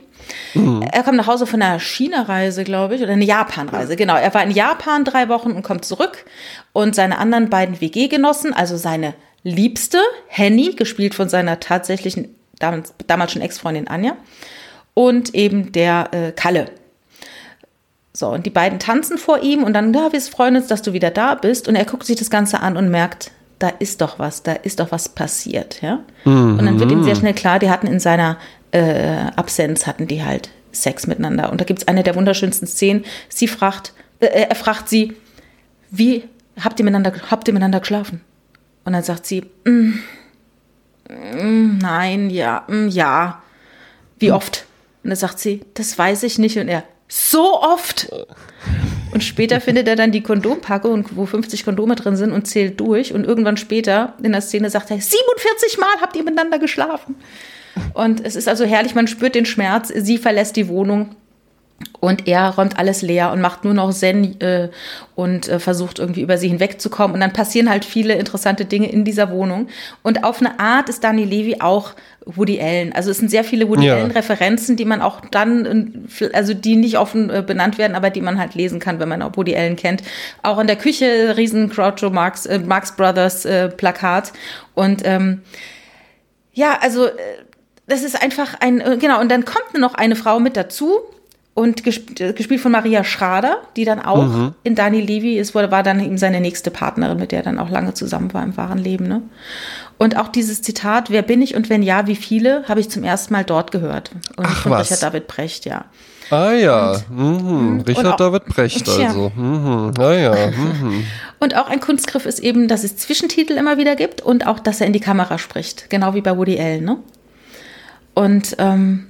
Mhm. Er kommt nach Hause von einer China-Reise, glaube ich, oder eine Japan-Reise. Genau, er war in Japan drei Wochen und kommt zurück. Und seine anderen beiden WG-Genossen, also seine Liebste, Henny, gespielt von seiner tatsächlichen, damals, damals schon Ex-Freundin Anja, und eben der äh, Kalle, so, und die beiden tanzen vor ihm und dann, ja, wir freuen uns, dass du wieder da bist. Und er guckt sich das Ganze an und merkt, da ist doch was, da ist doch was passiert, ja. Mhm. Und dann wird ihm sehr schnell klar, die hatten in seiner äh, Absenz, hatten die halt Sex miteinander. Und da gibt es eine der wunderschönsten Szenen. Sie fragt, äh, er fragt sie, wie habt ihr miteinander, habt ihr miteinander geschlafen? Und dann sagt sie, mm, mm, nein, ja, mm, ja. Wie oft? Und dann sagt sie, das weiß ich nicht. Und er, so oft. Und später findet er dann die Kondompackung, wo 50 Kondome drin sind und zählt durch. Und irgendwann später in der Szene sagt er, 47 Mal habt ihr miteinander geschlafen. Und es ist also herrlich, man spürt den Schmerz. Sie verlässt die Wohnung und er räumt alles leer und macht nur noch Zen äh, und äh, versucht irgendwie über sie hinwegzukommen. Und dann passieren halt viele interessante Dinge in dieser Wohnung. Und auf eine Art ist Danny Levy auch Woody Allen. Also es sind sehr viele Woody ja. Allen-Referenzen, die man auch dann, also die nicht offen äh, benannt werden, aber die man halt lesen kann, wenn man auch Woody Allen kennt. Auch in der Küche riesen Groucho Marx, äh, Marx Brothers äh, Plakat. Und ähm, ja, also äh, das ist einfach ein, äh, genau, und dann kommt noch eine Frau mit dazu, und äh, gespielt von Maria Schrader, die dann auch mhm. in Dani Levy ist, war dann eben seine nächste Partnerin, mit der er dann auch lange zusammen war im wahren Leben. Ne? Und auch dieses Zitat, wer bin ich und wenn ja, wie viele, habe ich zum ersten Mal dort gehört. Und Ach, von was? Richard David Precht, ja. Ah ja, und, mhm. Richard auch, David Precht also. Mhm. Ah ja. Mhm. Und auch ein Kunstgriff ist eben, dass es Zwischentitel immer wieder gibt und auch, dass er in die Kamera spricht, genau wie bei Woody Allen. Ne? Und ähm,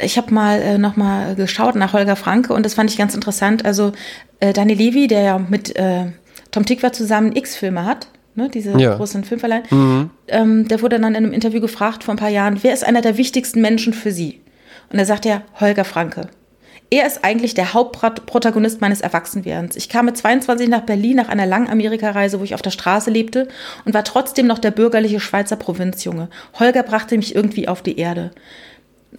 ich habe mal äh, noch mal geschaut nach Holger Franke und das fand ich ganz interessant. Also äh, Dani Levy, der ja mit äh, Tom Tikva zusammen X-Filme hat, ne, diese ja. großen Filmverleihen, mhm. ähm, der wurde dann in einem Interview gefragt vor ein paar Jahren, wer ist einer der wichtigsten Menschen für Sie? Und er sagt ja Holger Franke. Er ist eigentlich der Hauptprotagonist meines Erwachsenwerdens. Ich kam mit 22 nach Berlin nach einer langen Amerikareise, wo ich auf der Straße lebte und war trotzdem noch der bürgerliche Schweizer Provinzjunge. Holger brachte mich irgendwie auf die Erde.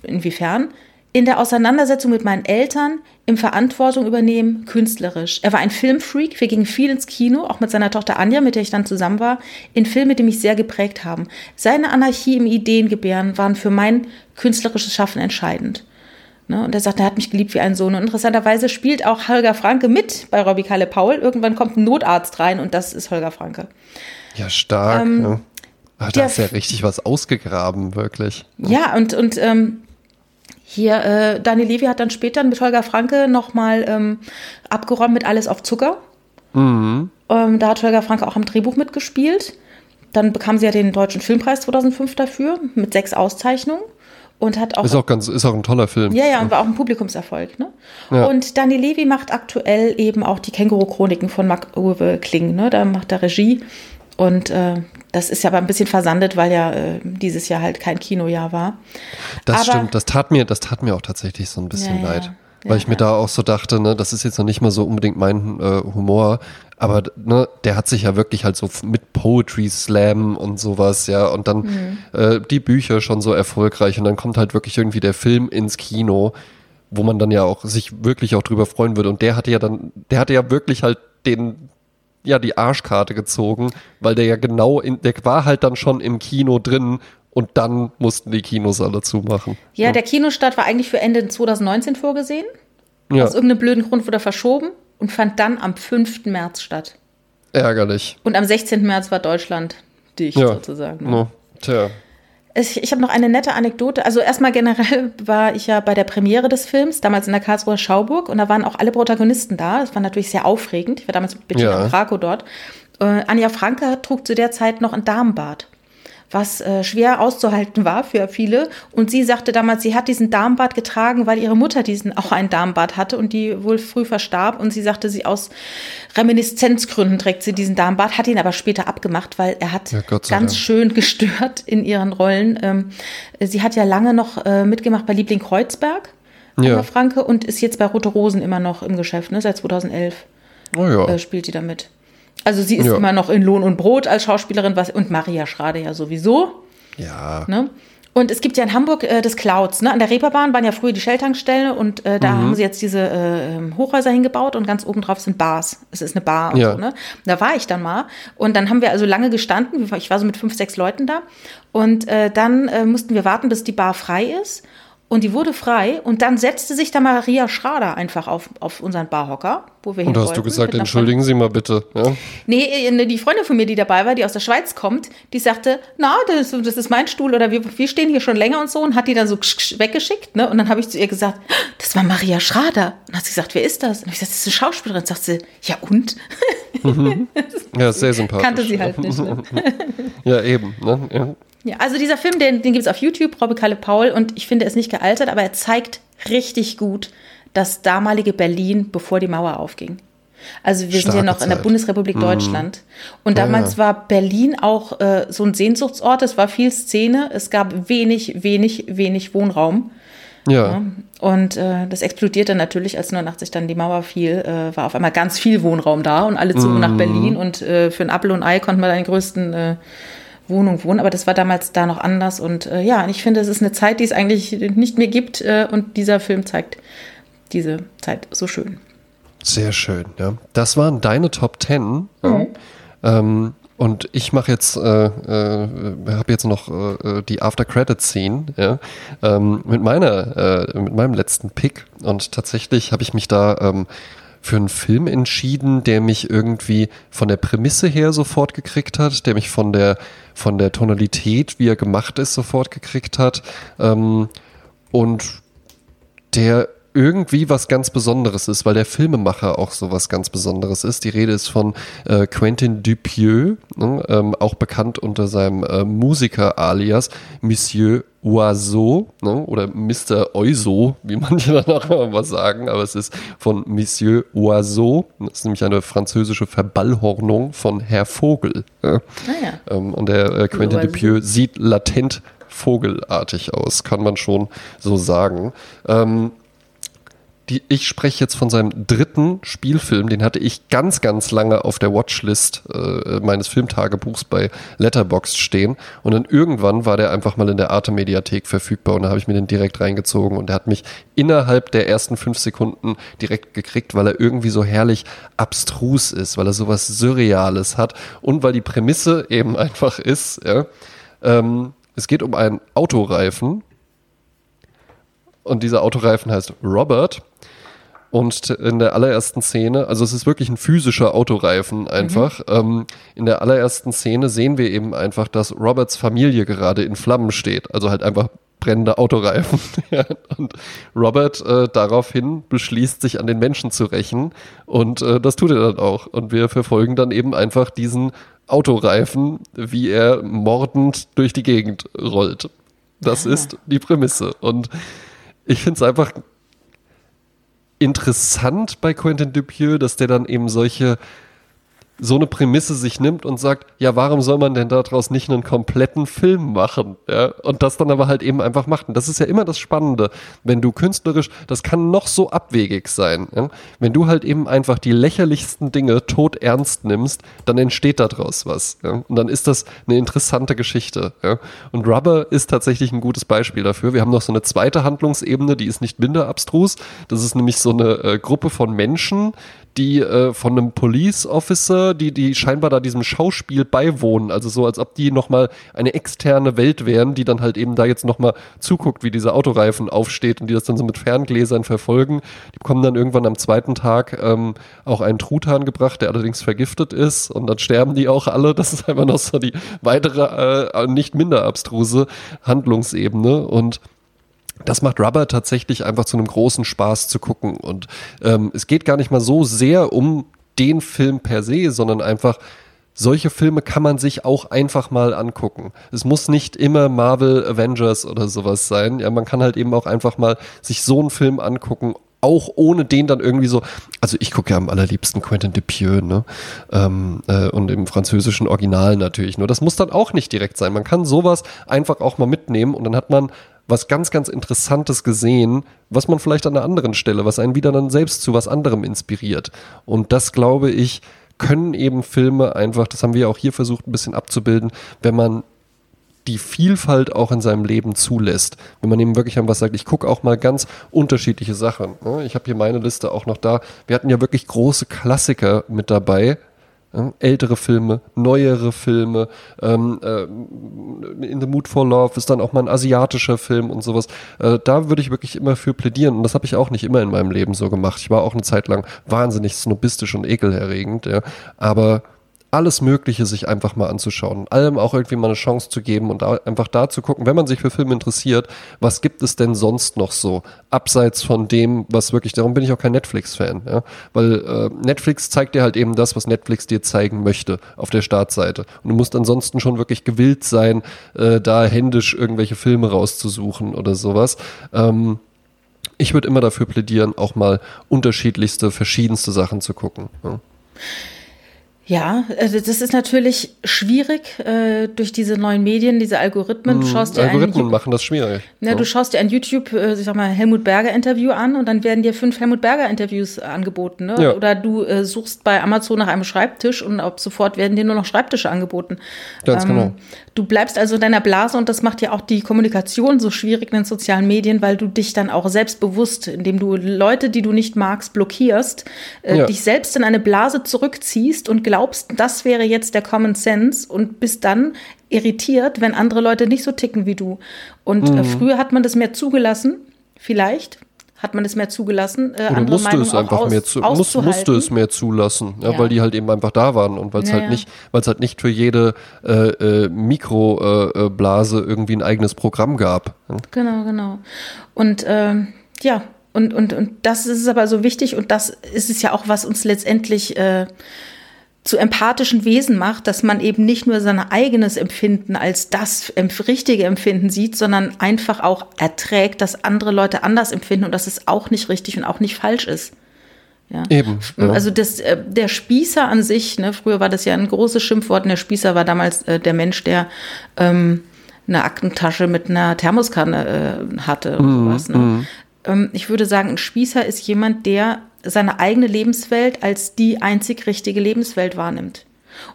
Inwiefern? In der Auseinandersetzung mit meinen Eltern, im Verantwortung übernehmen, künstlerisch. Er war ein Filmfreak, wir gingen viel ins Kino, auch mit seiner Tochter Anja, mit der ich dann zusammen war, in Filme, die mich sehr geprägt haben. Seine Anarchie im Ideengebären waren für mein künstlerisches Schaffen entscheidend. Ne? Und er sagt, er hat mich geliebt wie ein Sohn. Und interessanterweise spielt auch Holger Franke mit bei Robbie Kalle Paul. Irgendwann kommt ein Notarzt rein und das ist Holger Franke. Ja, stark. Ähm, ja. Ach, da ist ja richtig was ausgegraben, wirklich. Ja, und, und ähm, hier, äh, Dani Levi hat dann später mit Holger Franke nochmal ähm, abgeräumt mit Alles auf Zucker. Mhm. Ähm, da hat Holger Franke auch am Drehbuch mitgespielt. Dann bekam sie ja den Deutschen Filmpreis 2005 dafür mit sechs Auszeichnungen und hat auch ist auch ganz ist auch ein toller Film. Ja, ja, und war auch ein Publikumserfolg, ne? Ja. Und Dani Levy macht aktuell eben auch die Känguru Chroniken von Mark Uwe Kling, ne? Da macht er Regie und äh, das ist ja aber ein bisschen versandet, weil ja äh, dieses Jahr halt kein Kinojahr war. Das aber, stimmt, das tat mir das tat mir auch tatsächlich so ein bisschen ja, leid. Ja. Weil ja, ich mir da auch so dachte, ne, das ist jetzt noch nicht mal so unbedingt mein äh, Humor, aber ne, der hat sich ja wirklich halt so mit Poetry Slam und sowas, ja, und dann mhm. äh, die Bücher schon so erfolgreich und dann kommt halt wirklich irgendwie der Film ins Kino, wo man dann ja auch sich wirklich auch drüber freuen würde. Und der hatte ja dann, der hatte ja wirklich halt den, ja, die Arschkarte gezogen, weil der ja genau in, der war halt dann schon im Kino drin und dann mussten die Kinos alle zumachen. Ja, der Kinostart war eigentlich für Ende 2019 vorgesehen. Ja. Aus irgendeinem blöden Grund wurde er verschoben und fand dann am 5. März statt. Ärgerlich. Und am 16. März war Deutschland dicht ja. sozusagen. Ne? No. Tja. Ich, ich habe noch eine nette Anekdote. Also erstmal generell war ich ja bei der Premiere des Films, damals in der Karlsruher Schauburg, und da waren auch alle Protagonisten da. Das war natürlich sehr aufregend. Ich war damals mit Bettina ja. Krakow dort. Äh, Anja Franke trug zu der Zeit noch ein Damenbart was äh, schwer auszuhalten war für viele. Und sie sagte damals, sie hat diesen Darmbad getragen, weil ihre Mutter diesen auch einen Darmbad hatte und die wohl früh verstarb. Und sie sagte, sie aus Reminiszenzgründen trägt sie diesen Darmbad, hat ihn aber später abgemacht, weil er hat ja, ganz Dank. schön gestört in ihren Rollen. Ähm, sie hat ja lange noch äh, mitgemacht bei Liebling Kreuzberg, ja. Franke, und ist jetzt bei Rote Rosen immer noch im Geschäft, ne, seit 2011. Oh ja. Äh, spielt sie damit. Also sie ist ja. immer noch in Lohn und Brot als Schauspielerin was, und Maria Schrade ja sowieso. Ja. Ne? Und es gibt ja in Hamburg äh, das Clouds. Ne? An der Reeperbahn waren ja früher die Shelltankstellen und äh, da mhm. haben sie jetzt diese äh, ähm, Hochhäuser hingebaut und ganz oben drauf sind Bars. Es ist eine Bar und ja. so. Ne? Da war ich dann mal und dann haben wir also lange gestanden. Ich war so mit fünf, sechs Leuten da und äh, dann äh, mussten wir warten, bis die Bar frei ist. Und die wurde frei und dann setzte sich da Maria Schrader einfach auf, auf unseren Barhocker, wo wir Und da hast du gesagt, entschuldigen Sie mal bitte. Ja? Nee, äh, die Freundin von mir, die dabei war, die aus der Schweiz kommt, die sagte, na, das, das ist mein Stuhl oder wir, wir stehen hier schon länger und so und hat die dann so weggeschickt. Ne? Und dann habe ich zu ihr gesagt, das war Maria Schrader. Und hat sie gesagt, wer ist das? Und ich gesagt, das ist eine Schauspielerin. Und sagt sie, ja und? Mhm. Ja, sehr sympathisch. Kannte sie halt nicht. Ne? ja, eben. Ne? Ja. Ja, also dieser Film, den, den gibt es auf YouTube, Robbe Kalle Paul, und ich finde, er ist nicht gealtert, aber er zeigt richtig gut das damalige Berlin, bevor die Mauer aufging. Also wir Starke sind ja noch Zeit. in der Bundesrepublik mhm. Deutschland. Und damals ja. war Berlin auch äh, so ein Sehnsuchtsort. Es war viel Szene. Es gab wenig, wenig, wenig Wohnraum. Ja. ja. Und äh, das explodierte natürlich, als 89 dann die Mauer fiel, äh, war auf einmal ganz viel Wohnraum da und alle zogen mhm. nach Berlin. Und äh, für ein Apfel und Ei konnten wir den größten äh, Wohnung wohnen, aber das war damals da noch anders und äh, ja, ich finde, es ist eine Zeit, die es eigentlich nicht mehr gibt äh, und dieser Film zeigt diese Zeit so schön. Sehr schön, ja. Das waren deine Top Ten. Mhm. Ähm, und ich mache jetzt, äh, äh, habe jetzt noch äh, die After Credit Scene ja, ähm, mit meiner, äh, mit meinem letzten Pick. Und tatsächlich habe ich mich da ähm, für einen Film entschieden, der mich irgendwie von der Prämisse her sofort gekriegt hat, der mich von der, von der Tonalität, wie er gemacht ist, sofort gekriegt hat. Ähm, und der irgendwie was ganz Besonderes ist, weil der Filmemacher auch so was ganz Besonderes ist. Die Rede ist von äh, Quentin Dupieux, ne, ähm, auch bekannt unter seinem äh, Musiker-Alias Monsieur Oiseau ne, oder Mr. Oiseau, wie manche dann auch immer was sagen, aber es ist von Monsieur Oiseau. Das ist nämlich eine französische Verballhornung von Herr Vogel. Ja. Ah, ja. Ähm, und der äh, Quentin Dupieux sieht latent vogelartig aus, kann man schon so sagen. Ähm, die, ich spreche jetzt von seinem dritten Spielfilm, den hatte ich ganz, ganz lange auf der Watchlist äh, meines Filmtagebuchs bei Letterboxd stehen. Und dann irgendwann war der einfach mal in der Arte-Mediathek verfügbar und da habe ich mir den direkt reingezogen und der hat mich innerhalb der ersten fünf Sekunden direkt gekriegt, weil er irgendwie so herrlich abstrus ist, weil er sowas Surreales hat und weil die Prämisse eben einfach ist, ja, ähm, es geht um einen Autoreifen und dieser Autoreifen heißt Robert. Und in der allerersten Szene, also es ist wirklich ein physischer Autoreifen einfach. Mhm. Ähm, in der allerersten Szene sehen wir eben einfach, dass Roberts Familie gerade in Flammen steht. Also halt einfach brennende Autoreifen. und Robert äh, daraufhin beschließt, sich an den Menschen zu rächen. Und äh, das tut er dann auch. Und wir verfolgen dann eben einfach diesen Autoreifen, wie er mordend durch die Gegend rollt. Das ah. ist die Prämisse. Und ich finde es einfach interessant bei Quentin Dupieux, dass der dann eben solche so eine Prämisse sich nimmt und sagt, ja, warum soll man denn daraus nicht einen kompletten Film machen? Ja? Und das dann aber halt eben einfach macht. Und das ist ja immer das Spannende, wenn du künstlerisch, das kann noch so abwegig sein. Ja? Wenn du halt eben einfach die lächerlichsten Dinge tot ernst nimmst, dann entsteht daraus was. Ja? Und dann ist das eine interessante Geschichte. Und Rubber ist tatsächlich ein gutes Beispiel dafür. Wir haben noch so eine zweite Handlungsebene, die ist nicht minder abstrus. Das ist nämlich so eine äh, Gruppe von Menschen, die äh, von einem Police Officer, die, die scheinbar da diesem Schauspiel beiwohnen. Also so, als ob die nochmal eine externe Welt wären, die dann halt eben da jetzt nochmal zuguckt, wie dieser Autoreifen aufsteht und die das dann so mit Ferngläsern verfolgen. Die bekommen dann irgendwann am zweiten Tag ähm, auch einen Truthahn gebracht, der allerdings vergiftet ist und dann sterben die auch alle. Das ist einfach noch so die weitere, äh, nicht minder abstruse Handlungsebene und das macht Rubber tatsächlich einfach zu einem großen Spaß zu gucken. Und ähm, es geht gar nicht mal so sehr um den Film per se, sondern einfach, solche Filme kann man sich auch einfach mal angucken. Es muss nicht immer Marvel Avengers oder sowas sein. Ja, man kann halt eben auch einfach mal sich so einen Film angucken, auch ohne den dann irgendwie so, also ich gucke ja am allerliebsten Quentin Dupieux, ne? Ähm, äh, und im französischen Original natürlich. Nur das muss dann auch nicht direkt sein. Man kann sowas einfach auch mal mitnehmen und dann hat man was ganz, ganz Interessantes gesehen, was man vielleicht an einer anderen Stelle, was einen wieder dann selbst zu was anderem inspiriert. Und das glaube ich, können eben Filme einfach, das haben wir auch hier versucht ein bisschen abzubilden, wenn man die Vielfalt auch in seinem Leben zulässt. Wenn man eben wirklich an was sagt, ich gucke auch mal ganz unterschiedliche Sachen. Ne? Ich habe hier meine Liste auch noch da. Wir hatten ja wirklich große Klassiker mit dabei, ältere Filme, neuere Filme, ähm, äh, In the Mood for Love ist dann auch mal ein asiatischer Film und sowas. Äh, da würde ich wirklich immer für plädieren und das habe ich auch nicht immer in meinem Leben so gemacht. Ich war auch eine Zeit lang wahnsinnig snobistisch und ekelerregend, ja. aber alles Mögliche sich einfach mal anzuschauen. Allem auch irgendwie mal eine Chance zu geben und einfach da zu gucken, wenn man sich für Filme interessiert, was gibt es denn sonst noch so? Abseits von dem, was wirklich, darum bin ich auch kein Netflix-Fan, ja? weil äh, Netflix zeigt dir halt eben das, was Netflix dir zeigen möchte auf der Startseite. Und du musst ansonsten schon wirklich gewillt sein, äh, da händisch irgendwelche Filme rauszusuchen oder sowas. Ähm, ich würde immer dafür plädieren, auch mal unterschiedlichste, verschiedenste Sachen zu gucken. Ja. Ja, also das ist natürlich schwierig äh, durch diese neuen Medien, diese Algorithmen. Du hm, schaust dir Algorithmen ein, machen das schwierig. Ja, so. du schaust dir ein YouTube, äh, ich sag mal, Helmut Berger Interview an und dann werden dir fünf Helmut Berger Interviews angeboten. Ne? Ja. Oder du äh, suchst bei Amazon nach einem Schreibtisch und ab sofort werden dir nur noch Schreibtische angeboten. Ganz ähm, genau. Du bleibst also in deiner Blase und das macht ja auch die Kommunikation so schwierig in den sozialen Medien, weil du dich dann auch selbstbewusst, indem du Leute, die du nicht magst, blockierst, äh, ja. dich selbst in eine Blase zurückziehst und glaubst, das wäre jetzt der Common Sense und bist dann irritiert, wenn andere Leute nicht so ticken wie du. Und äh, mhm. früher hat man das mehr zugelassen, vielleicht, hat man es mehr zugelassen. Äh, Oder musste Meinung es einfach aus, mehr zu, muss, musste es mehr zulassen, ja, ja, weil die halt eben einfach da waren und weil es ja, halt nicht, weil es halt nicht für jede äh, äh, Mikroblase äh, irgendwie ein eigenes Programm gab. Genau, genau. Und ähm, ja, und, und, und das ist aber so wichtig und das ist es ja auch, was uns letztendlich äh, zu empathischen Wesen macht, dass man eben nicht nur sein eigenes Empfinden als das richtige Empfinden sieht, sondern einfach auch erträgt, dass andere Leute anders empfinden und dass es auch nicht richtig und auch nicht falsch ist. Ja. Eben. Ja. Also das, äh, der Spießer an sich, ne, früher war das ja ein großes Schimpfwort, und der Spießer war damals äh, der Mensch, der ähm, eine Aktentasche mit einer Thermoskanne äh, hatte und mm, sowas. Ne? Mm. ähm, ich würde sagen, ein Spießer ist jemand, der seine eigene Lebenswelt als die einzig richtige Lebenswelt wahrnimmt.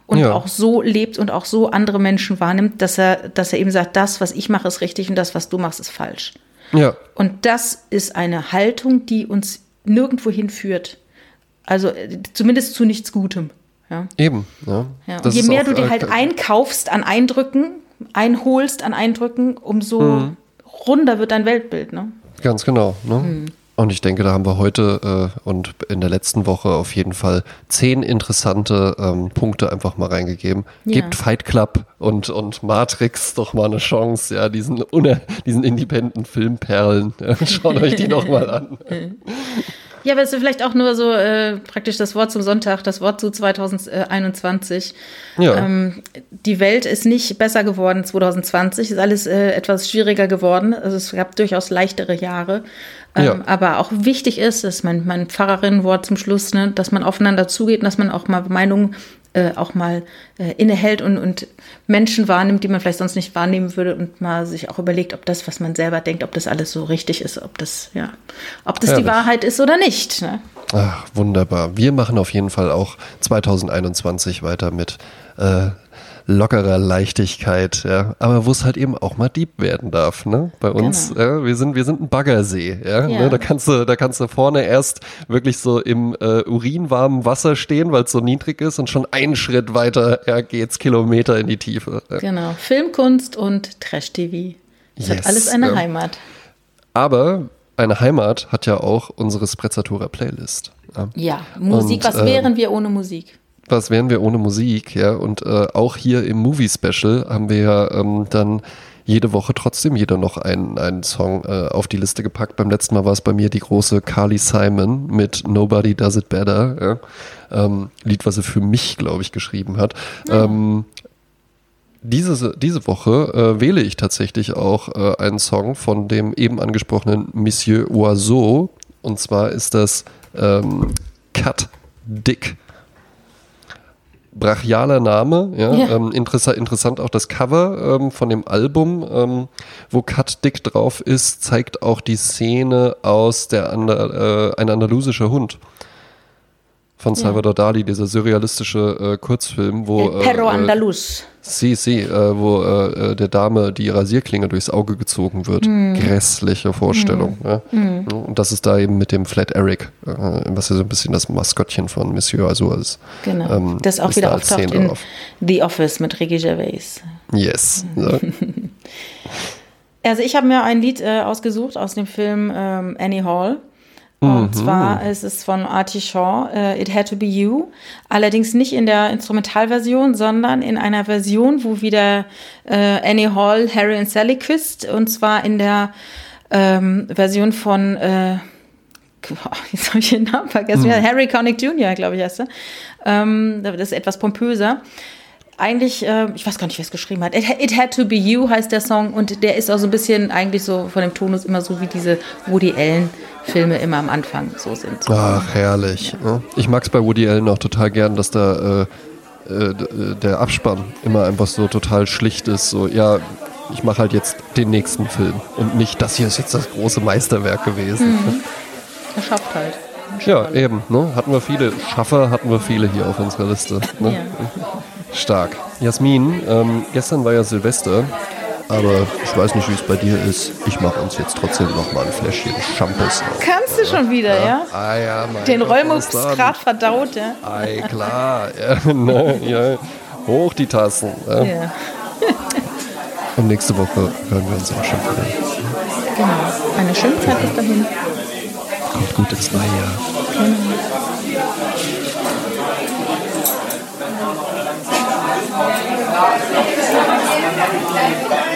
Und ja. auch so lebt und auch so andere Menschen wahrnimmt, dass er, dass er eben sagt, das, was ich mache, ist richtig und das, was du machst, ist falsch. Ja. Und das ist eine Haltung, die uns nirgendwo hinführt. Also äh, zumindest zu nichts Gutem. Ja. Eben. Ja. ja. Und je mehr auch, du dir halt äh, einkaufst an Eindrücken, einholst an Eindrücken, umso mhm. runder wird dein Weltbild. Ne? Ganz genau. Ne? Mhm. Und ich denke, da haben wir heute äh, und in der letzten Woche auf jeden Fall zehn interessante ähm, Punkte einfach mal reingegeben. Ja. Gebt Fight Club und, und Matrix doch mal eine Chance, ja, diesen, diesen independenten Filmperlen. Ja, schaut euch die doch mal an. Ja, aber es ist vielleicht auch nur so äh, praktisch das Wort zum Sonntag, das Wort zu 2021. Ja. Ähm, die Welt ist nicht besser geworden 2020, ist alles äh, etwas schwieriger geworden. Also es gab durchaus leichtere Jahre. Ähm, ja. Aber auch wichtig ist, das ist mein, mein Pfarrerinnenwort zum Schluss, ne, dass man aufeinander zugeht und dass man auch mal Meinungen äh, auch mal äh, innehält und, und Menschen wahrnimmt, die man vielleicht sonst nicht wahrnehmen würde und mal sich auch überlegt, ob das, was man selber denkt, ob das alles so richtig ist, ob das, ja, ob das Herrlich. die Wahrheit ist oder nicht. Ne? Ach, wunderbar. Wir machen auf jeden Fall auch 2021 weiter mit äh, lockerer Leichtigkeit, ja. Aber wo es halt eben auch mal deep werden darf, ne? Bei uns, genau. ja, wir sind, wir sind ein Baggersee, ja. ja. Ne? Da kannst du, da kannst du vorne erst wirklich so im äh, urinwarmen Wasser stehen, weil es so niedrig ist und schon einen Schritt weiter ja, geht's Kilometer in die Tiefe. Ja. Genau. Filmkunst und Trash-TV. Das yes, hat alles eine ja. Heimat. Aber eine Heimat hat ja auch unsere Sprezzatura Playlist. Ja, ja Musik, und, was äh, wären wir ohne Musik? Was wären wir ohne Musik, ja? Und äh, auch hier im Movie Special haben wir ja ähm, dann jede Woche trotzdem jeder noch einen, einen Song äh, auf die Liste gepackt. Beim letzten Mal war es bei mir die große Carly Simon mit Nobody Does It Better. Ja? Ähm, Lied, was sie für mich, glaube ich, geschrieben hat. Ja. Ähm, diese, diese Woche äh, wähle ich tatsächlich auch äh, einen Song von dem eben angesprochenen Monsieur Oiseau. Und zwar ist das ähm, Cut Dick brachialer Name. Ja? ja. Ähm, interessant, interessant auch das Cover ähm, von dem Album, ähm, wo Cut Dick drauf ist, zeigt auch die Szene aus der Ander, äh, ein andalusischer Hund von Salvador ja. Dali, dieser surrealistische äh, Kurzfilm, wo El Perro äh, Andalus. Sie, sie, äh, wo äh, äh, der Dame die Rasierklinge durchs Auge gezogen wird. Mm. Grässliche Vorstellung. Mm. Ja? Mm. Und das ist da eben mit dem Flat Eric, äh, was ja so ein bisschen das Maskottchen von Monsieur Azur ist. Genau. Ähm, das auch wieder auftaucht in drauf. The Office mit Ricky Gervais. Yes. So. also ich habe mir ein Lied ausgesucht aus dem Film ähm, Annie Hall. Und mhm. zwar ist es von Artie Shaw, uh, It Had to Be You. Allerdings nicht in der Instrumentalversion, sondern in einer Version, wo wieder uh, Annie Hall Harry und Sally küsst. Und zwar in der ähm, Version von, äh, jetzt habe ich den Namen vergessen, mhm. Harry Connick Jr., glaube ich, heißt er. Ähm, das ist etwas pompöser eigentlich, äh, ich weiß gar nicht, wer es geschrieben hat. It, It, Had to Be You heißt der Song und der ist auch so ein bisschen eigentlich so von dem Tonus immer so wie diese Woody Allen Filme immer am Anfang so sind. Ach, herrlich. Ja. Ich mag es bei Woody Allen auch total gern, dass da äh, äh, der Abspann immer einfach so total schlicht ist. So, ja, ich mache halt jetzt den nächsten Film und nicht, das hier ist jetzt das große Meisterwerk gewesen. Mhm. Er schafft halt. Ja, eben. Ne? Hatten wir viele Schaffer, hatten wir viele hier auf unserer Liste. Ne? Ja. Stark. Jasmin, ähm, gestern war ja Silvester, aber ich weiß nicht, wie es bei dir ist. Ich mache uns jetzt trotzdem noch mal ein Fläschchen Shampoos auf. Kannst du schon wieder, ja? ja? Ah ja, mein Den Rollmucks gerade verdaut, ja? Ei, klar. Ja, ne, ja. Hoch die Tassen. Ja. ja. Und nächste Woche hören wir uns auch schon wieder. Genau. Eine schöne Zeit bis dahin. Kommt gut ins neue Jahr. Genau. Thank you.